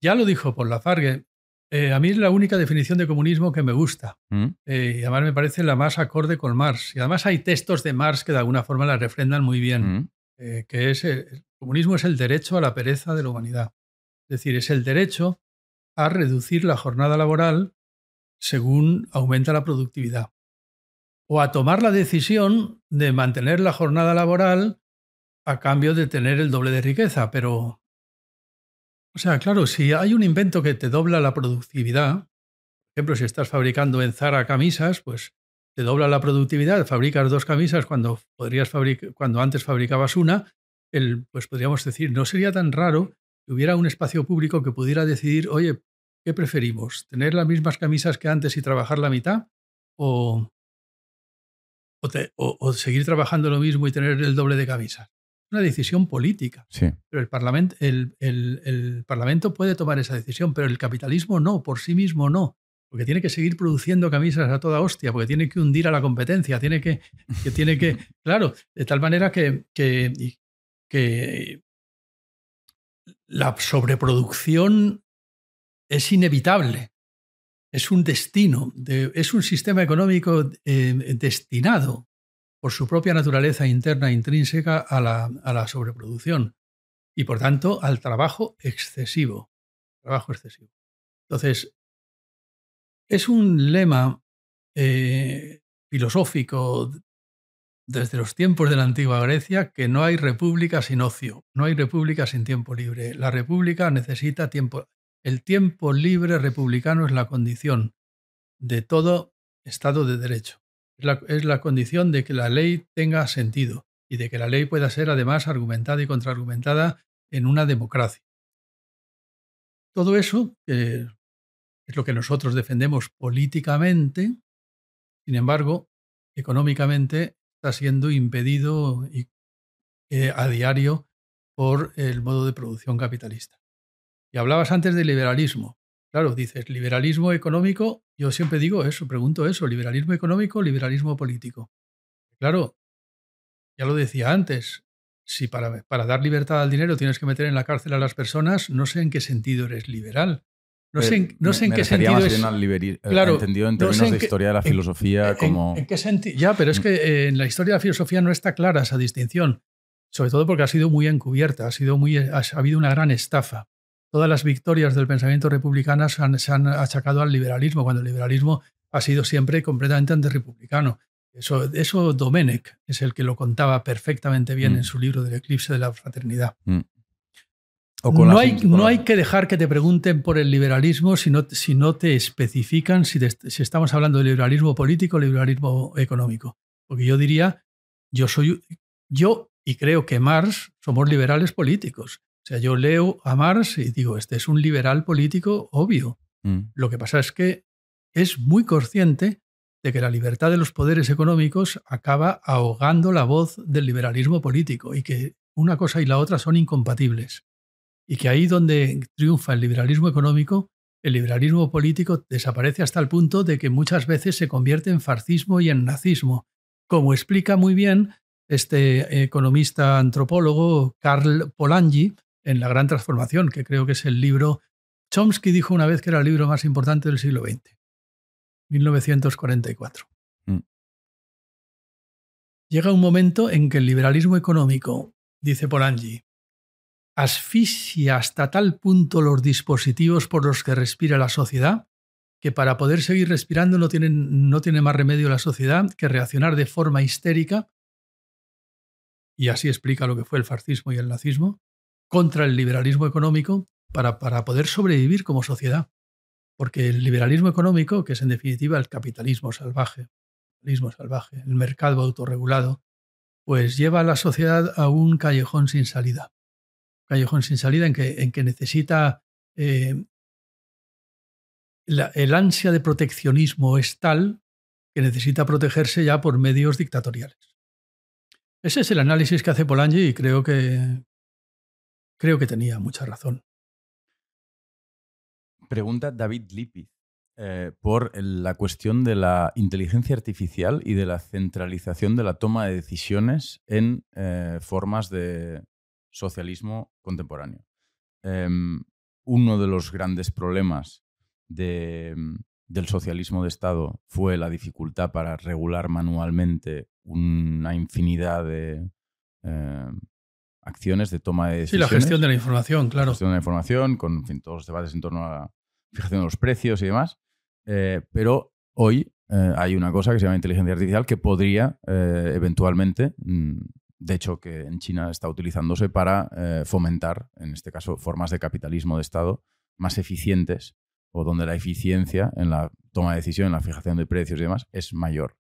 Ya lo dijo Paul Lafargue. Eh, a mí es la única definición de comunismo que me gusta. Mm. Eh, y además me parece la más acorde con Marx. Y además hay textos de Marx que de alguna forma la refrendan muy bien. Mm. Eh, que es el comunismo es el derecho a la pereza de la humanidad. Es decir, es el derecho a reducir la jornada laboral según aumenta la productividad. O a tomar la decisión de mantener la jornada laboral a cambio de tener el doble de riqueza, pero o sea, claro, si hay un invento que te dobla la productividad, por ejemplo, si estás fabricando en Zara camisas, pues te dobla la productividad, fabricas dos camisas cuando, podrías cuando antes fabricabas una, el, pues podríamos decir, no sería tan raro que hubiera un espacio público que pudiera decidir, oye, ¿qué preferimos? ¿Tener las mismas camisas que antes y trabajar la mitad? ¿O, o seguir trabajando lo mismo y tener el doble de camisas? Una decisión política. Pero el parlamento, el, parlamento puede tomar esa decisión, pero el capitalismo no, por sí mismo no. Porque tiene que seguir produciendo camisas a toda hostia, porque tiene que hundir a la competencia, tiene que, que tiene que, claro, de tal manera que, que, que la sobreproducción es inevitable, es un destino, es un sistema económico eh, destinado por su propia naturaleza interna intrínseca a la, sobreproducción y por tanto al trabajo excesivo. Trabajo excesivo. Entonces, es un lema eh, filosófico desde los tiempos de la antigua Grecia que no hay república sin ocio, no hay república sin tiempo libre. La república necesita tiempo. El tiempo libre republicano es la condición de todo Estado de Derecho es la, condición de que la ley tenga sentido y de que la ley pueda ser además argumentada y contraargumentada en una democracia. Todo eso es lo que nosotros defendemos políticamente, sin embargo, económicamente está siendo impedido eh, a diario por el modo de producción capitalista. Y hablabas antes de liberalismo. Claro, dices, liberalismo económico, yo siempre digo eso, pregunto eso, liberalismo económico, liberalismo político. Claro, ya lo decía antes, si para, para, dar libertad al dinero tienes que meter en la cárcel a las personas, no sé en qué sentido eres liberal. No sé, en, no sé en qué sentido es. Eh, claro, entendido en términos de historia de la filosofía como. En, qué sentido? Ya, pero es mm. que eh, en la historia de la filosofía no está clara esa distinción. Sobre todo porque ha sido muy encubierta, ha, sido muy, ha, habido una gran estafa. Todas las victorias del pensamiento republicano se han, se han achacado al liberalismo, cuando el liberalismo ha sido siempre completamente antirrepublicano. Eso, eso Domenech es el que lo contaba perfectamente bien en mm. su libro del eclipse de la fraternidad. Mm. No hay, no, hay, que dejar que te pregunten por el liberalismo si no, si no te especifican si, si, estamos hablando de liberalismo político o liberalismo económico. Porque yo diría, yo soy, yo y creo que Marx somos liberales políticos. O sea, yo leo a Marx y digo, este es un liberal político obvio. Mm. Lo que pasa es que es muy consciente de que la libertad de los poderes económicos acaba ahogando la voz del liberalismo político y que una cosa y la otra son incompatibles. Y que ahí donde triunfa el liberalismo económico, el liberalismo político desaparece hasta el punto de que muchas veces se convierte en fascismo y en nazismo, como explica muy bien este economista antropólogo Karl Polanyi en La Gran Transformación, que creo que es el libro, Chomsky dijo una vez que era el libro más importante del siglo XX. 1944. Mm. Llega un momento en que el liberalismo económico, dice Polanyi, asfixia hasta tal punto los dispositivos por los que respira la sociedad que para poder seguir respirando no, no tiene más remedio la sociedad que reaccionar de forma histérica, y así explica lo que fue el fascismo y el nazismo, contra el liberalismo económico para, para poder sobrevivir como sociedad. Porque el liberalismo económico, que es en definitiva el capitalismo salvaje, salvaje, el mercado autorregulado, pues lleva a la sociedad a un callejón sin salida. Callejón sin salida en que, en que necesita... Eh, el ansia de proteccionismo es tal que necesita protegerse ya por medios dictatoriales. Ese es el análisis que hace Polanyi y creo que, creo que tenía mucha razón. Pregunta David Lippi eh, por la cuestión de la inteligencia artificial y de la centralización de la toma de decisiones en eh, formas de socialismo contemporáneo. Em, uno de los grandes problemas del socialismo de Estado fue la dificultad para regular manualmente una infinidad de em, acciones de toma de decisiones. Sí, la gestión de la información, claro. La gestión de la información, con todos los debates en torno a la fijación de los precios y demás. Eh, pero hoy eh, hay una cosa que se llama inteligencia artificial que podría eh, eventualmente, mm, de hecho que en China está utilizándose para fomentar, en este caso, formas de capitalismo de Estado más eficientes o donde la eficiencia en la toma de decisión, en la fijación de precios y demás es mayor.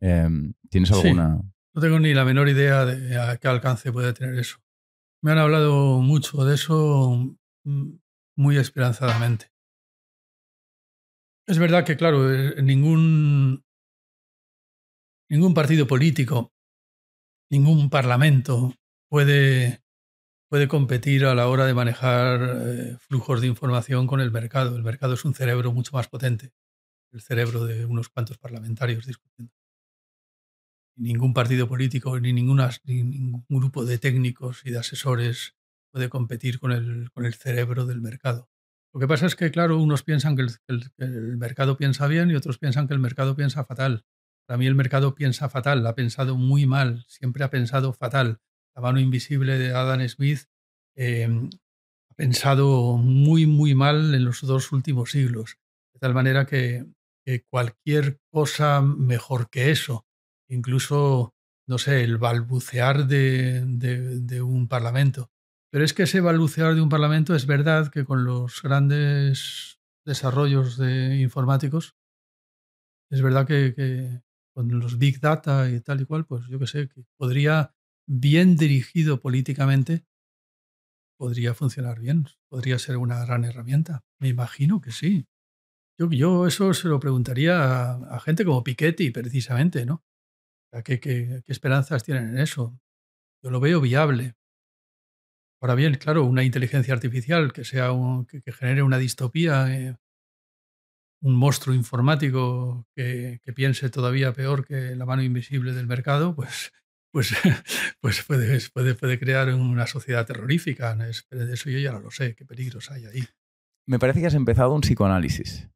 Em, ¿Tienes alguna...? No tengo ni la menor idea de a qué alcance puede tener eso. Me han hablado mucho de eso mm, muy esperanzadamente. Es verdad que, claro, eh, ningún, ningún partido político, ningún parlamento puede, puede competir a la hora de manejar eh, flujos de información con el mercado. El mercado es un cerebro mucho más potente, el cerebro de unos cuantos parlamentarios discutiendo ningún partido político ni, ninguna, ningún grupo de técnicos y de asesores puede competir con el, con el cerebro del mercado. Lo que pasa es que, claro, unos piensan que el, mercado piensa bien y otros piensan que el mercado piensa fatal. Para mí el mercado piensa fatal, ha pensado muy mal, siempre ha pensado fatal. La mano invisible de Adam Smith eh, ha pensado muy, muy mal en los dos últimos siglos. De tal manera que cualquier cosa mejor que eso incluso, no sé, el balbucear de, un parlamento. Pero es que ese balbucear de un parlamento es verdad que con los grandes desarrollos de informáticos, es verdad que, con los big data y tal y cual, pues yo que sé, que podría, bien dirigido políticamente, podría funcionar bien, podría ser una gran herramienta. Me imagino que sí. Yo, yo eso se lo preguntaría a, gente como Piketty, precisamente, ¿no? ¿Qué, qué, qué esperanzas tienen en eso? Yo lo veo viable. Ahora bien, claro, una inteligencia artificial que, sea que, genere una distopía, eh, un monstruo informático que, piense todavía peor que la mano invisible del mercado, pues, pues, pues puede, puede, puede crear una sociedad terrorífica. De eso yo ya no lo sé, qué peligros hay ahí. Me parece que has empezado un psicoanálisis.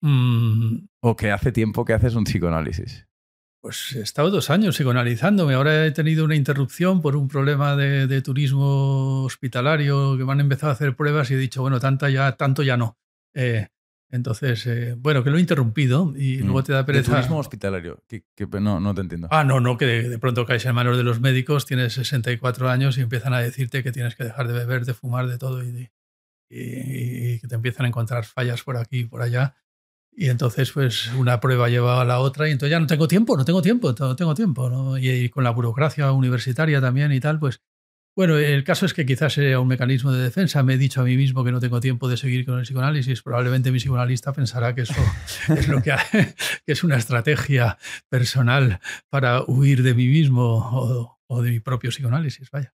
Mm. O que hace tiempo que haces un psicoanálisis. Pues he estado dos años psicoanalizándome. Ahora he tenido una interrupción por un problema de, turismo hospitalario que me han empezado a hacer pruebas y he dicho, bueno, tanto ya, tanto ya no. Eh, entonces, eh, bueno, que lo he interrumpido y mm. luego te da pereza. turismo hospitalario? Que, no, no te entiendo. Ah, no, no, que de, pronto caes en manos de los médicos, tienes 64 años y empiezan a decirte que tienes que dejar de beber, de fumar, de todo y, y que te empiezan a encontrar fallas por aquí y por allá y entonces, pues una prueba lleva a la otra y entonces ya no tengo tiempo, no tengo tiempo, no tengo tiempo. ¿no? Y, con la burocracia universitaria también y tal, pues bueno, el caso es que quizás sea un mecanismo de defensa. Me he dicho a mí mismo que no tengo tiempo de seguir con el psicoanálisis. Probablemente mi psicoanalista pensará que eso es lo que, que es una estrategia personal para huir de mí mismo o, o de mi propio psicoanálisis. Vaya.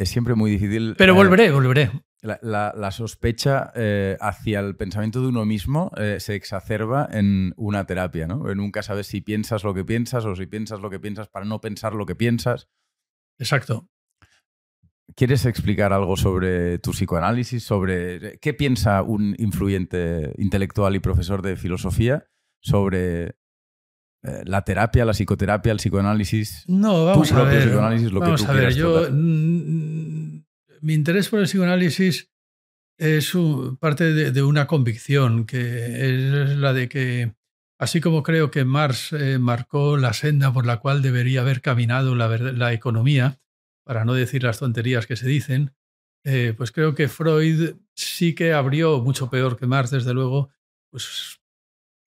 Es siempre muy difícil. Pero eh, volveré, volveré. La, sospecha eh, hacia el pensamiento de uno mismo eh, se exacerba en una terapia, ¿no? Nunca sabes si piensas lo que piensas o si piensas lo que piensas para no pensar lo que piensas. Exacto. ¿Quieres explicar algo sobre tu psicoanálisis? Sobre qué piensa un influyente intelectual y profesor de filosofía sobre eh, la terapia, la psicoterapia, el psicoanálisis? No, vamos a ver. Psicoanálisis, lo vamos que a ver, yo mi interés por el psicoanálisis es parte de, una convicción, que es la de que, así como creo que Marx eh, marcó la senda por la cual debería haber caminado la, economía, para no decir las tonterías que se dicen, eh, pues creo que Freud sí que abrió, mucho peor que Marx, desde luego, pues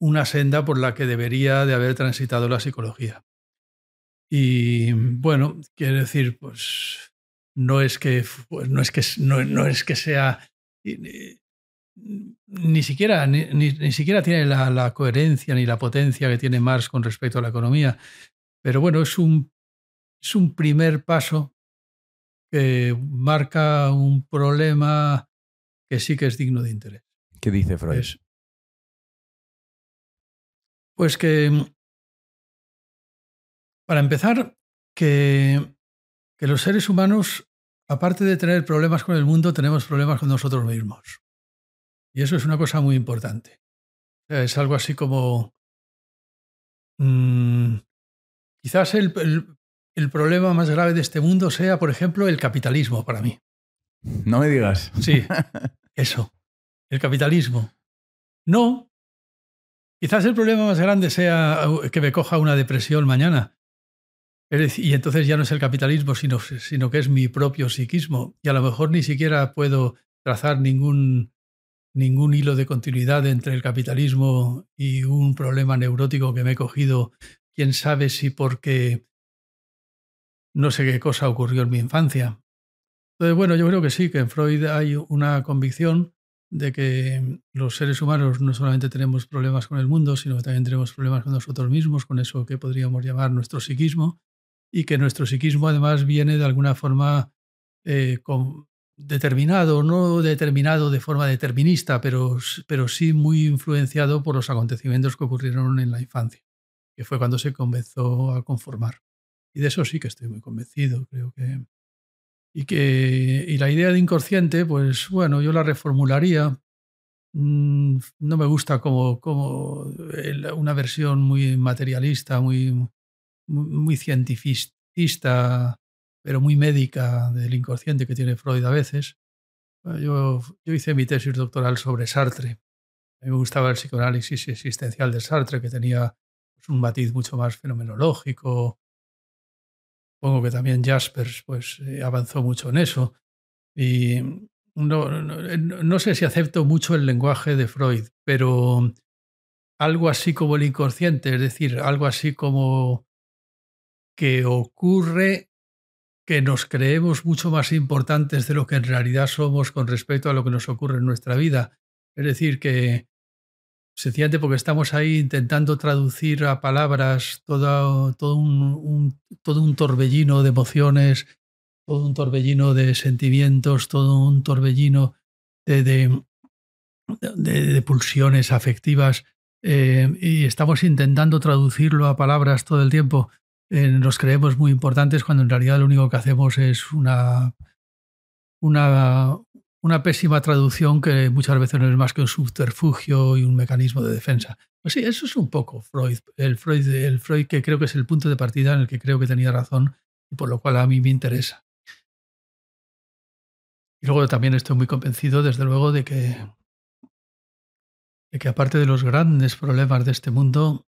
una senda por la que debería de haber transitado la psicología. Y bueno, quiere decir, pues no es que, pues, no es que, no, es que sea... Ni, siquiera, ni, siquiera tiene la, coherencia ni la potencia que tiene Marx con respecto a la economía. Pero bueno, es un, es un primer paso que marca un problema que sí que es digno de interés. ¿Qué dice Freud? Pues que, para empezar, que que los seres humanos, aparte de tener problemas con el mundo, tenemos problemas con nosotros mismos. Y eso es una cosa muy importante. es algo así como... Mm, quizás el, el, problema más grave de este mundo sea, por ejemplo, el capitalismo para mí. No me digas. Sí, eso, el capitalismo. No. Quizás el problema más grande sea que me coja una depresión mañana y entonces ya no es el capitalismo, sino, sino que es mi propio psiquismo. Y a lo mejor ni siquiera puedo trazar ningún, ningún hilo de continuidad entre el capitalismo y un problema neurótico que me he cogido, quién sabe si porque no sé qué cosa ocurrió en mi infancia. Entonces, bueno, yo creo que sí, que en Freud hay una convicción de que los seres humanos no solamente tenemos problemas con el mundo, sino que también tenemos problemas con nosotros mismos, con eso que podríamos llamar nuestro psiquismo, y que nuestro psiquismo además viene de alguna forma eh, determinado, no determinado de forma determinista, pero, pero sí muy influenciado por los acontecimientos que ocurrieron en la infancia, que fue cuando se comenzó a conformar. Y de eso sí que estoy muy convencido, creo que... Y, que, y la idea de inconsciente, pues bueno, yo la reformularía. Mm, no me gusta como, como una versión muy materialista, muy, muy cientificista, pero muy médica del inconsciente que tiene Freud a veces. Yo, yo hice mi tesis doctoral sobre Sartre. A mí me gustaba el psicoanálisis existencial de Sartre, que tenía pues, un matiz mucho más fenomenológico. Supongo que también Jaspers pues, eh, avanzó mucho en eso. Y no, no, sé si acepto mucho el lenguaje de Freud, pero algo así como el inconsciente, es decir, algo así como que ocurre que nos creemos mucho más importantes de lo que en realidad somos con respecto a lo que nos ocurre en nuestra vida. Es decir, que sencillamente porque estamos ahí intentando traducir a palabras todo, todo, un, todo un torbellino de emociones, todo un torbellino de sentimientos, todo un torbellino de, de, pulsiones afectivas, eh, y estamos intentando traducirlo a palabras todo el tiempo. Eh, nos creemos muy importantes cuando en realidad lo único que hacemos es una, una, una pésima traducción que muchas veces no es más que un subterfugio y un mecanismo de defensa. Pues sí, eso es un poco Freud, el Freud, el Freud que creo que es el punto de partida en el que creo que tenía razón y por lo cual a mí me interesa. Y luego también estoy muy convencido, desde luego, de que, de que aparte de los grandes problemas de este mundo,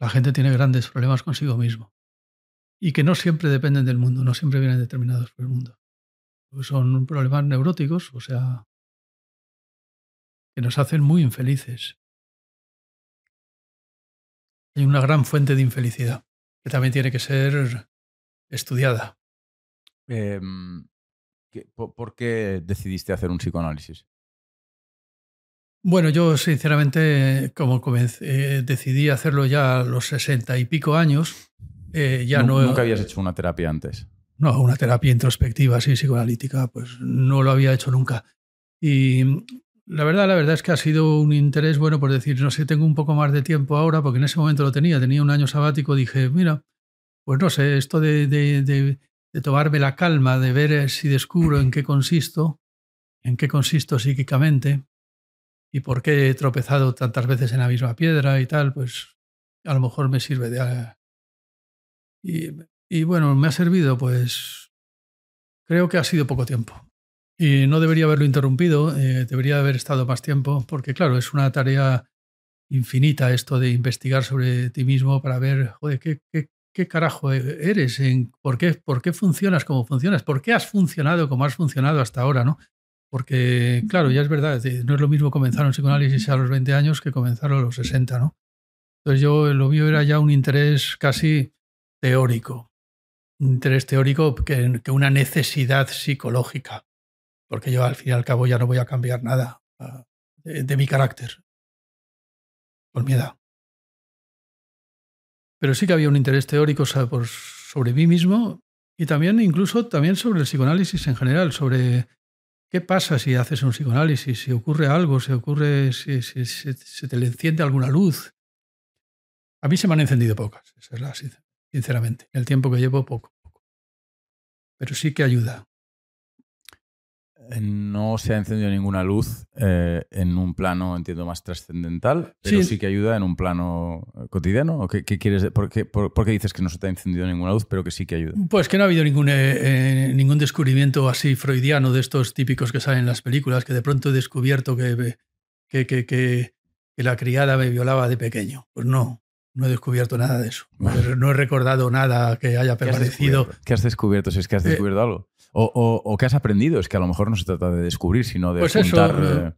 la gente tiene grandes problemas consigo mismo. Y que no siempre dependen del mundo, no siempre vienen determinados por el mundo son problemas neuróticos, o sea, que nos hacen muy infelices. Hay una gran fuente de infelicidad que también tiene que ser estudiada. Em, ¿Por qué decidiste hacer un psicoanálisis? Bueno, yo sinceramente, como decidí hacerlo ya a los sesenta y pico años, eh, ya no... ¿Nunca habías hecho una terapia antes? No, una terapia introspectiva, así psicoanalítica, pues no lo había hecho nunca. Y la verdad, la verdad es que ha sido un interés, bueno, por decir, no sé, tengo un poco más de tiempo ahora, porque en ese momento lo tenía, tenía un año sabático, dije, mira, pues no sé, esto de, de, de, de tomarme la calma, de ver si descubro en qué consisto, en qué consisto psíquicamente y por qué he tropezado tantas veces en la misma piedra y tal, pues a lo mejor me sirve de... Y y bueno, me ha servido, pues creo que ha sido poco tiempo. Y no debería haberlo interrumpido, eh, debería haber estado más tiempo, porque claro, es una tarea infinita esto de investigar sobre ti mismo para ver, joder, qué, qué, qué carajo eres, en, por, qué, funcionas como funcionas, por qué has funcionado como has funcionado hasta ahora, ¿no? Porque, claro, ya es verdad, no es lo mismo comenzar un psicoanálisis a los 20 años que comenzar a los 60, ¿no? Entonces yo, lo mío era ya un interés casi teórico, interés teórico que, una necesidad psicológica, porque yo al fin y al cabo ya no voy a cambiar nada ah, de, mi carácter por mi edad. Pero sí que había un interés teórico sobre, mí mismo y también incluso también sobre el psicoanálisis en general, sobre qué pasa si haces un psicoanálisis, si ocurre algo, si ocurre, si, se te le enciende alguna luz. A mí se me han encendido pocas, esa es la sinceramente. El tiempo que llevo, poco, poco. Pero sí que ayuda. Eh, no se ha encendido ninguna luz eh, en un plano, entiendo, más trascendental, pero sí. que ayuda en un plano eh, cotidiano. qué, quieres, por qué, por, qué, dices que no se te ha encendido ninguna luz, pero que sí que ayuda? Pues que no ha habido ningún, ningún descubrimiento así freudiano de estos típicos que salen en las películas, que de pronto he descubierto que, que, que, que la criada me violaba de pequeño. Pues no, no he descubierto nada de eso. No he recordado nada que haya permanecido. ¿Qué has descubierto? Si es que has eh, descubierto algo. O, o, qué has aprendido. Es que a lo mejor no se trata de descubrir, sino de pues eso, eh,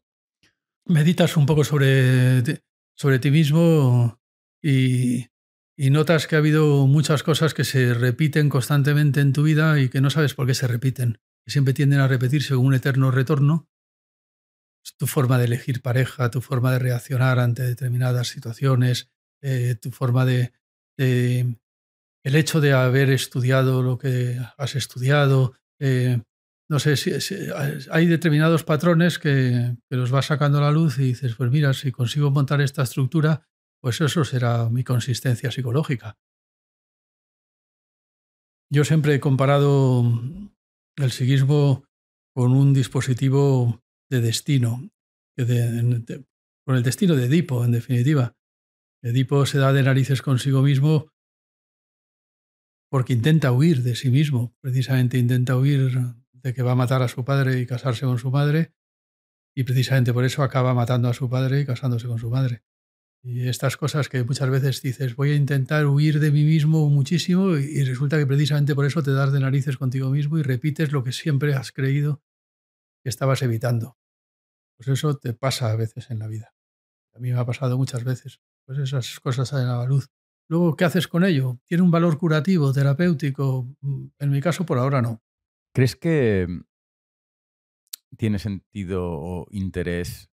Meditas un poco sobre, sobre ti mismo y, y notas que ha habido muchas cosas que se repiten constantemente en tu vida y que no sabes por qué se repiten. Que siempre tienden a repetirse con un eterno retorno. Tu forma de elegir pareja, tu forma de reaccionar ante determinadas situaciones, eh, tu forma de, el hecho de haber estudiado lo que has estudiado. Eh, no sé, si, hay determinados patrones que, que, los vas sacando a la luz y dices, pues mira, si consigo montar esta estructura, pues eso será mi consistencia psicológica. Yo siempre he comparado el psiquismo con un dispositivo de destino, con el destino de Edipo, en definitiva. Edipo se da de narices consigo mismo porque intenta huir de sí mismo, precisamente intenta huir de que va a matar a su padre y casarse con su madre, y precisamente por eso acaba matando a su padre y casándose con su madre. Y estas cosas que muchas veces dices, voy a intentar huir de mí mismo muchísimo, y resulta que precisamente por eso te das de narices contigo mismo y repites lo que siempre has creído que estabas evitando. Pues eso te pasa a veces en la vida. A mí me ha pasado muchas veces pues esas cosas salen a la luz. Luego, ¿qué haces con ello? ¿Tiene un valor curativo, terapéutico? En mi caso, por ahora no. ¿Crees que tiene sentido o interés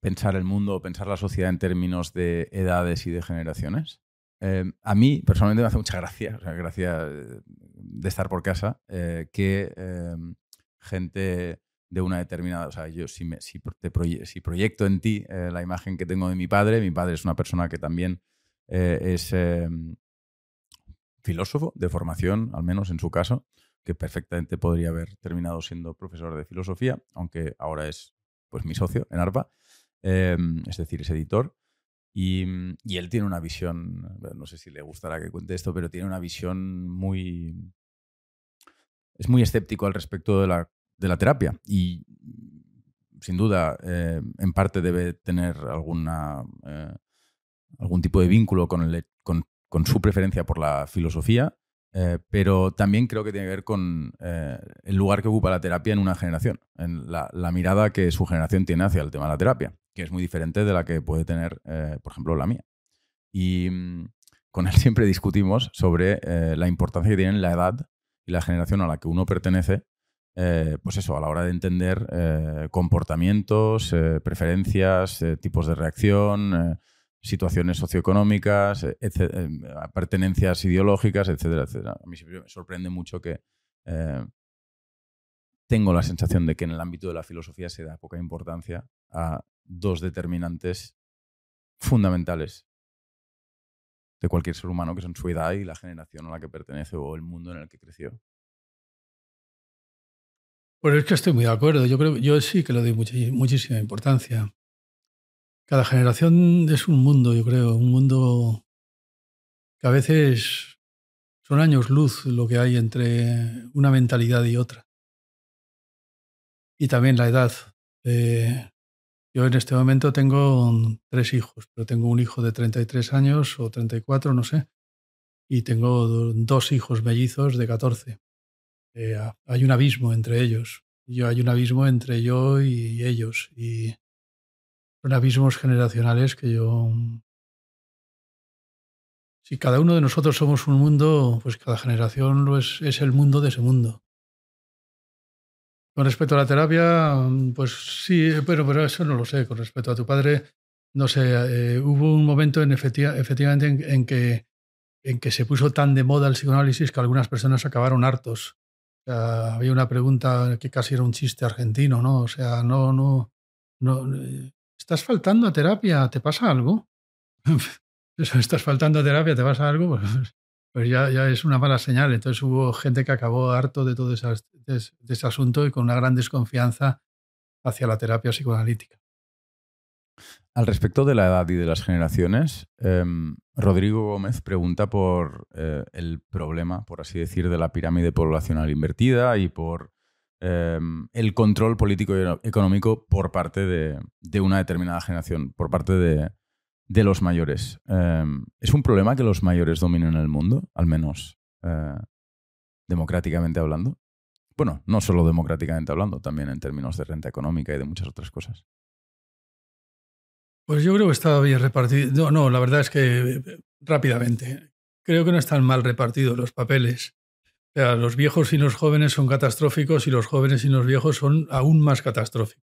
pensar el mundo o pensar la sociedad en términos de edades y de generaciones? Em, a mí personalmente me hace mucha gracia, o sea, gracia eh, de estar por casa, eh, que em, gente de una determinada, o sea, yo si, si, proyecto en ti eh, la imagen que tengo de mi padre, mi padre es una persona que también es em, filósofo de formación, al menos en su caso, que perfectamente podría haber terminado siendo profesor de filosofía, aunque ahora es pues mi socio en ARPA, es decir, es editor. Mm, y, él tiene una visión, no sé si le gustará que cuente esto, pero tiene una visión muy... Es muy escéptico al respecto de la, de la terapia y sin duda eh, en parte debe tener alguna, eh, algún tipo de vínculo con, con, su preferencia por la filosofía, eh, pero también creo que tiene que ver con el lugar que ocupa la terapia en una generación, en la, la mirada que su generación tiene hacia el tema de la terapia que es muy diferente de la que puede tener, por ejemplo, la mía. Y mm, con él siempre discutimos sobre la importancia que tienen la edad y la generación a la que uno pertenece, eh, pues eso, a la hora de entender comportamientos, preferencias, tipos de reacción, situaciones socioeconómicas, pertenencias ideológicas, etcétera, etcétera. A mí siempre me sorprende mucho que tengo la sensación de que en el ámbito de la filosofía se da poca importancia a dos determinantes fundamentales de cualquier ser humano, que son su edad y la generación a la que pertenece o el mundo en el que creció. Pues es que estoy muy de acuerdo. Yo creo yo sí que le doy muchísima importancia. Cada generación es un mundo, yo creo, un mundo que a veces son años luz lo que hay entre una mentalidad y otra. Y también la edad. Eh, yo en este momento tengo tres hijos, pero tengo un hijo de 33 años o 34, no sé, y tengo dos hijos mellizos de 14. Eh, hay un abismo entre ellos. Yo, hay un abismo entre yo y ellos. Y son abismos generacionales que yo... Si cada uno de nosotros somos un mundo, pues cada generación es, el mundo de ese mundo. Con respecto a la terapia, pues sí, pero, pero eso no lo sé. Con respecto a tu padre, no sé, eh, hubo un momento en efectivamente en, que, en que se puso tan de moda el psicoanálisis que algunas personas acabaron hartos. Sea, había una pregunta que casi era un chiste argentino, ¿no? O sea, no, no, no. ¿Estás faltando a terapia? ¿Te pasa algo? ¿Estás faltando a terapia? ¿Te pasa algo? Pues, pues ya, ya es una mala señal. Entonces hubo gente que acabó harto de todo ese, de ese asunto y con una gran desconfianza hacia la terapia psicoanalítica. Al respecto de la edad y de las generaciones, em, Rodrigo Gómez pregunta por eh, el problema, por así decir, de la pirámide poblacional invertida y por em, el control político y económico por parte de, una determinada generación, por parte de, de los mayores. Em, ¿Es un problema que los mayores dominen el mundo, al menos eh, democráticamente hablando? Bueno, no solo democráticamente hablando, también en términos de renta económica y de muchas otras cosas. Pues yo creo que está bien repartido. No, no, la verdad es que rápidamente. Creo que no están mal repartidos los papeles. O sea, los viejos y los jóvenes son catastróficos y los jóvenes y los viejos son aún más catastróficos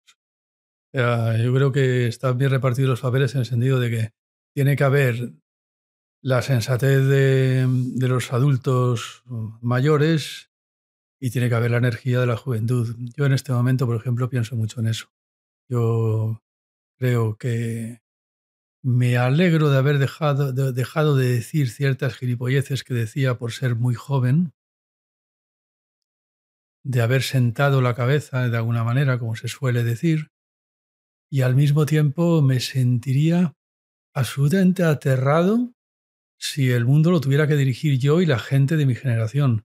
yo creo que están bien repartidos los papeles en el sentido de que tiene que haber la sensatez de, los adultos mayores y tiene que haber la energía de la juventud. Yo en este momento, por ejemplo, pienso mucho en eso. Yo creo que me alegro de haber dejado de, decir ciertas gilipolleces que decía por ser muy joven, de haber sentado la cabeza de alguna manera, como se suele decir, y al mismo tiempo me sentiría absolutamente aterrado si el mundo lo tuviera que dirigir yo y la gente de mi generación.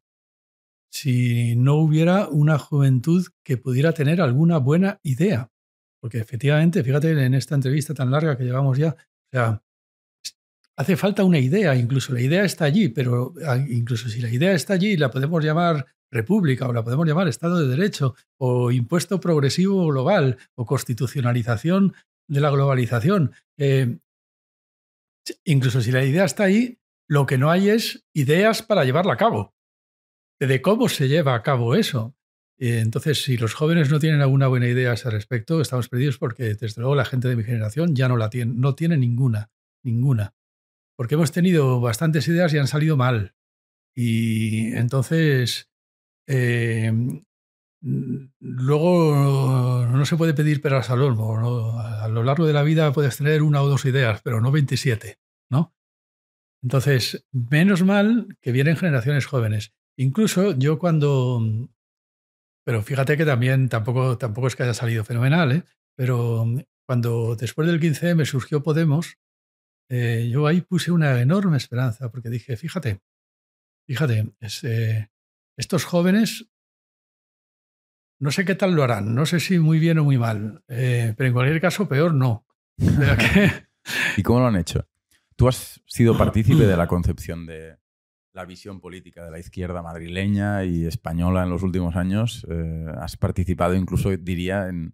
Si no hubiera una juventud que pudiera tener alguna buena idea. Porque efectivamente, fíjate en esta entrevista tan larga que llevamos ya, o sea, hace falta una idea, incluso la idea está allí, pero ah, incluso si la idea está allí, la podemos llamar república o la podemos llamar Estado de Derecho o impuesto progresivo global o constitucionalización de la globalización. Eh, Incluso si la idea está ahí, lo que no hay es ideas para llevarla a cabo, de cómo se lleva a cabo eso. Entonces, si los jóvenes no tienen alguna buena idea a ese respecto, estamos perdidos porque, desde luego, la gente de mi generación ya no la tiene, no tiene ninguna, ninguna. Porque hemos tenido bastantes ideas y han salido mal. Y entonces, eh, luego no se puede pedir peras al olmo. A lo largo de la vida puedes tener una o dos ideas, pero no 27, ¿no? Entonces, menos mal que vienen generaciones jóvenes. Incluso yo cuando... Pero fíjate que también tampoco, tampoco es que haya salido fenomenal, ¿eh? Pero cuando después del 15M surgió Podemos, eh, yo ahí puse una enorme esperanza, porque dije, fíjate, fíjate, eh, estos jóvenes no sé qué tal lo harán, no sé si muy bien o muy mal, eh, pero en cualquier caso peor no. ¿Y cómo lo han hecho? Tú has sido partícipe de la concepción de la visión política de la izquierda madrileña y española en los últimos años. Eh, has participado incluso, diría, en,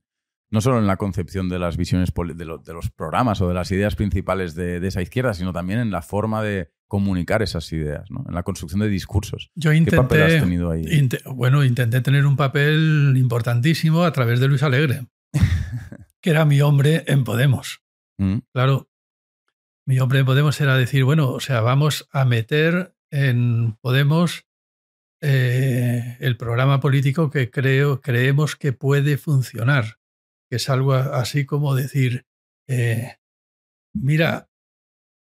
no solo en la concepción de las visiones de, los programas o de las ideas principales de, esa izquierda, sino también en la forma de comunicar esas ideas, en la construcción de discursos. Yo intenté, ¿Qué papel has tenido ahí? bueno, intenté tener un papel importantísimo a través de Luis Alegre, que era mi hombre en Podemos. Mm. Claro, mi hombre en Podemos era decir, bueno, o sea, vamos a meter en Podemos eh, el programa político que creo, creemos que puede funcionar que es algo así como decir, eh, mira,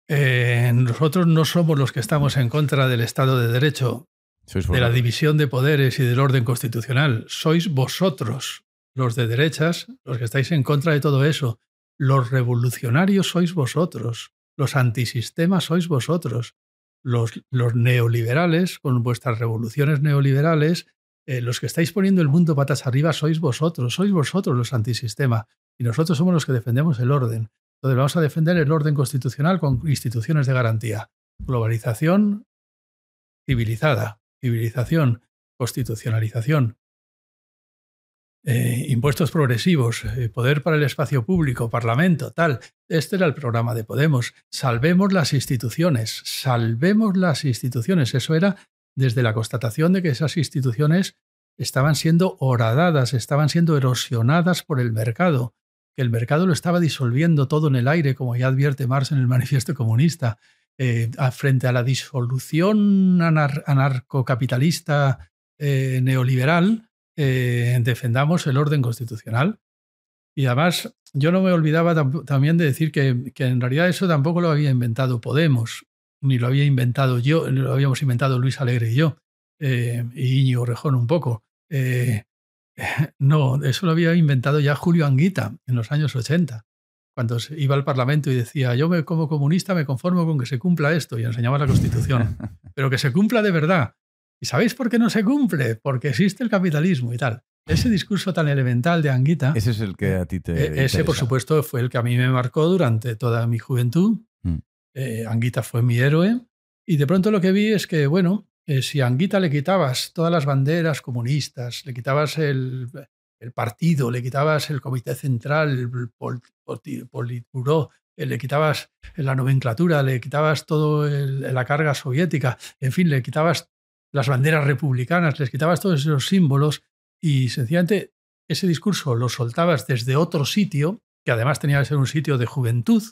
eh, nosotros no somos los que estamos en contra del Estado de Derecho, de la división de poderes y del orden constitucional. Sois vosotros, los de derechas, los que estáis en contra de todo eso. Los revolucionarios sois vosotros, los antisistemas sois vosotros, los, neoliberales, con vuestras revoluciones neoliberales, eh, los que estáis poniendo el mundo patas arriba sois vosotros, sois vosotros los antisistema y nosotros somos los que defendemos el orden. Entonces vamos a defender el orden constitucional con instituciones de garantía. Globalización civilizada, civilización, constitucionalización, eh, impuestos progresivos, eh, poder para el espacio público, parlamento, tal. Este era el programa de Podemos. Salvemos las instituciones, salvemos las instituciones. Eso era desde la constatación de que esas instituciones estaban siendo horadadas, estaban siendo erosionadas por el mercado, que el mercado lo estaba disolviendo todo en el aire, como ya advierte Marx en el Manifiesto Comunista, eh, frente a la disolución anarcocapitalista neoliberal, eh, defendamos el orden constitucional. Y además, yo no me olvidaba también de decir que, que, en realidad eso tampoco lo había inventado Podemos ni lo había inventado yo, lo habíamos inventado Luis Alegre y yo, eh, y Íñigo Rejón un poco. Eh, no, eso lo había inventado ya Julio Anguita en los años 80, cuando iba al Parlamento y decía, yo me, como comunista me conformo con que se cumpla esto, y enseñaba la Constitución, pero que se cumpla de verdad. ¿Y sabéis por qué no se cumple? Porque existe el capitalismo y tal. Ese discurso tan elemental de Anguita. Ese es el que a ti te. E, ese, por supuesto, fue el que a mí me marcó durante toda mi juventud. Mm. Eh, Anguita fue mi héroe. Y de pronto lo que vi es que, bueno, eh, si a Anguita le quitabas todas las banderas comunistas, le quitabas el, partido, le quitabas el comité central, el politburó, eh, le quitabas la nomenclatura, le quitabas toda la carga soviética, en fin, le quitabas las banderas republicanas, les quitabas todos esos símbolos y sencillamente ese discurso lo soltabas desde otro sitio, que además tenía que ser un sitio de juventud,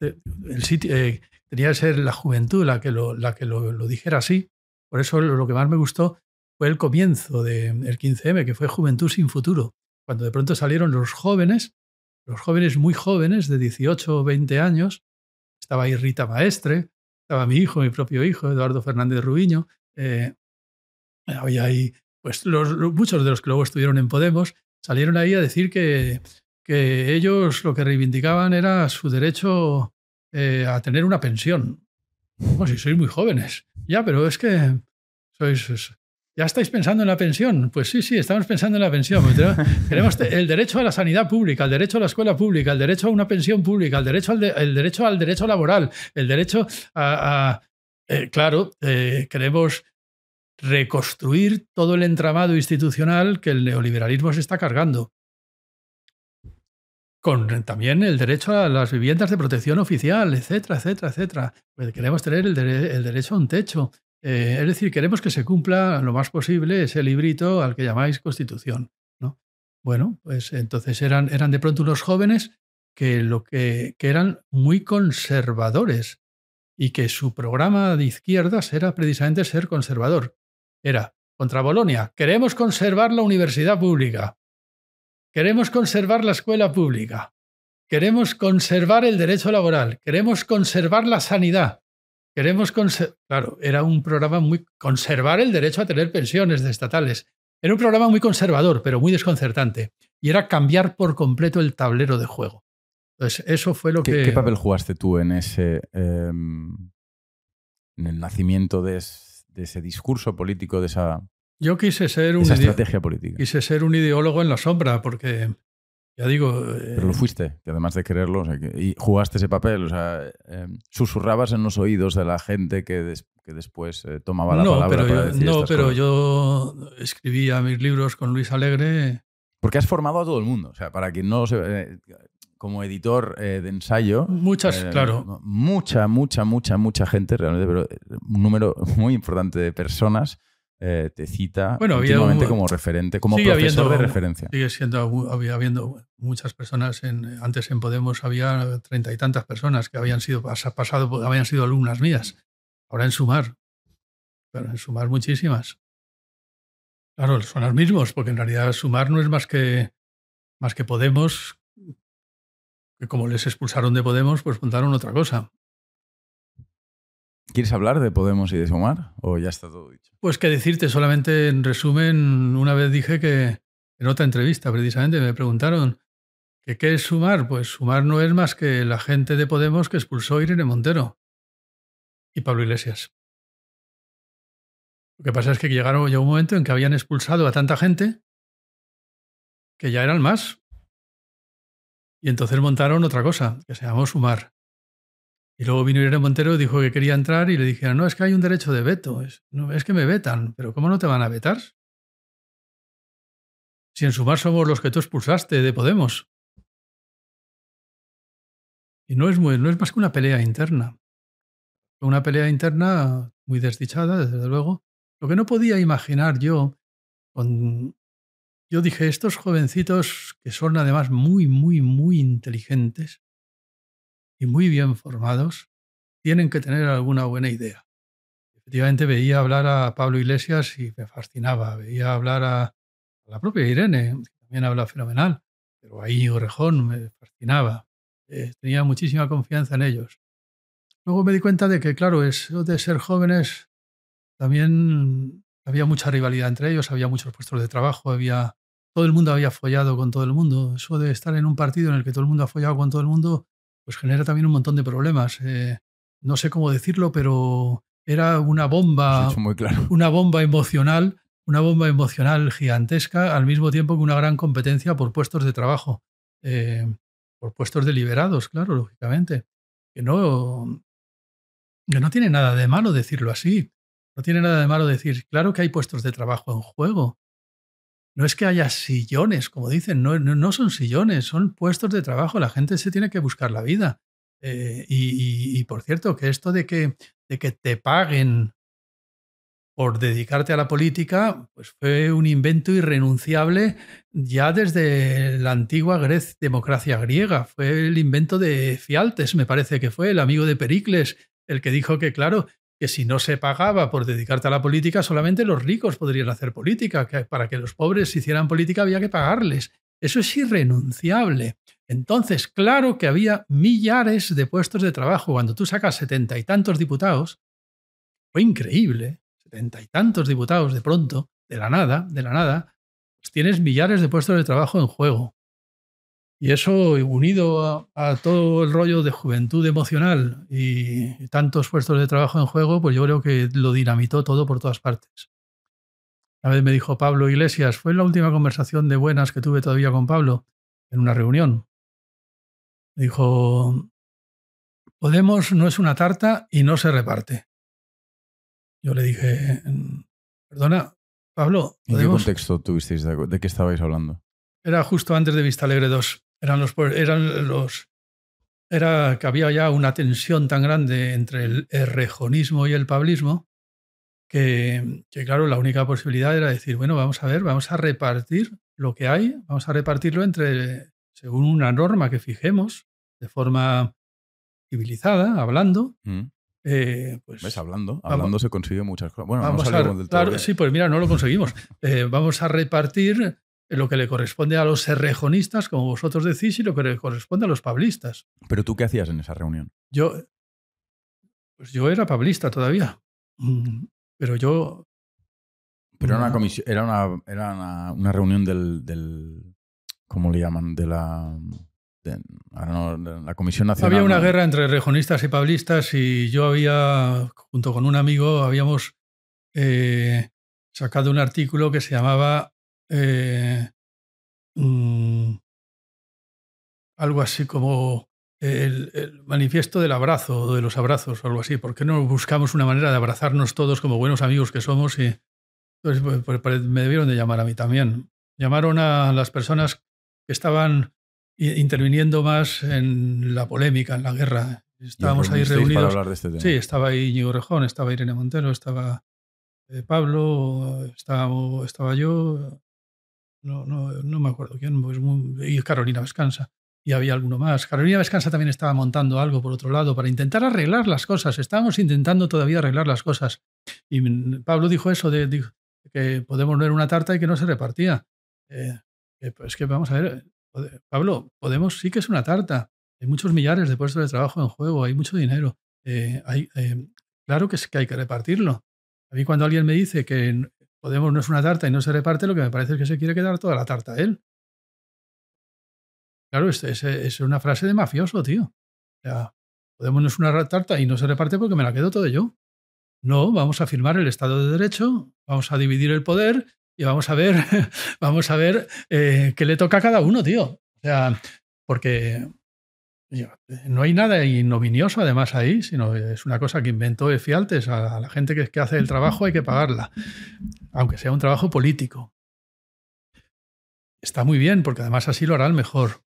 el sitio, eh, tenía que ser la juventud la que, lo, la que lo, dijera así. Por eso lo, que más me gustó fue el comienzo del 15M, que fue Juventud sin Futuro, cuando de pronto salieron los jóvenes, los jóvenes muy jóvenes, de 18 o 20 años. Estaba ahí Rita Maestre, estaba mi hijo, mi propio hijo, Eduardo Fernández Rubiño. Eh, había ahí, pues los, muchos de los que luego estuvieron en Podemos salieron ahí a decir que que ellos lo que reivindicaban era su derecho eh, a tener una pensión. Pues si sois muy jóvenes. Ya, pero es que sois, ¿Ya estáis pensando en la pensión? Pues sí, sí, estamos pensando en la pensión. Queremos el derecho a la sanidad pública, el derecho a la escuela pública, el derecho a una pensión pública, el derecho al, el derecho, al derecho laboral, el derecho a... Eh, claro, eh, queremos reconstruir todo el entramado institucional que el neoliberalismo se está cargando. con también el derecho a las viviendas de protección oficial, etcétera, etcétera, etcétera. Pues queremos tener el, derecho a un techo. Eh, es decir, queremos que se cumpla lo más posible ese librito al que llamáis Constitución. ¿no? Bueno, pues entonces eran, eran de pronto unos jóvenes que, lo que, que eran muy conservadores y que su programa de izquierdas era precisamente ser conservador. Era contra Bolonia, queremos conservar la universidad pública. Queremos conservar la escuela pública. Queremos conservar el derecho laboral. Queremos conservar la sanidad. Queremos conservar. Claro, era un programa muy. Conservar el derecho a tener pensiones de estatales. Era un programa muy conservador, pero muy desconcertante. Y era cambiar por completo el tablero de juego. Entonces, eso fue lo que. ¿Qué papel jugaste tú en ese. Em, en el nacimiento de, de ese discurso político, de esa yo quise ser un estrategia política. Quise ser un ideólogo en la sombra, porque ya digo. Pero lo eh, fuiste, que además de quererlo, y jugaste ese papel, o sea, em, susurrabas en los oídos de la gente que, que después eh, tomaba la palabra pero para yo, No, pero yo escribía mis libros con Luis Alegre. Porque has formado a todo el mundo, o sea, para quien no se. Eh, como editor de ensayo. Muchas, claro. Mucha, mucha, mucha, mucha gente, realmente, pero un número muy importante de personas eh, te cita bueno, como referente, como profesor de referencia. Sigue siendo, había habiendo muchas personas, en, antes en Podemos había treinta y tantas personas que habían sido, pasado, habían sido alumnas mías. Ahora en Sumar, pero en Sumar muchísimas. Claro, son los mismos, porque en realidad Sumar no es más que, más que Podemos, que como les expulsaron de Podemos, pues montaron otra cosa. ¿Quieres hablar de Podemos y de Sumar o ya está todo dicho? Pues que decirte, solamente en resumen, una vez dije que en otra entrevista precisamente me preguntaron que qué es Sumar. Pues Sumar no es más que la gente de Podemos que expulsó a Irene Montero y Pablo Iglesias. Lo que pasa es que llegaron, llegó un momento en que habían expulsado a tanta gente que ya eran más. Y entonces montaron otra cosa, que se llamó Sumar. Y luego vino Irene Montero y dijo que quería entrar y le dijeron, no, es que hay un derecho de veto, es, no, es que me vetan, pero ¿cómo no te van a vetar? Si en sumar somos los que tú expulsaste de Podemos. Y no es, no es más que una pelea interna. Una pelea interna muy desdichada, desde luego. Lo que no podía imaginar yo, con... yo dije, estos jovencitos que son además muy, muy, muy inteligentes, y muy bien formados tienen que tener alguna buena idea. Efectivamente veía hablar a Pablo Iglesias y me fascinaba, veía hablar a, la propia Irene, que también habla fenomenal, pero ahí Orejón me fascinaba, eh, tenía muchísima confianza en ellos. Luego me di cuenta de que, claro, eso de ser jóvenes, también había mucha rivalidad entre ellos, había muchos puestos de trabajo, había todo el mundo había follado con todo el mundo. Eso de estar en un partido en el que todo el mundo ha follado con todo el mundo, pues genera también un montón de problemas. Eh, no sé cómo decirlo, pero era una bomba, una bomba emocional, una bomba emocional gigantesca, al mismo tiempo que una gran competencia por puestos de trabajo, eh, por puestos deliberados, claro, lógicamente. Que no, que no tiene nada de malo decirlo así. No tiene nada de malo decir, claro que hay puestos de trabajo en juego, no es que haya sillones, como dicen, no, no, son sillones, son puestos de trabajo. La gente se tiene que buscar la vida. Eh, y, por cierto, que esto de que, de que te paguen por dedicarte a la política, pues fue un invento irrenunciable ya desde la antigua democracia griega. Fue el invento de Fialtes, me parece que fue el amigo de Pericles, el que dijo que, claro, que si no se pagaba por dedicarte a la política, solamente los ricos podrían hacer política, que para que los pobres hicieran política había que pagarles. Eso es irrenunciable. Entonces, claro que había millares de puestos de trabajo. Cuando tú sacas setenta y tantos diputados, fue increíble, setenta y tantos diputados de pronto, de la nada, de la nada, pues tienes millares de puestos de trabajo en juego. Y eso unido a, todo el rollo de juventud emocional y tantos puestos de trabajo en juego, pues yo creo que lo dinamitó todo por todas partes. Una vez me dijo Pablo Iglesias, fue la última conversación de buenas que tuve todavía con Pablo en una reunión. Me dijo, Podemos no es una tarta y no se reparte. Yo le dije, perdona, Pablo. ¿En qué contexto tuvisteis? ¿De qué estabais hablando? Era justo antes de Vista Alegre 2. Eran los, eran los, era que había ya una tensión tan grande entre el errejonismo y el pablismo que, que, claro, la única posibilidad era decir, bueno, vamos a ver, vamos a repartir lo que hay, vamos a repartirlo entre, según una norma que fijemos, de forma civilizada, hablando. Mm. Eh, pues, ¿Ves? Hablando. Hablando se consigue muchas cosas. Bueno, vamos a, del todo Sí, pues mira, no lo conseguimos. Eh, vamos a repartir lo que le corresponde a los serrejonistas, como vosotros decís, y lo que le corresponde a los pablistas. ¿Pero tú qué hacías en esa reunión? Yo, pues yo era pablista todavía. Mm, pero yo. Pero era una comisión, era una, era una, reunión del, del, ¿Cómo le llaman? De la. la Comisión Nacional. Había una guerra entre rejonistas y pablistas y yo había, junto con un amigo, habíamos eh, sacado un artículo que se llamaba eh, mm, algo así como el, manifiesto del abrazo, de los abrazos o algo así. ¿Por qué no buscamos una manera de abrazarnos todos como buenos amigos que somos? Y pues, pues, pues, me debieron de llamar a mí también. Llamaron a las personas que estaban interviniendo más en la polémica, en la guerra. Estábamos ahí reunidos. Este sí, estaba ahí Íñigo Rejón, estaba Irene Montero, estaba eh, Pablo, estaba, estaba yo, no, no, no me acuerdo quién, pues y Carolina Vescansa. Y había alguno más. Carolina Vescansa también estaba montando algo por otro lado para intentar arreglar las cosas. Estábamos intentando todavía arreglar las cosas. Y Pablo dijo eso de, que podemos ver una tarta y que no se repartía. Eh, pues que vamos a ver, Pablo, Podemos sí que es una tarta. Hay muchos millares de puestos de trabajo en juego, hay mucho dinero. Eh, hay, eh, claro que, que hay que repartirlo. A mí cuando alguien me dice que Podemos no es una tarta y no se reparte, lo que me parece es que se quiere quedar toda la tarta él. Claro, es, es, una frase de mafioso, tío. O sea, Podemos no es una tarta y no se reparte porque me la quedo todo yo. No, vamos a firmar el Estado de Derecho, vamos a dividir el poder y vamos a ver, vamos a ver eh, qué le toca a cada uno, tío. O sea, porque no hay nada ignominioso además ahí, sino es una cosa que inventó Efialtes. A la gente que, que hace el trabajo hay que pagarla, aunque sea un trabajo político. Está muy bien, porque además así lo hará el mejor.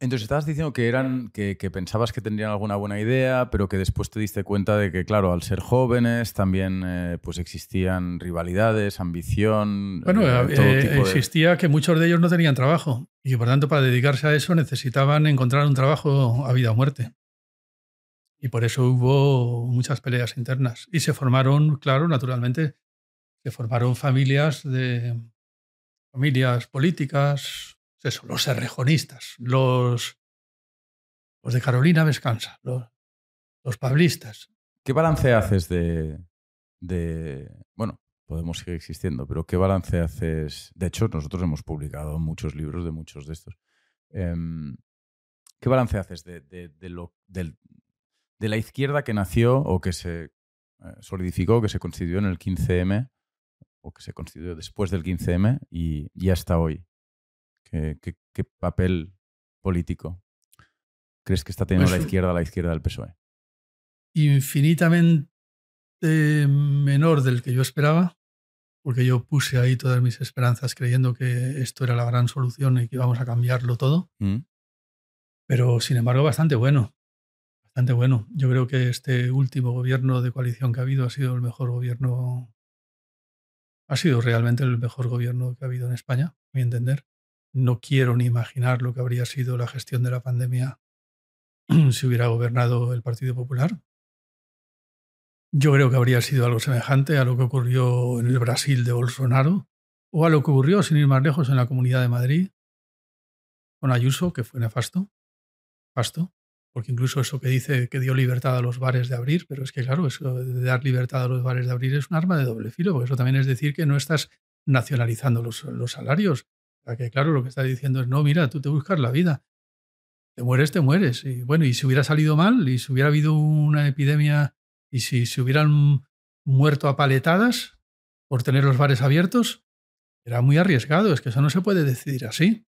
Entonces estabas diciendo que eran que, pensabas que tendrían alguna buena idea, pero que después te diste cuenta de que, claro, al ser jóvenes también eh, pues existían rivalidades, ambición. Bueno, eh, eh, existía que muchos de ellos no tenían trabajo y por tanto para dedicarse a eso necesitaban encontrar un trabajo a vida o muerte. Y por eso hubo muchas peleas internas. Y se formaron, claro, naturalmente, se formaron familias de familias políticas, eso, los serrejonistas, los, los de Carolina Vescansa, los, los pablistas. ¿Qué balance haces de, de, bueno, podemos seguir existiendo, pero qué balance haces? De hecho, nosotros hemos publicado muchos libros de muchos de estos. Em, ¿Qué balance haces de, de, lo, de, la izquierda que nació o que se eh, solidificó, que se constituyó en el 15M, o que se constituyó después del 15M y, y hasta hoy? ¿Qué, papel político crees que está teniendo pues la izquierda la izquierda del PSOE? Infinitamente menor del que yo esperaba, porque yo puse ahí todas mis esperanzas creyendo que esto era la gran solución y que íbamos a cambiarlo todo. Mm. Pero sin embargo, bastante bueno. Bastante bueno. Yo creo que este último gobierno de coalición que ha habido ha sido el mejor gobierno. Ha sido realmente el mejor gobierno que ha habido en España, a mi entender. No quiero ni imaginar lo que habría sido la gestión de la pandemia si hubiera gobernado el Partido Popular. Yo creo que habría sido algo semejante a lo que ocurrió en el Brasil de Bolsonaro o a lo que ocurrió, sin ir más lejos, en la Comunidad de Madrid con Ayuso, que fue nefasto. Nefasto. Porque incluso eso que dice que dio libertad a los bares de abrir, pero es que claro, eso de dar libertad a los bares de abrir es un arma de doble filo, porque eso también es decir que no estás nacionalizando los, los salarios, que claro, lo que está diciendo es, no, mira, tú te buscas la vida. Te mueres, te mueres. Y bueno, y si hubiera salido mal, y si hubiera habido una epidemia, y si se hubieran muerto a paletadas por tener los bares abiertos, era muy arriesgado. Es que eso no se puede decidir así.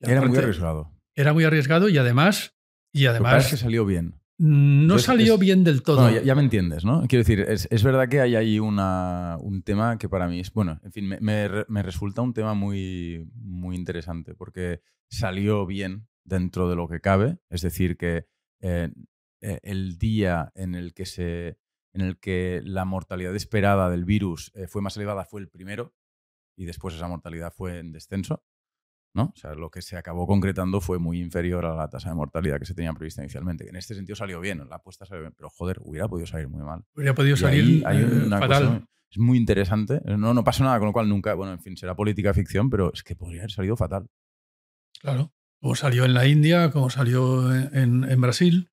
era muy arriesgado. Era muy arriesgado y además... Y además que salió bien. No salió bien del todo. ya, me entiendes, ¿no? Quiero decir, es, verdad que hay ahí una, un tema que para mí es, bueno, en fin, me, resulta un tema muy, muy interesante porque salió bien dentro de lo que cabe, es decir, que eh, eh, el día en el que se en el que la mortalidad esperada del virus eh, fue más elevada fue el primero y después esa mortalidad fue en descenso. ¿No? O sea, lo que se acabó concretando fue muy inferior a la tasa de mortalidad que se tenía prevista inicialmente. En este sentido salió bien, la apuesta salió bien, pero joder, hubiera podido salir muy mal. Hubiera podido salir hay eh, una fatal. es muy interesante. No, no pasa nada, con lo cual nunca, bueno, en fin, será política ficción, pero es que podría haber salido fatal. Claro, como salió en la India, como salió en, Brasil.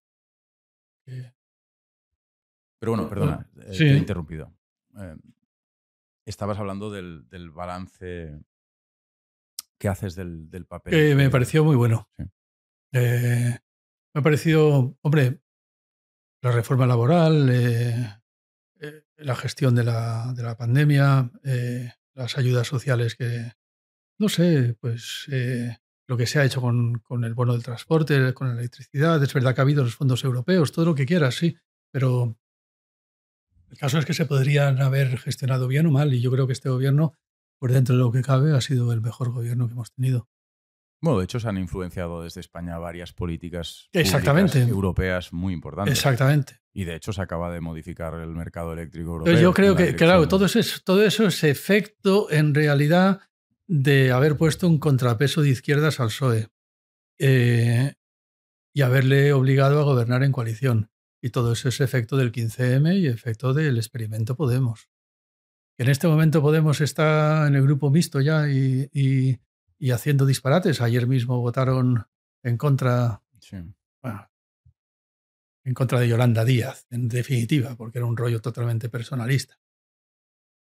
Pero bueno, perdona, eh, te he interrumpido. Eh, estabas hablando del, del balance ¿Qué haces del, papel? me pareció muy bueno. Eh, me ha parecido, hombre, la reforma laboral, eh, eh, la gestión de la, de la pandemia, las ayudas sociales que, no sé, pues lo que se ha hecho con, con, el bono del transporte, con la electricidad. Es verdad que ha habido los fondos europeos, todo lo que quieras, sí, pero el caso es que se podrían haber gestionado bien o mal y yo creo que este gobierno por dentro de lo que cabe, ha sido el mejor gobierno que hemos tenido. Bueno, de hecho se han influenciado desde España varias políticas Exactamente. europeas muy importantes. Exactamente. Y de hecho se acaba de modificar el mercado eléctrico europeo. Pero yo creo que, claro, todo eso, es, todo eso es efecto en realidad de haber puesto un contrapeso de izquierdas al PSOE eh, y haberle obligado a gobernar en coalición. Y todo eso es efecto del 15M y efecto del experimento Podemos en este momento Podemos estar en el grupo mixto ya y, haciendo disparates. Ayer mismo votaron en contra, en contra de Yolanda Díaz, en definitiva, porque era un rollo totalmente personalista.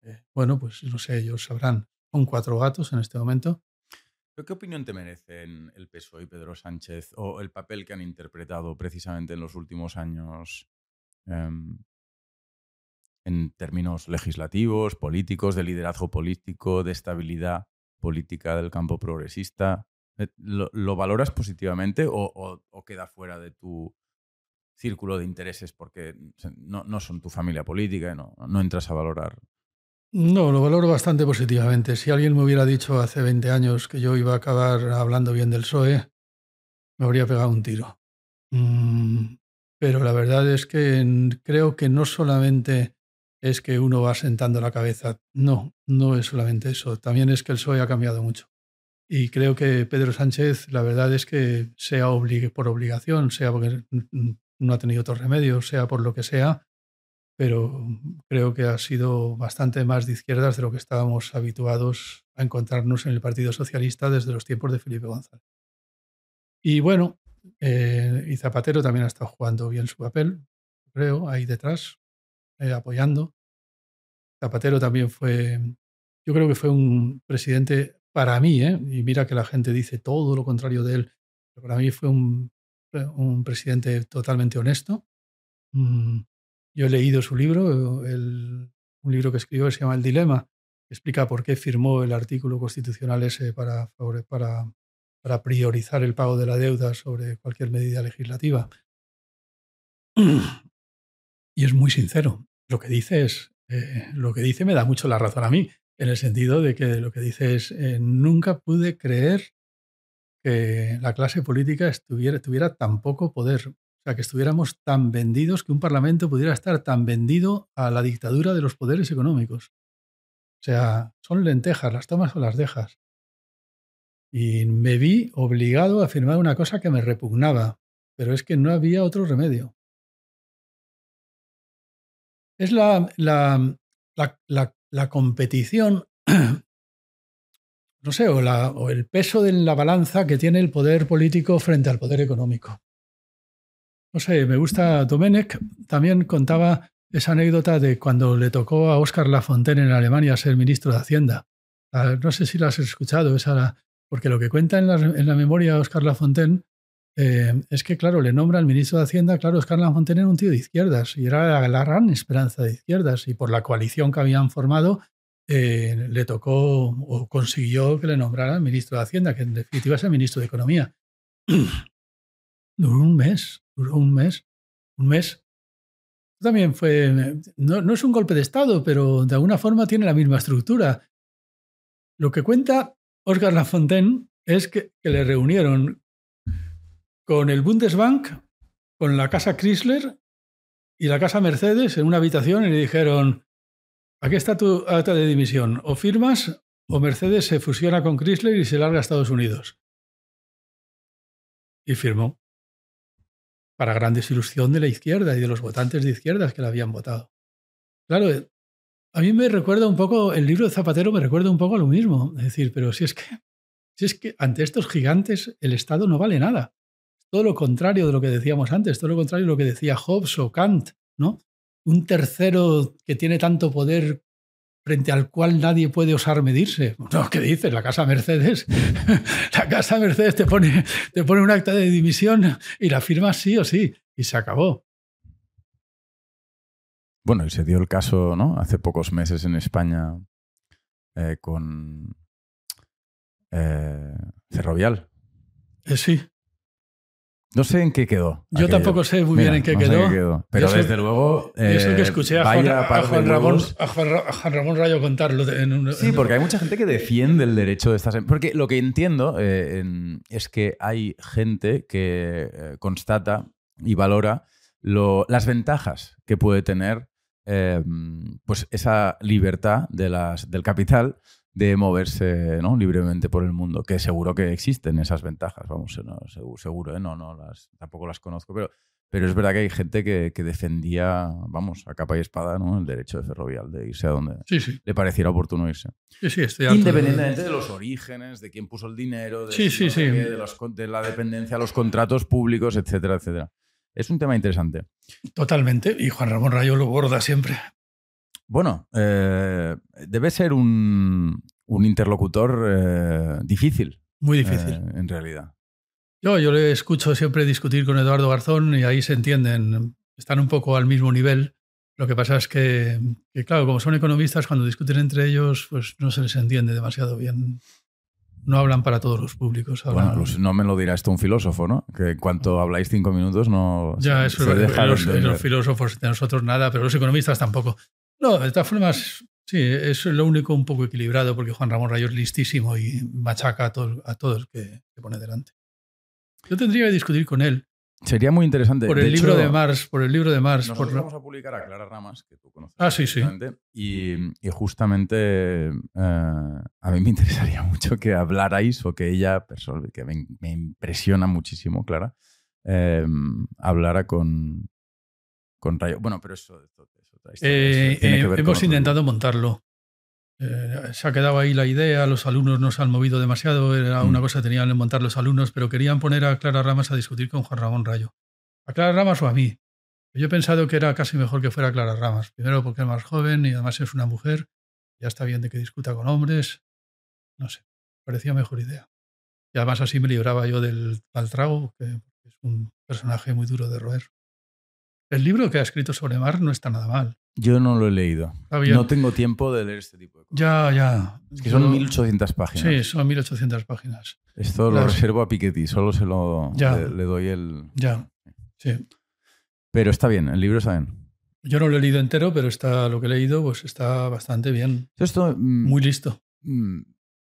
Eh, bueno, pues no sé, ellos sabrán. Son cuatro gatos en este momento. ¿Qué opinión te merecen el PSOE y Pedro Sánchez o el papel que han interpretado precisamente en los últimos años em, en términos legislativos, políticos, de liderazgo político, de estabilidad política del campo progresista. Eh, ¿Lo, valoras positivamente o, queda fuera de tu círculo de intereses porque no, son tu familia política y no, no entras a valorar? No, lo valoro bastante positivamente. Si alguien me hubiera dicho hace 20 años que yo iba a acabar hablando bien del PSOE, me habría pegado un tiro. Mm, pero la verdad es que creo que no solamente es que uno va sentando la cabeza. No, no es solamente eso. También es que el PSOE ha cambiado mucho. Y creo que Pedro Sánchez, la verdad es que sea por obligación, sea porque no ha tenido otro remedio, sea por lo que sea, pero creo que ha sido bastante más de izquierdas de lo que estábamos habituados a encontrarnos en el Partido Socialista desde los tiempos de Felipe González. Y bueno, eh, y Zapatero también ha estado jugando bien su papel, creo, ahí detrás, eh, apoyando. Zapatero también fue, yo creo que fue un presidente para mí, ¿eh? y mira que la gente dice todo lo contrario de él, pero para mí fue un, un presidente totalmente honesto. Mm, yo he leído su libro, el, un libro que escribió se llama El Dilema, que explica por qué firmó el artículo constitucional ese para, para, para priorizar el pago de la deuda sobre cualquier medida legislativa. Y es muy sincero. Lo que dice es, eh, lo que dice me da mucho la razón a mí, en el sentido de que lo que dice es, eh, nunca pude creer que la clase política estuviera, tuviera tan poco poder. O sea, que estuviéramos tan vendidos, que un parlamento pudiera estar tan vendido a la dictadura de los poderes económicos. O sea, son lentejas, las tomas o las dejas. Y me vi obligado a afirmar una cosa que me repugnaba, pero es que no había otro remedio es la, la, la, competición, no sé, o, o, el peso de la balanza que tiene el poder político frente al poder económico. No sé, me gusta Domenech, también contaba esa anécdota de cuando le tocó a Oscar Lafontaine en Alemania ser ministro de Hacienda. Ah, no sé si la has escuchado, esa, porque lo que cuenta en la, en la memoria Oscar Lafontaine eh, es que, claro, le nombra al ministro de Hacienda, claro, Oscar Lafontaine era un tío de izquierdas y era la, gran esperanza de izquierdas y por la coalición que habían formado eh, le tocó o consiguió que le nombrara ministro de Hacienda, que en definitiva es el ministro de Economía. duró un mes, duró un mes un mes. También fue, no, no, es un golpe de Estado, pero de alguna forma tiene la misma estructura. Lo que cuenta Oscar Lafontaine es que le reunieron con el Bundesbank, con la casa Chrysler y la casa Mercedes en una habitación y le dijeron, aquí está tu acta de dimisión, o firmas o Mercedes se fusiona con Chrysler y se larga a Estados Unidos. Y firmó, para gran desilusión de la izquierda y de los votantes de izquierdas que la habían votado. Claro, a mí me recuerda un poco, el libro de Zapatero me recuerda un poco a lo mismo. Es decir, pero si es que, si es que ante estos gigantes el Estado no vale nada. Todo lo contrario de lo que decíamos antes, todo lo contrario de lo que decía Hobbes o Kant, ¿no? Un tercero que tiene tanto poder frente al cual nadie puede osar medirse. No, ¿qué dices? La casa Mercedes. la casa Mercedes te pone, te pone un acta de dimisión y la firmas sí o sí. Y se acabó. Bueno, y se dio el caso, ¿no? Hace pocos meses en España eh, con eh, Ferrovial. Eh, sí. No sé en qué quedó. Yo tampoco sé muy bien en qué, quedó. Pero desde luego. Eh, eso que escuché a Juan, Ramón, Rayo contarlo. sí, porque hay mucha gente que defiende el derecho de estas. Em-, porque lo que entiendo eh, es que hay gente que eh, constata y valora las ventajas que puede tener em, pues esa libertad de las, del capital de moverse ¿no? libremente por el mundo, que seguro que existen esas ventajas, vamos, seguro, ¿eh? no, no las, tampoco las conozco, pero, pero es verdad que hay gente que, defendía, vamos, a capa y espada, ¿no? el derecho de Ferrovial de irse a donde le pareciera oportuno irse. Independientemente de... los orígenes, de quién puso el dinero, de, de, la dependencia a los contratos públicos, etcétera, etcétera. Es un tema interesante. Totalmente, y Juan Ramón Rayo lo borda siempre. Bueno, eh, debe ser un, interlocutor eh, difícil. Muy difícil. Eh, en realidad. Yo, yo le escucho siempre discutir con Eduardo Garzón y ahí se entienden. Están un poco al mismo nivel. Lo que pasa es que, claro, como son economistas, cuando discuten entre ellos, pues no se les entiende demasiado bien. No hablan para todos los públicos. Bueno, no me lo dirá esto un filósofo, ¿no? Que en cuanto habláis cinco minutos no. Ya, eso los, los, filósofos de nosotros nada, pero los economistas tampoco. No, de todas formas, sí, es lo único un poco equilibrado porque Juan Ramón Rayo es listísimo y machaca a, todo, a todos que, que pone delante. Yo tendría que discutir con él. Sería muy interesante. Por el libro de Mars, por el libro de Mars. Nosotros vamos a publicar a Clara Ramas, que tú conoces. Ah, sí, sí. Y, y justamente eh, a mí me interesaría mucho que hablarais o que ella, que me, me impresiona muchísimo, Clara, eh, hablara con, con Rayo. Bueno, pero eso, eh, eh, hemos intentado montarlo. Eh, se ha quedado ahí la idea, los alumnos no se han movido demasiado, era una mm. cosa que tenían que montar los alumnos, pero querían poner a Clara Ramas a discutir con Juan Ramón Rayo. A Clara Ramas o a mí. Yo he pensado que era casi mejor que fuera Clara Ramas. Primero porque es más joven y además es una mujer. Ya está bien de que discuta con hombres. No sé, parecía mejor idea. Y además así me libraba yo del tal trago, que es un personaje muy duro de roer. El libro que ha escrito sobre Mar no está nada mal. Yo no lo he leído. No tengo tiempo de leer este tipo de cosas. Ya, ya. Es que son 1800 páginas. Sí, son 1800 páginas. Esto lo reservo a Piketty, solo se lo le, doy el. Ya, sí. Pero está bien, el libro está bien. Yo no lo he leído entero, pero está lo que he leído pues está bastante bien. Esto, mm, muy listo. Mm,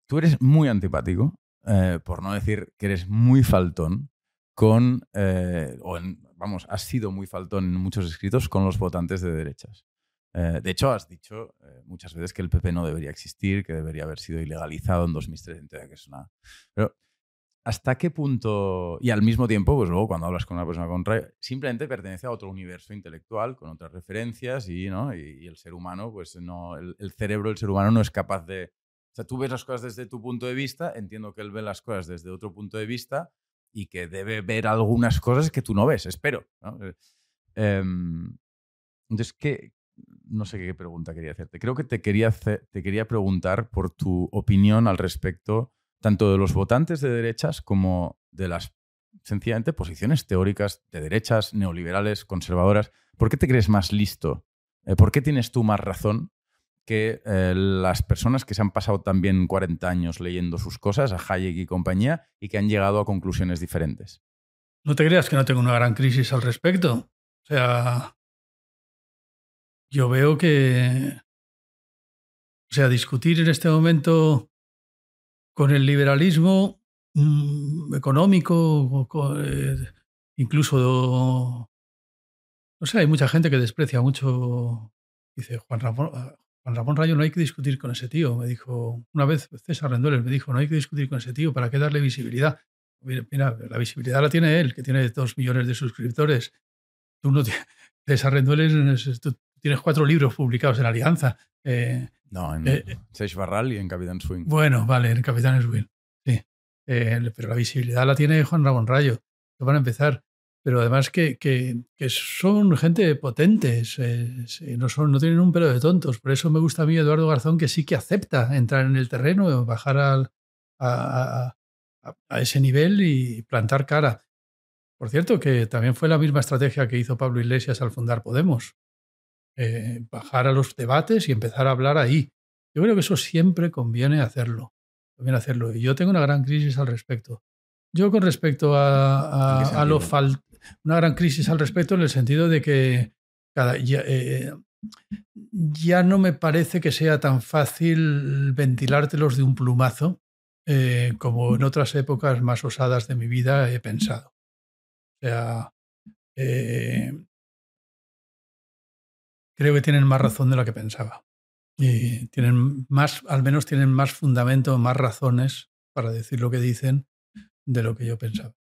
tú eres muy antipático, eh, por no decir que eres muy faltón, con, eh, o en, vamos, has sido muy faltón en muchos escritos con los votantes de derechas. Eh, de hecho, has dicho eh, muchas veces que el PP no debería existir, que debería haber sido ilegalizado en 2003, que es una... Pero, ¿hasta qué punto, y al mismo tiempo, pues luego cuando hablas con una persona contra, simplemente pertenece a otro universo intelectual, con otras referencias, y, ¿no? y, el ser humano, pues no, el, el, cerebro del ser humano no es capaz de... O sea, tú ves las cosas desde tu punto de vista, entiendo que él ve las cosas desde otro punto de vista, y que debe ver algunas cosas que tú no ves, espero. Eh, em, entonces, no sé qué pregunta quería hacerte. Creo que te quería, te quería preguntar por tu opinión al respecto tanto de los votantes de derechas como de las, sencillamente, posiciones teóricas de derechas, neoliberales, conservadoras. ¿Por qué te crees más listo? Eh, ¿Por qué tienes tú más razón que eh, las personas que se han pasado también 40 años leyendo sus cosas, a Hayek y compañía, y que han llegado a conclusiones diferentes. No te creas que no tengo una gran crisis al respecto. sea, yo veo que, o sea, discutir en este momento con el liberalismo mm, económico, eh, incluso, no sé, hay mucha gente que desprecia mucho, dice Juan Ramón, Juan Ramón Rayo, no hay que discutir con ese tío, me dijo, una vez César Rendueles me dijo, no hay que discutir con ese tío, ¿para qué darle visibilidad? Mira, la visibilidad la tiene él, que tiene dos millones de suscriptores. Tú no César Rendueles, tú tienes cuatro libros publicados en Alianza. Eh, no, en eh, Barral y en Capitán Swing. Bueno, vale, en Capitán Swing, sí. Eh, pero la visibilidad la tiene Juan Ramón Rayo, que van a empezar. Pero además que, que, son gente potentes, no, son, no tienen un pelo de tontos. Por eso me gusta a mí Eduardo Garzón, que sí que acepta entrar en el terreno, bajar al, a, a, ese nivel y plantar cara. Por cierto, que también fue la misma estrategia que hizo Pablo Iglesias al fundar Podemos. Eh, bajar a los debates y empezar a hablar ahí. Yo creo que eso siempre conviene hacerlo. Conviene hacerlo. Y yo tengo una gran crisis al respecto. Yo con respecto a, lo fal una gran crisis al respecto en el sentido de que cada, ya, eh, no me parece que sea tan fácil ventilártelos de un plumazo eh, como en otras épocas más osadas de mi vida he pensado. O sea, eh, creo que tienen más razón de lo que pensaba. Y tienen más, al menos tienen más fundamento, más razones para decir lo que dicen de lo que yo pensaba.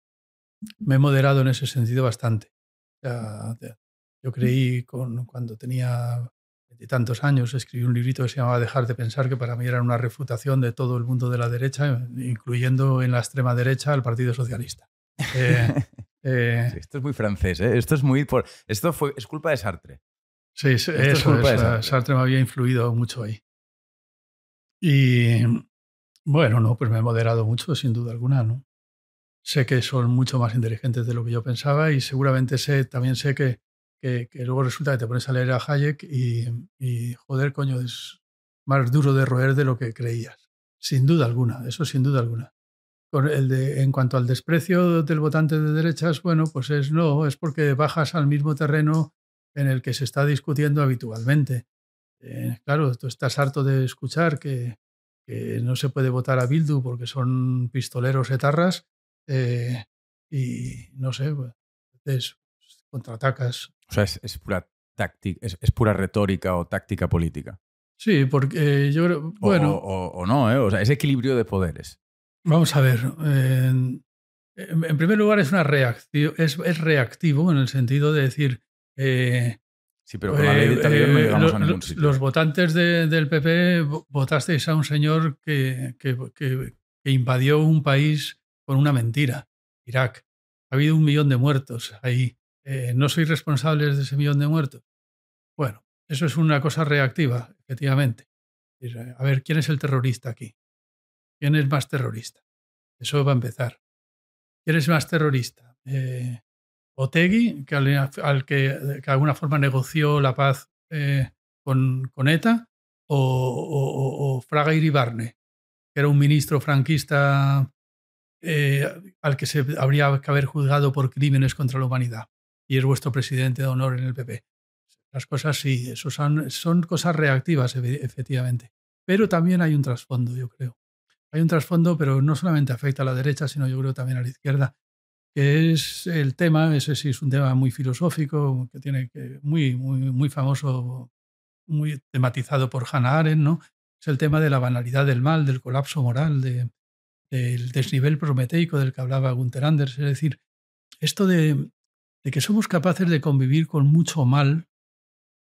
Me he moderado en ese sentido bastante. yo creí con, cuando tenía tantos años, escribí un librito que se llamaba Dejar de pensar, que para mí era una refutación de todo el mundo de la derecha, incluyendo en la extrema derecha al Partido Socialista. Eh, eh, esto es muy francés, ¿eh? esto es muy por... esto fue es culpa de Sartre. Sí, eso, es Sartre. me había influido mucho ahí. Y bueno, no, pues me he moderado mucho, sin duda alguna, ¿no? Sé que son mucho más inteligentes de lo que yo pensaba y seguramente sé, también sé que que, luego resulta que te pones a leer a Hayek y, joder, coño, es más duro de roer de lo que creías. Sin duda alguna, eso sin duda alguna. el de, en cuanto al desprecio del votante de derechas, bueno, pues es no, es porque bajas al mismo terreno en el que se está discutiendo habitualmente. Eh, claro, tú estás harto de escuchar que, no se puede votar a Bildu porque son pistoleros etarras eh, y no sé, pues, entonces contraatacas. O sea, es, pura táctica, es, pura retórica o táctica política. Sí, porque yo creo. Bueno. O, no, ¿eh? O sea, es equilibrio de poderes. Vamos a ver. en, primer lugar, es una reacción. Es, reactivo en el sentido de decir. Eh, sí, pero con la ley de no eh, llegamos a ningún sitio. Los votantes del PP votasteis a un señor que, que, que invadió un país con una mentira, Irak. Ha habido un millón de muertos ahí. Eh, no soy responsable de ese millón de muertos. Bueno, eso es una cosa reactiva, efectivamente. A ver, ¿quién es el terrorista aquí? ¿Quién es más terrorista? Eso va a empezar. ¿Quién es más terrorista? Eh, Otegui, que al, que, de alguna forma negoció la paz eh, con, ETA, o, Fraga Iribarne, que era un ministro franquista al que se habría que haber juzgado por crímenes contra la humanidad y es vuestro presidente de honor en el PP. Las cosas sí, eso son, son cosas reactivas, efectivamente. Pero también hay un trasfondo, yo creo. Hay un trasfondo, pero no solamente afecta a la derecha, sino yo creo también a la izquierda, que es el tema, ese sí es un tema muy filosófico, que tiene muy, muy, muy famoso, muy tematizado por Hannah Arendt, ¿no? Es el tema de la banalidad del mal, del colapso moral, de, del desnivel prometeico del que hablaba Gunther Anders. Es decir, esto de, que somos capaces de convivir con mucho mal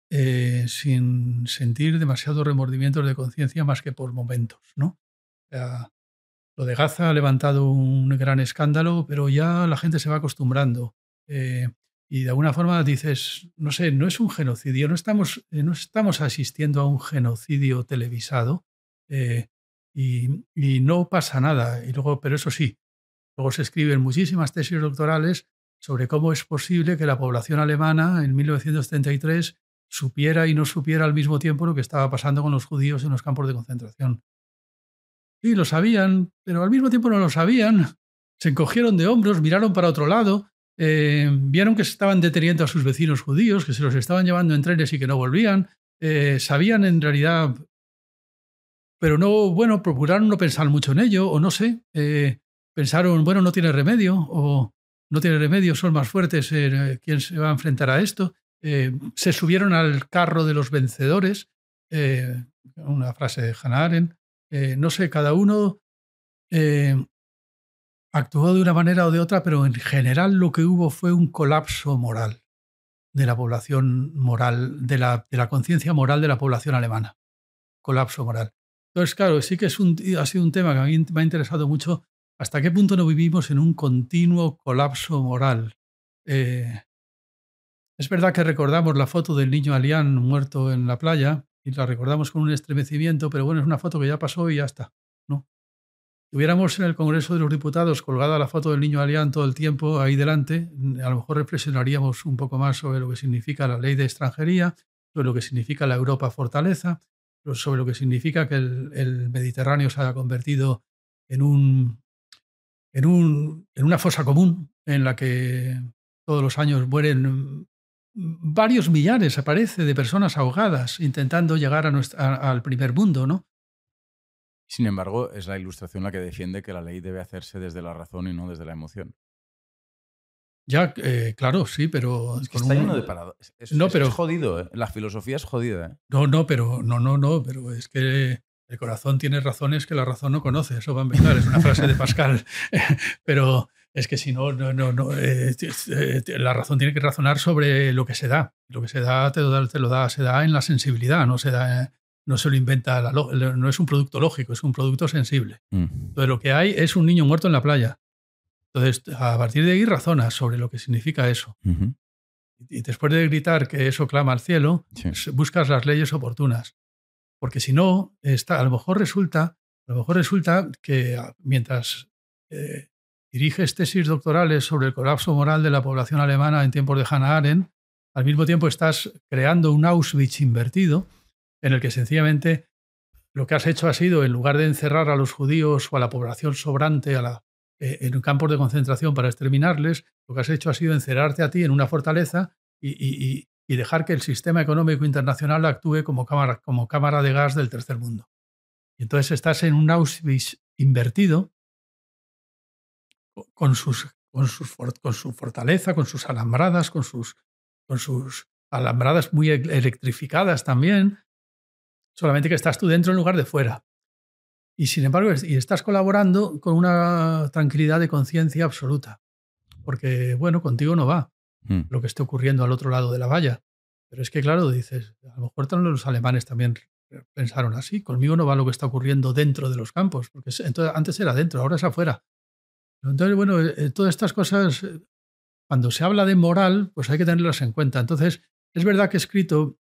eh, sin sentir demasiados remordimientos de conciencia más que por momentos, ¿no? lo de Gaza ha levantado un gran escándalo, pero ya la gente se va acostumbrando. Eh, y de alguna forma dices, no sé, no es un genocidio, no estamos, eh, no estamos asistiendo a un genocidio televisado y, no pasa nada. Y luego, pero eso sí, luego se escriben muchísimas tesis doctorales sobre cómo es posible que la población alemana en 1933 supiera y no supiera al mismo tiempo lo que estaba pasando con los judíos en los campos de concentración. Sí, lo sabían, pero al mismo tiempo no lo sabían. Se encogieron de hombros, miraron para otro lado eh, vieron que se estaban deteniendo a sus vecinos judíos, que se los estaban llevando en trenes y que no volvían, eh, sabían en realidad, pero no, bueno, procuraron no pensar mucho en ello, o no sé, eh, pensaron, bueno, no tiene remedio, o no tiene remedio, son más fuertes, ¿quién se va a enfrentar a esto? se subieron al carro de los vencedores, una frase de Hannah Arendt, no sé, cada uno actuó de una manera o de otra, pero en general lo que hubo fue un colapso moral de la población moral, de la, de la conciencia moral de la población alemana. Colapso moral. Entonces, claro, sí que es un, ha sido un tema que a mí me ha interesado mucho. ¿Hasta qué punto no vivimos en un continuo colapso moral? Eh, es verdad que recordamos la foto del niño Alián muerto en la playa y la recordamos con un estremecimiento, pero bueno, es una foto que ya pasó y ya está. ¿no? tuviéramos en el Congreso de los Diputados colgada la foto del niño Alián todo el tiempo ahí delante, a lo mejor reflexionaríamos un poco más sobre lo que significa la ley de extranjería, sobre lo que significa la Europa fortaleza, sobre lo que significa que el, Mediterráneo se haya convertido en, un, en, un, en una fosa común en la que todos los años mueren varios millares, aparece, de personas ahogadas intentando llegar a al primer mundo, ¿no? Sin embargo, es la ilustración la que defiende que la ley debe hacerse desde la razón y no desde la emoción. Ya, eh, claro, sí, pero. Es está lleno de paradojas. Es, no, pero... jodido, ¿eh? La filosofía es jodida. ¿eh? No, no, pero. No, no, no, pero es que el corazón tiene razones que la razón no conoce. Eso va a empezar, es una frase de Pascal. pero es que si no, no, no, no eh, la razón tiene que razonar sobre lo que se da. Lo que se da te, te lo da, se da en la sensibilidad, no se da no se lo inventa, la, no es un producto lógico, es un producto sensible. Mm. Entonces lo que hay es un niño muerto en la playa. Entonces, a partir de ahí razonas sobre lo que significa eso. Y después de gritar que eso clama al cielo, buscas las leyes oportunas. Porque si no, está, a lo mejor resulta, a lo mejor resulta que ah, mientras eh, diriges tesis doctorales sobre el colapso moral de la población alemana en tiempos de Hannah Arendt, al mismo tiempo estás creando un Auschwitz invertido en el que sencillamente lo que has hecho ha sido, en lugar de encerrar a los judíos o a la población sobrante a la, en campos de concentración para exterminarles, lo que has hecho ha sido encerrarte a ti en una fortaleza y, dejar que el sistema económico internacional actúe como cámara, de gas del tercer mundo. Y entonces estás en un Auschwitz invertido con, su fortaleza, con sus alambradas, con sus, con sus alambradas muy electrificadas también, solamente que estás tú dentro en lugar de fuera. Y sin embargo, y estás colaborando con una tranquilidad de conciencia absoluta. Porque, bueno, contigo no va hmm. lo que esté ocurriendo al otro lado de la valla. Pero es que, claro, dices, a lo mejor los alemanes también pensaron así. Conmigo no va lo que está ocurriendo dentro de los campos. Porque entonces, antes era dentro, ahora es afuera. Entonces, bueno, eh, todas estas cosas, eh, cuando se habla de moral, pues hay que tenerlas en cuenta. Entonces, es verdad que he escrito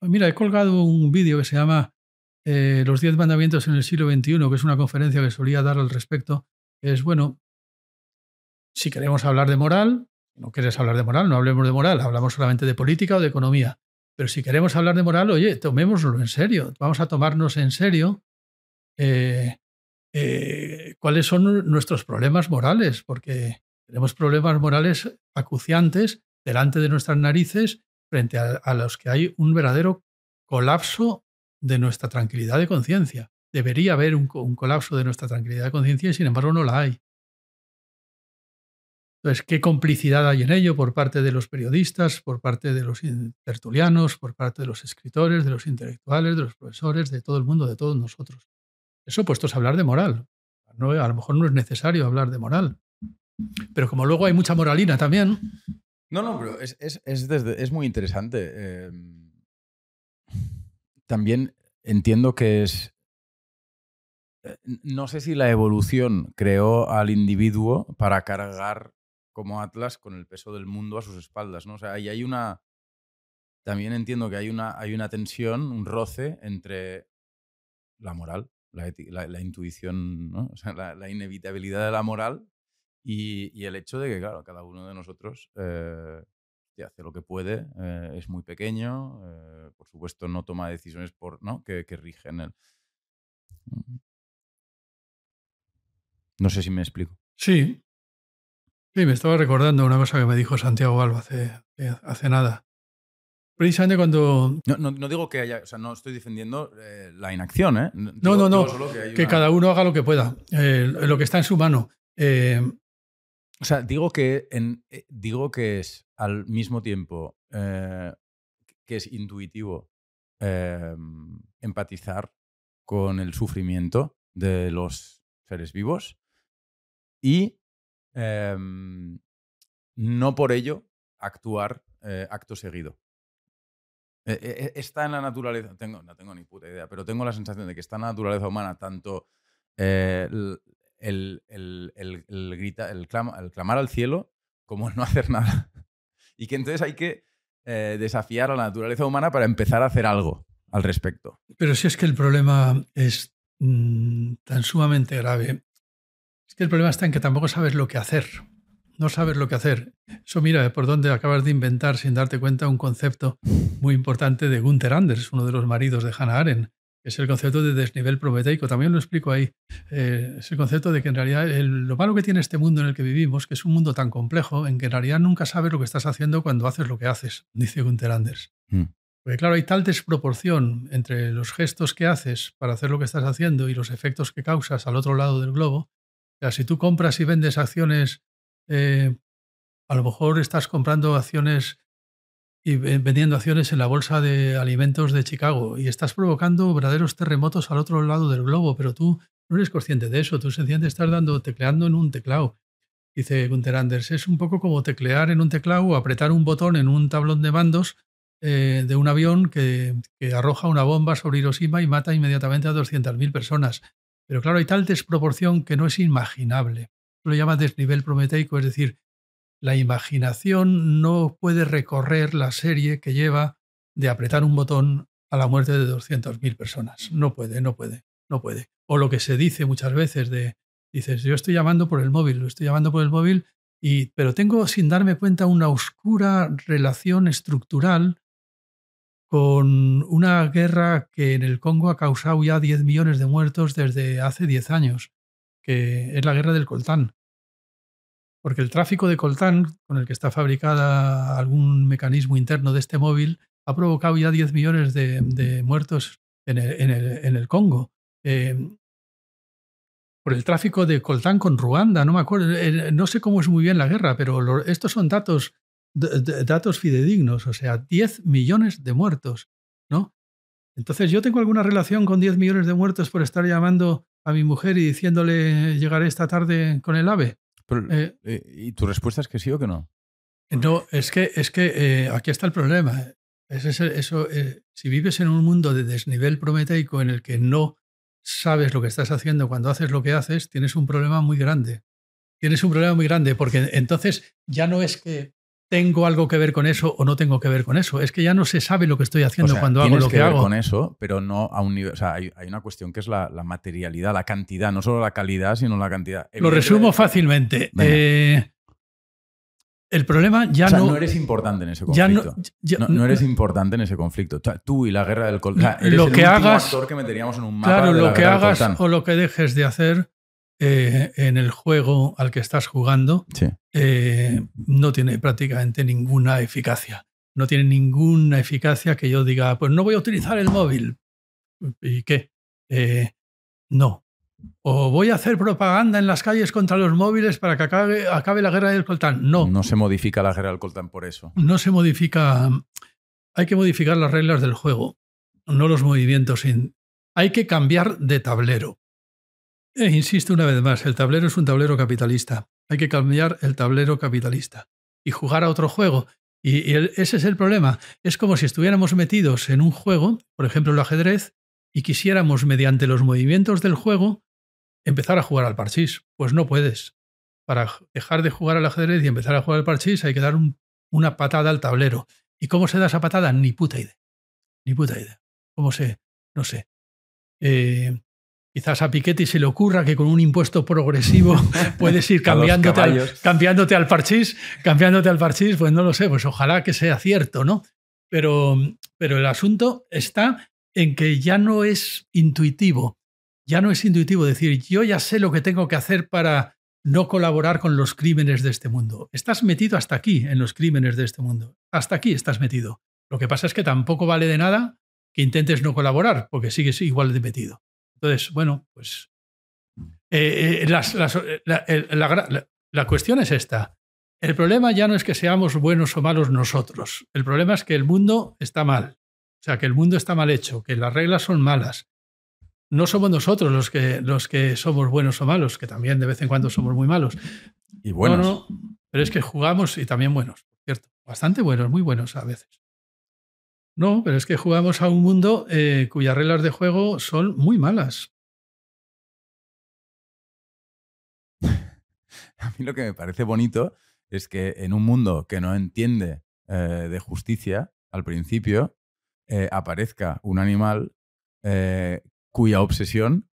Mira, he colgado un vídeo que se llama eh, Los Diez Mandamientos en el siglo XXI, que es una conferencia que solía dar al respecto. Es bueno, si queremos hablar de moral, no quieres hablar de moral, no hablemos de moral, hablamos solamente de política o de economía. Pero si queremos hablar de moral, oye, tomémoslo en serio. Vamos a tomarnos en serio eh, eh, cuáles son nuestros problemas morales, porque tenemos problemas morales acuciantes delante de nuestras narices frente a, los que hay un verdadero colapso de nuestra tranquilidad de conciencia. Debería haber un, colapso de nuestra tranquilidad de conciencia y sin embargo no la hay. Entonces, ¿qué complicidad hay en ello por parte de los periodistas, por parte de los tertulianos, por parte de los escritores, de los intelectuales, de los profesores, de todo el mundo, de todos nosotros? Eso puestos a hablar de moral. No, a lo mejor no es necesario hablar de moral. Pero como luego hay mucha moralina también, no, no, pero es, es, muy interesante. Em, también entiendo que es... Eh, no sé si la evolución creó al individuo para cargar como Atlas con el peso del mundo a sus espaldas, ¿no? O sea, hay una... También entiendo que hay una, hay una tensión, un roce entre la moral, la, intuición, ¿no? o sea, la, inevitabilidad de la moral y, el hecho de que, claro, cada uno de nosotros eh, hace lo que puede, eh, es muy pequeño, eh, por supuesto no toma decisiones por, ¿no? que, que rigen él. Mm. No sé si me explico. Sí. Sí, me estaba recordando una cosa que me dijo Santiago Alba hace, hace nada. Precisamente cuando... No, no, digo que haya, o sea, no estoy defendiendo eh, la inacción, ¿eh? no, no, no, que, cada uno haga lo que pueda, eh, lo que está en su mano. Eh, o sea, digo que, en, digo que es al mismo tiempo que es intuitivo empatizar con el sufrimiento de los seres vivos y em, no por ello actuar acto seguido. E, e, e, está en la naturaleza, no tengo ni puta idea, pero tengo la sensación de que está en la naturaleza humana tanto eh, el, el, el, grita, el, clamar al cielo como el no hacer nada. Y que entonces hay que eh, desafiar a la naturaleza humana para empezar a hacer algo al respecto. Pero si es que el problema es mm, tan sumamente grave, es que el problema está en que tampoco sabes lo que hacer no sabes lo que hacer. Eso mira por dónde acabas de inventar sin darte cuenta un concepto muy importante de Gunther Anders, uno de los maridos de Hannah Arendt, es el concepto de desnivel prometeico. También lo explico ahí. Eh, es el concepto de que en realidad lo malo que tiene este mundo en el que vivimos, que es un mundo tan complejo, en que en realidad nunca sabes lo que estás haciendo cuando haces lo que haces, dice Gunther Anders. Mm. Porque claro, hay tal desproporción entre los gestos que haces para hacer lo que estás haciendo y los efectos que causas al otro lado del globo. O sea, si tú compras y vendes acciones eh, a lo mejor estás comprando acciones y vendiendo acciones en la bolsa de alimentos de Chicago y estás provocando verdaderos terremotos al otro lado del globo, pero tú no eres consciente de eso, tú sencillamente estás dando, tecleando en un teclado. Dice Gunther Anders, es un poco como teclear en un teclado o apretar un botón en un tablón de mandos eh, de un avión que, que, arroja una bomba sobre Hiroshima y mata inmediatamente a 200.000 personas. Pero claro, hay tal desproporción que no es imaginable lo llama desnivel prometeico, es decir, la imaginación no puede recorrer la serie que lleva de apretar un botón a la muerte de 200.000 personas. No puede, no puede, no puede. O lo que se dice muchas veces de, dices, yo estoy llamando por el móvil, lo estoy llamando por el móvil, y, pero tengo sin darme cuenta una oscura relación estructural con una guerra que en el Congo ha causado ya 10 millones de muertos desde hace 10 años, que es la guerra del coltán porque el tráfico de coltán, con el que está fabricada algún mecanismo interno de este móvil, ha provocado ya 10 millones de, muertos en el, Congo. Eh, por el tráfico de coltán con Ruanda, no me acuerdo, eh, no sé cómo es muy bien la guerra, pero estos son datos, datos fidedignos, o sea, 10 millones de muertos, ¿no? Entonces, ¿yo tengo alguna relación con 10 millones de muertos por estar llamando a mi mujer y diciéndole llegaré esta tarde con el AVE? Eh, eh, ¿Y tu respuesta es que sí o que no? No, es que, es que eh, aquí está el problema. Es eso, si vives en un mundo de desnivel prometeico en el que no sabes lo que estás haciendo cuando haces lo que haces, tienes un problema muy grande. Tienes un problema muy grande porque entonces ya no es que tengo algo que ver con eso o no tengo que ver con eso. Es que ya no se sabe lo que estoy haciendo cuando hago lo que, que ver con eso, pero no a un nivel. O sea, hay, una cuestión que es la, materialidad, la cantidad, no solo la calidad, sino la cantidad. Lo resumo fácilmente. Eh, el problema ya no. no eres importante en ese conflicto. no, eres importante en ese conflicto. tú y la guerra del coltán. lo que hagas. que meteríamos en un mapa claro, lo que hagas o lo que dejes de hacer eh, en el juego al que estás jugando eh, no tiene prácticamente ninguna eficacia. No tiene ninguna eficacia que yo diga, pues no voy a utilizar el móvil. ¿Y qué? Eh, no. O voy a hacer propaganda en las calles contra los móviles para que acabe, acabe la guerra del coltán. No. No se modifica la guerra del coltán por eso. No se modifica. Hay que modificar las reglas del juego, no los movimientos. Hay que cambiar de tablero. Eh, insisto una vez más, el tablero es un tablero capitalista. Hay que cambiar el tablero capitalista y jugar a otro juego. Y, ese es el problema. Es como si estuviéramos metidos en un juego, por ejemplo el ajedrez, y quisiéramos, mediante los movimientos del juego, empezar a jugar al parchís. Pues no puedes. Para dejar de jugar al ajedrez y empezar a jugar al parchís hay que dar una patada al tablero. ¿Y cómo se da esa patada? Ni puta idea. Ni puta idea. ¿Cómo se? No sé. Eh, Quizás a Piketty se le ocurra que con un impuesto progresivo puedes ir cambiándote al, cambiándote al parchís, cambiándote al parchís, pues no lo sé, pues ojalá que sea cierto, ¿no? Pero, pero el asunto está en que ya no es intuitivo, ya no es intuitivo decir, yo ya sé lo que tengo que hacer para no colaborar con los crímenes de este mundo. Estás metido hasta aquí en los crímenes de este mundo. Hasta aquí estás metido. Lo que pasa es que tampoco vale de nada que intentes no colaborar, porque sigues igual de metido. Entonces, bueno, pues eh, eh, la, la cuestión es esta. El problema ya no es que seamos buenos o malos nosotros. El problema es que el mundo está mal. O sea, que el mundo está mal hecho, que las reglas son malas. No somos nosotros los que, los que somos buenos o malos, que también de vez en cuando somos muy malos. Y buenos. No, no, pero es que jugamos y también buenos, ¿cierto? Bastante buenos, muy buenos a veces. No, pero es que jugamos a un mundo eh, cuyas reglas de juego son muy malas. A mí lo que me parece bonito es que en un mundo que no entiende eh, de justicia, al principio, eh, aparezca un animal cuya obsesión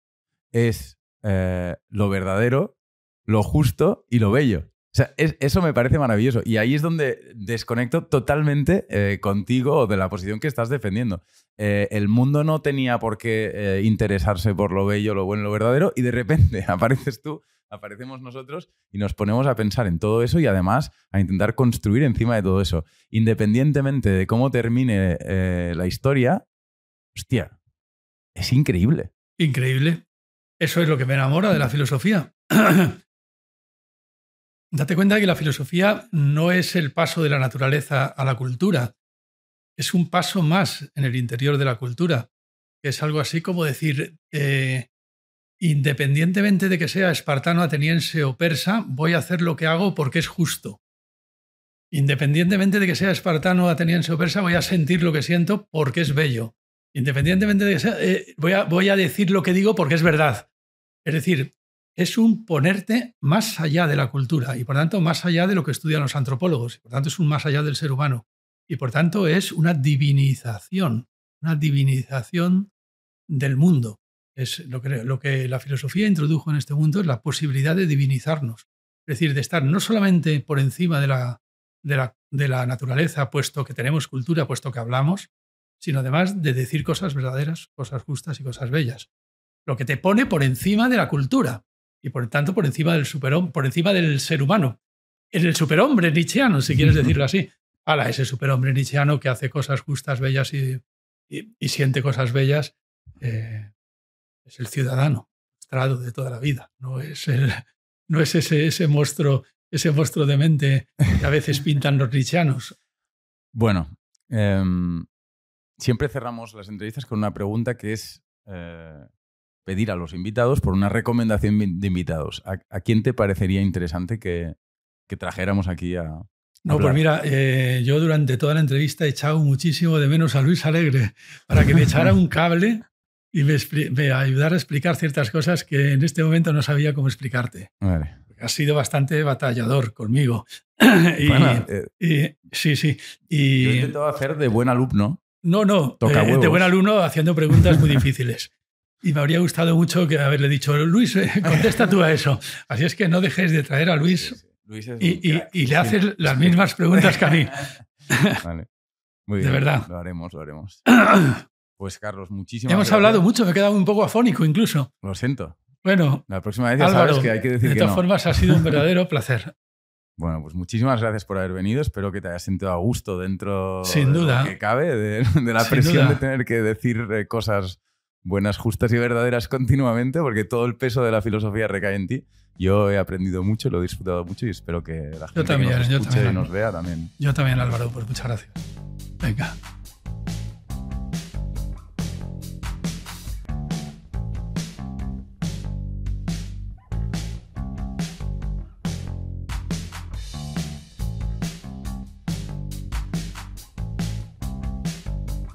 es lo verdadero, lo justo y lo bello. O sea, eso me parece maravilloso. Y ahí es donde desconecto totalmente contigo o de la posición que estás defendiendo. el mundo no tenía por qué interesarse por lo bello, lo bueno lo verdadero, y de repente apareces tú aparecemos nosotros y nos ponemos a pensar en todo eso y además a intentar construir encima de todo eso. Independientemente de cómo termine eh, la historia, hostia, es increíble. Increíble. Eso es lo que me enamora de la filosofía. Date cuenta que la filosofía no es el paso de la naturaleza a la cultura, es un paso más en el interior de la cultura, es algo así como decir, independientemente de que sea espartano, ateniense o persa, voy a hacer lo que hago porque es justo. Independientemente de que sea espartano, ateniense o persa, voy a sentir lo que siento porque es bello. Independientemente de que sea, eh, voy a decir lo que digo porque es verdad. Es decir, es un ponerte más allá de la cultura y por tanto más allá de lo que estudian los antropólogos. Y por tanto es un más allá del ser humano. Y por tanto es una divinización, una divinización del mundo. Es lo que, la filosofía introdujo en este mundo es la posibilidad de divinizarnos. Es decir, de estar no solamente por encima de la, de la, de la naturaleza, puesto que tenemos cultura, puesto que hablamos, sino además de decir cosas verdaderas, cosas justas y cosas bellas. Lo que te pone por encima de la cultura y por tanto por encima del superhombre, por encima del ser humano. En el superhombre nietzscheano, si quieres decirlo así. Ala, ese superhombre nietzscheano que hace cosas justas, bellas y, y, siente cosas bellas, eh, es el ciudadano estrado de toda la vida, no es, el, no es ese, ese, monstruo, ese monstruo de mente que a veces pintan los richianos. Bueno, em, siempre cerramos las entrevistas con una pregunta que es eh, pedir a los invitados por una recomendación de invitados. ¿A, quién te parecería interesante que, que trajéramos aquí a, no, pues mira, eh, yo durante toda la entrevista he echado muchísimo de menos a Luis Alegre para que me echara un cable y me, me, ayudar a explicar ciertas cosas que en este momento no sabía cómo explicarte. Vale. Has sido bastante batallador conmigo. y, eh, sí, sí. Y, yo he intentado hacer de buen alumno. No, no, eh, de buen alumno haciendo preguntas muy difíciles. Y me habría gustado mucho que haberle dicho, Luis, eh, contesta tú a eso. Así es que no dejéis de traer a Luis, y, y, le haces las mismas preguntas que a mí. Vale. Muy bien. De verdad. Lo haremos, lo haremos. Pues Carlos, muchísimas Hemos hablado mucho, me he quedado un poco afónico incluso. Lo siento. Bueno, la próxima vez ya sabes que hay que decir de que todas formas ha sido un verdadero placer. Bueno, pues muchísimas gracias por haber venido. Espero que te hayas sentido a gusto dentro Sin duda. de lo que cabe, de, la presión de tener que decir eh, cosas buenas, justas y verdaderas continuamente, porque todo el peso de la filosofía recae en ti. Yo he aprendido mucho, lo he disfrutado mucho y espero que la gente que nos escuche y nos vea también. Yo también, Álvaro, pues muchas gracias. Venga.